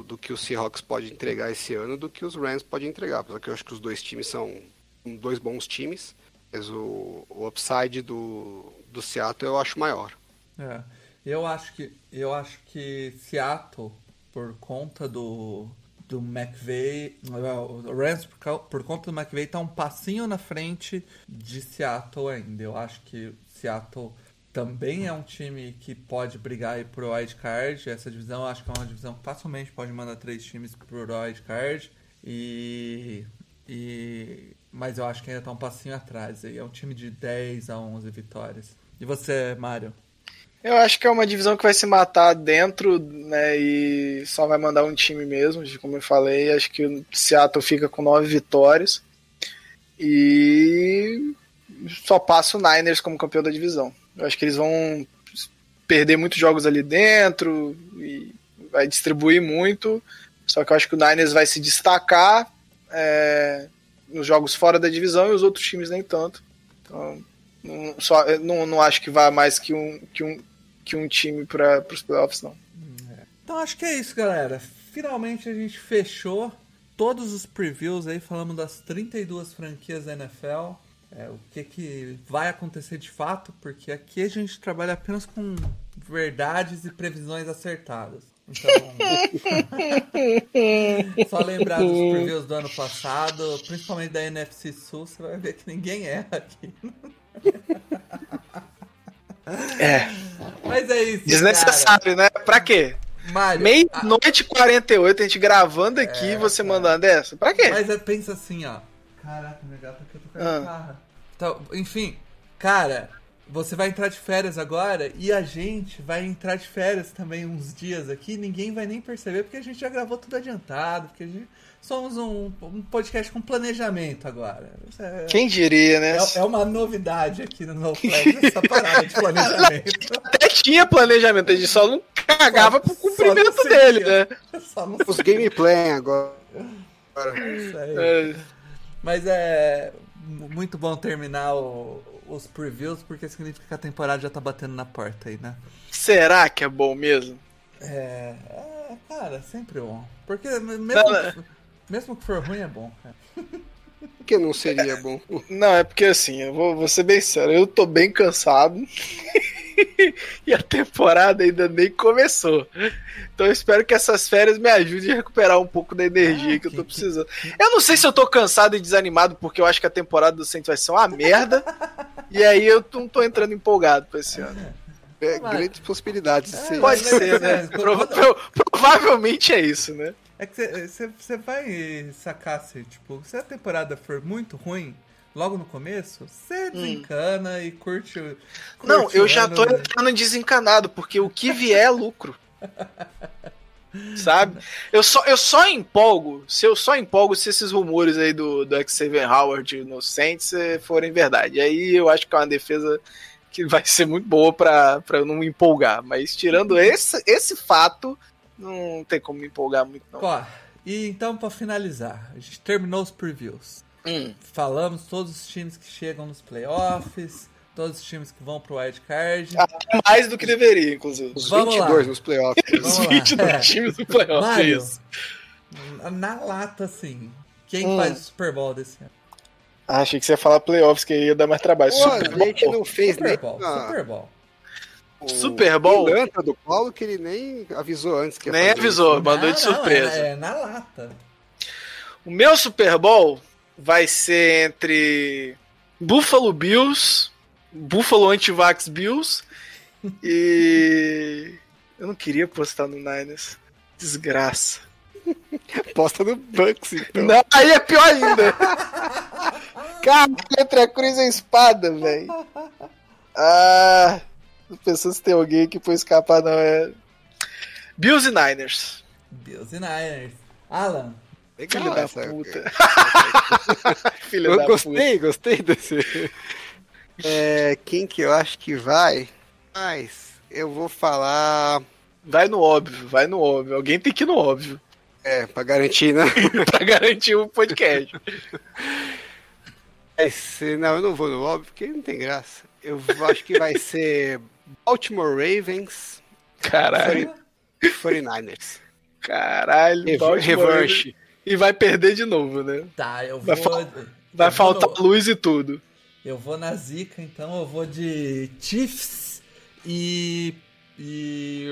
do que o Seahawks pode entregar esse ano do que os Rams podem entregar. Porque eu acho que os dois times são dois bons times. Mas o, o upside do, do Seattle eu acho maior. É, eu acho que eu acho que Seattle, por conta do do McVay, o Rams por, por conta do McVay tá um passinho na frente de Seattle ainda. Eu acho que Seattle também é um time que pode brigar aí pro wild card. Essa divisão eu acho que é uma divisão que facilmente pode mandar três times pro wild card e e mas eu acho que ainda tá um passinho atrás. aí. É um time de 10 a 11 vitórias. E você, Mário? Eu acho que é uma divisão que vai se matar dentro, né? E só vai mandar um time mesmo, como eu falei. Acho que o Seattle fica com nove vitórias. E só passa o Niners como campeão da divisão. Eu acho que eles vão perder muitos jogos ali dentro e vai distribuir muito. Só que eu acho que o Niners vai se destacar é, nos jogos fora da divisão e os outros times nem tanto. Então, não, só, não, não acho que vá mais que um, que um, que um time para os playoffs, não. Então acho que é isso, galera. Finalmente a gente fechou todos os previews aí, falamos das 32 franquias da NFL. É, o que, que vai acontecer de fato, porque aqui a gente trabalha apenas com verdades e previsões acertadas. Então, só lembrar dos previews do ano passado, principalmente da NFC Sul, você vai ver que ninguém erra aqui. É. Mas é isso. Desnecessário, né? Pra quê? Cara. Meia-noite e 48, a gente gravando aqui e você mandando essa. Pra quê? Mas é, pensa assim, ó. Caraca, meu gato aqui eu tô com a Ah. guitarra. Então, enfim, cara, você vai entrar de férias agora e a gente vai entrar de férias também uns dias aqui. Ninguém vai nem perceber porque a gente já gravou tudo adiantado. Porque a gente somos um, um podcast com planejamento agora. É, Quem diria, né? é, é uma novidade aqui no No Flag, essa parada de planejamento. Até tinha planejamento, a gente só não cagava pro Só cumprimento não dele, né? Só não Os gameplay agora. Isso aí. É, Mas é muito bom terminar o- os previews, porque significa que a temporada já tá batendo na porta aí, né? será que é bom mesmo? É, é, cara, sempre bom. Porque mesmo, Não, que, mesmo que for ruim é bom, cara. Por que não seria bom? Não, é porque assim, eu vou, vou ser bem sério, eu tô bem cansado. e a temporada ainda nem começou. Então eu espero que essas férias me ajudem a recuperar um pouco da energia Ah, que eu tô precisando. Eu não sei se eu tô cansado e desanimado, porque eu acho que a temporada do Saints vai ser uma merda. e aí eu não tô entrando empolgado pra esse ano. É, grandes possibilidades. É. Pode ser, né? pro- provavelmente é isso, né? É que você vai sacar se, tipo, se a temporada for muito ruim, logo no começo, você desencana e curte o. Não, curte eu já tô né? entrando desencanado, porque o que vier é lucro. Sabe? Eu só, eu só empolgo, se eu só empolgo se esses rumores aí do, do Xavier Howard no Saints eh, forem verdade. Aí eu acho que é uma defesa que vai ser muito boa pra, pra eu não me empolgar. Mas tirando esse, esse fato, não tem como me empolgar muito, não. Ó, e então, pra finalizar, a gente terminou os previews. Hum. Falamos todos os times que chegam nos playoffs, todos os times que vão pro wild card. Até mais do que deveria, inclusive. Os Vamos 22 lá. nos playoffs. Vamos Os lá. 22 É. times do playoff. Mário, isso. na lata, assim, quem Hum. faz o Super Bowl desse ano? Ah, achei que você ia falar playoffs, que ia dar mais trabalho. Pô, Super a gente Bowl. não fez Super nem Bowl, a- Super Bowl. O Super Bowl? pilantra do Paulo que ele nem avisou antes que Nem avisou, isso. mandou Não, de não, surpresa. É, é na lata. O meu Super Bowl vai ser entre Buffalo Bills, Buffalo Antivax Bills e. Eu não queria postar no Niners. Desgraça. Posta no Bucks, então. Não, aí é pior ainda. Cara, entre a cruz e a espada, velho. Ah. Tô pensando se tem alguém que foi escapar, não. É. Bills e Niners. Bills e Niners. Alan, Legal Filho da essa. puta. Filho Eu da gostei, gostei desse. É, quem que eu acho que vai? Mas eu vou falar. Vai no óbvio, vai no óbvio. Alguém tem que ir no óbvio. É, pra garantir, né? pra garantir o podcast. Mas, não, eu não vou no óbvio, porque não tem graça. Eu acho que vai ser Baltimore Ravens, Caralho. 49ers. Caralho. Rev- Baltimore revanche. E vai perder de novo, né? tá, eu Vai vou. eu Vai vou faltar no- luz e tudo. Eu vou na zica, então eu vou de Chiefs e. E.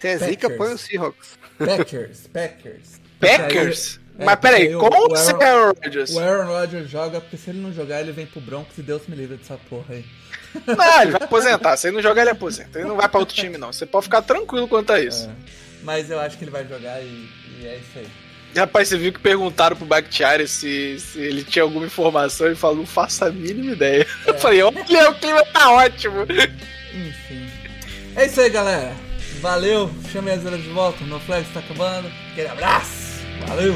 Se é zica, põe o Seahawks. Packers, Packers. Packers? É, Mas peraí, porque com o- Aaron- Aaron Rodgers? O Aaron Rodgers joga, porque se ele não jogar, ele vem pro Broncos e Deus me livre dessa porra aí. Não, ele vai aposentar. Se ele não jogar, ele aposenta. Ele não vai pra outro time, não. Você pode ficar tranquilo quanto a isso. É. Mas eu acho que ele vai jogar e, e é isso aí. Rapaz, você viu que perguntaram pro Bakhtiari se, se ele tinha alguma informação. Ele falou, não faço a mínima ideia. Eu falei, olha, o clima tá ótimo. Enfim. É isso aí, galera. Valeu. Chame a Zera de volta. No Flex tá acabando. Aquele abraço. Valeu.